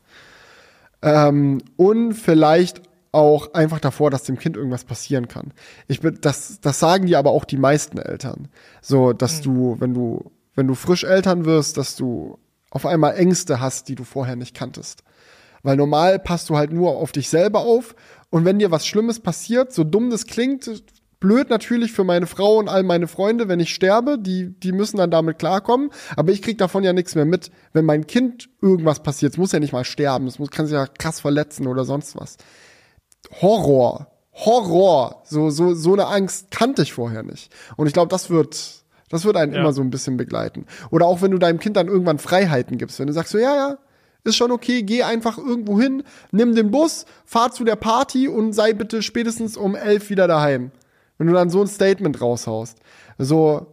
Ähm, und vielleicht auch einfach davor, dass dem Kind irgendwas passieren kann. Ich bin, das, das sagen die aber auch die meisten Eltern. So, dass du, wenn du, wenn du frisch Eltern wirst, dass du auf einmal Ängste hast, die du vorher nicht kanntest. Weil normal passt du halt nur auf dich selber auf. Und wenn dir was Schlimmes passiert, so dumm das klingt, blöd natürlich für meine Frau und all meine Freunde, wenn ich sterbe, die, die müssen dann damit klarkommen. Aber ich krieg davon ja nichts mehr mit. Wenn mein Kind irgendwas passiert, es muss ja nicht mal sterben, es muss, kann sich ja krass verletzen oder sonst was. Horror. Horror. So, so, so eine Angst kannte ich vorher nicht. Und ich glaube, das wird, das wird einen Ja. immer so ein bisschen begleiten. Oder auch wenn du deinem Kind dann irgendwann Freiheiten gibst. Wenn du sagst so, ja, ja, ist schon okay, geh einfach irgendwo hin, nimm den Bus, fahr zu der Party und sei bitte spätestens um elf wieder daheim. Wenn du dann so ein Statement raushaust. So,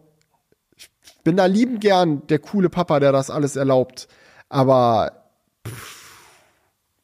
ich bin da liebend gern der coole Papa, der das alles erlaubt. Aber pff,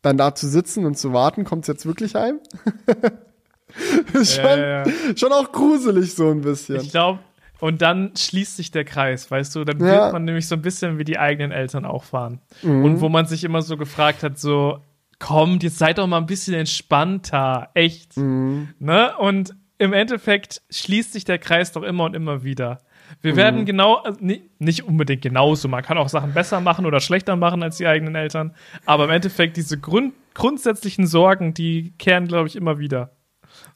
dann da zu sitzen und zu warten, kommt's jetzt wirklich heim? ist schon, ja, schon auch gruselig so ein bisschen. Ich glaube, und dann schließt sich der Kreis, weißt du? Dann Ja. wird man nämlich so ein bisschen wie die eigenen Eltern auch fahren. Mhm. Und wo man sich immer so gefragt hat, so, kommt, jetzt seid doch mal ein bisschen entspannter, echt. Mhm. Ne? Und im Endeffekt schließt sich der Kreis doch immer und immer wieder. Mhm. Wir werden genau, also ni- nicht unbedingt genauso, man kann auch Sachen besser machen oder schlechter machen als die eigenen Eltern, aber im Endeffekt diese Grund, grundsätzlichen Sorgen, die kehren, glaube ich, immer wieder.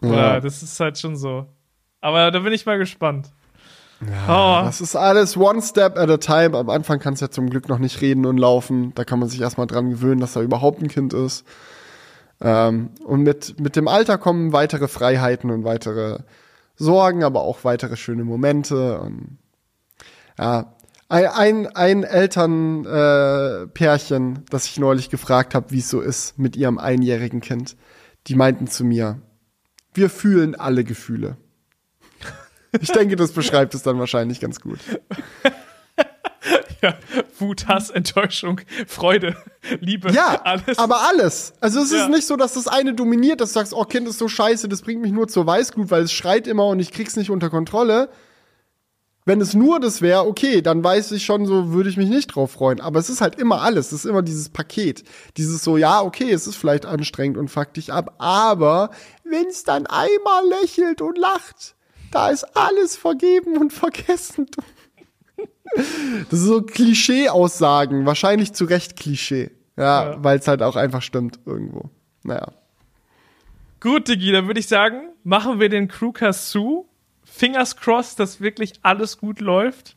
Ja. Ja. Das ist halt schon so. Aber da bin ich mal gespannt. oh, Das ist alles one step at a time. Am Anfang kannst du ja zum Glück noch nicht reden und laufen. Da kann man sich erstmal dran gewöhnen, dass da überhaupt ein Kind ist. Ähm, und mit, mit dem Alter kommen weitere Freiheiten und weitere Sorgen, aber auch weitere schöne Momente. Und ja, ein, ein, Elternpärchen, äh, das ich neulich gefragt habe, wie es so ist mit ihrem einjährigen Kind, die meinten zu mir, wir fühlen alle Gefühle. Ich denke, das beschreibt es dann wahrscheinlich ganz gut. ja, Wut, Hass, Enttäuschung, Freude, Liebe, Ja, alles. aber alles. Also es Ja. ist nicht so, dass das eine dominiert, dass du sagst, oh, Kind ist so scheiße, das bringt mich nur zur Weißglut, weil es schreit immer und ich krieg's nicht unter Kontrolle. Wenn es nur das wäre, okay, dann weiß ich schon, so würde ich mich nicht drauf freuen. Aber es ist halt immer alles. Es ist immer dieses Paket. Dieses so, ja, okay, es ist vielleicht anstrengend und fuck dich ab, aber wenn es dann einmal lächelt und lacht, da ist alles vergeben und vergessen. Das ist so Klischee-Aussagen, wahrscheinlich zu Recht Klischee. Ja, Ja. weil es halt auch einfach stimmt irgendwo. Naja. Gut, Digi, dann würde ich sagen, machen wir den Crewcast zu. Fingers crossed, dass wirklich alles gut läuft.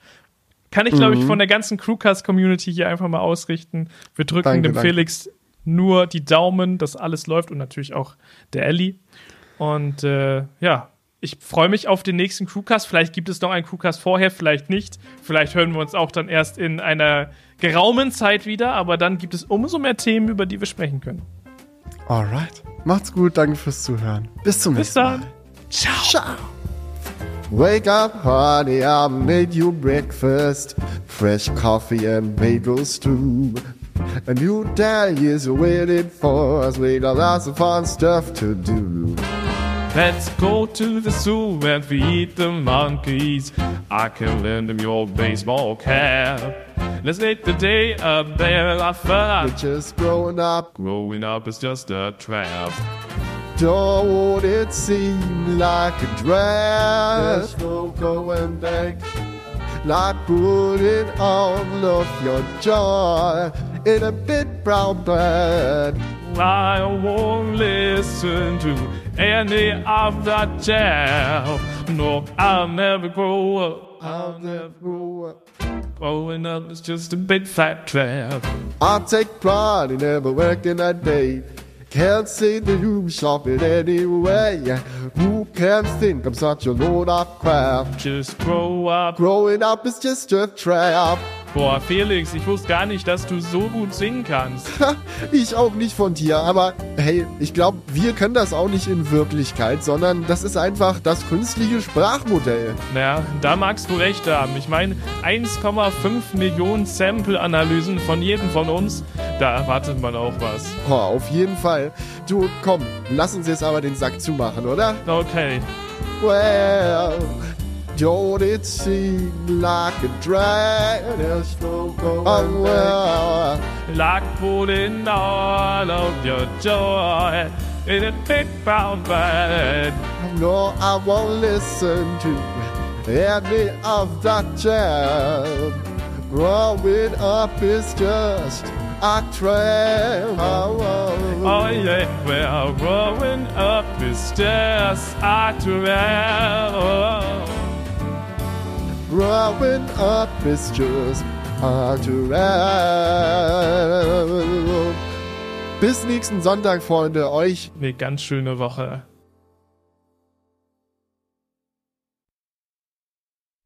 Kann ich, glaube Mhm. ich, von der ganzen Crewcast-Community hier einfach mal ausrichten. Wir drücken Danke, dem danke. Felix nur die Daumen, dass alles läuft und natürlich auch der Ellie. Und äh, ja, ich freue mich auf den nächsten Crewcast. Vielleicht gibt es noch einen Crewcast vorher, vielleicht nicht. Vielleicht hören wir uns auch dann erst in einer geraumen Zeit wieder, aber dann gibt es umso mehr Themen, über die wir sprechen können. Alright. Macht's gut, danke fürs Zuhören. Bis zum Bis nächsten dann. Mal. Ciao. Ciao. Wake up, honey, I made you breakfast. Fresh coffee and bagels too. A new day is waiting for us. We got lots of fun stuff to do. Let's go to the zoo and feed the monkeys. I can lend them your baseball cap. Let's make the day a better of fun. We're just growing up. Growing up is just a trap. Don't it seem like a drag? There's no going back. Like putting all of your joy in a big brown bag. I won't listen to any of that jazz. No, I'll never grow up. I'll never grow up. Growing up is just a big fat trap. I take pride in never working a day. Can't say the you shop it anyway. Who can think I'm such a load of crap? Just grow up. Growing up is just a trap. Boah, Felix, ich wusste gar nicht, dass du so gut singen kannst. ich auch nicht von dir, aber hey, ich glaube, wir können das auch nicht in Wirklichkeit, sondern das ist einfach das künstliche Sprachmodell. Naja, da magst du recht haben. Ich meine, 1,5 Millionen Sample-Analysen von jedem von uns, da erwartet man auch was. Oh, auf jeden Fall. Du, komm, lass uns jetzt aber den Sack zumachen, oder? Okay. Well, don't it seem like a drag? There's no going oh, well. Like putting all of your joy in a big brown bag. No, I won't listen to any of that jazz. Growing up is just Artwell. Oh, oh, Oh yeah, we're growing up is the stairs Artwell. Growing up is just Artwell. Bis nächsten Sonntag, Freunde. Euch Eine ganz schöne Woche.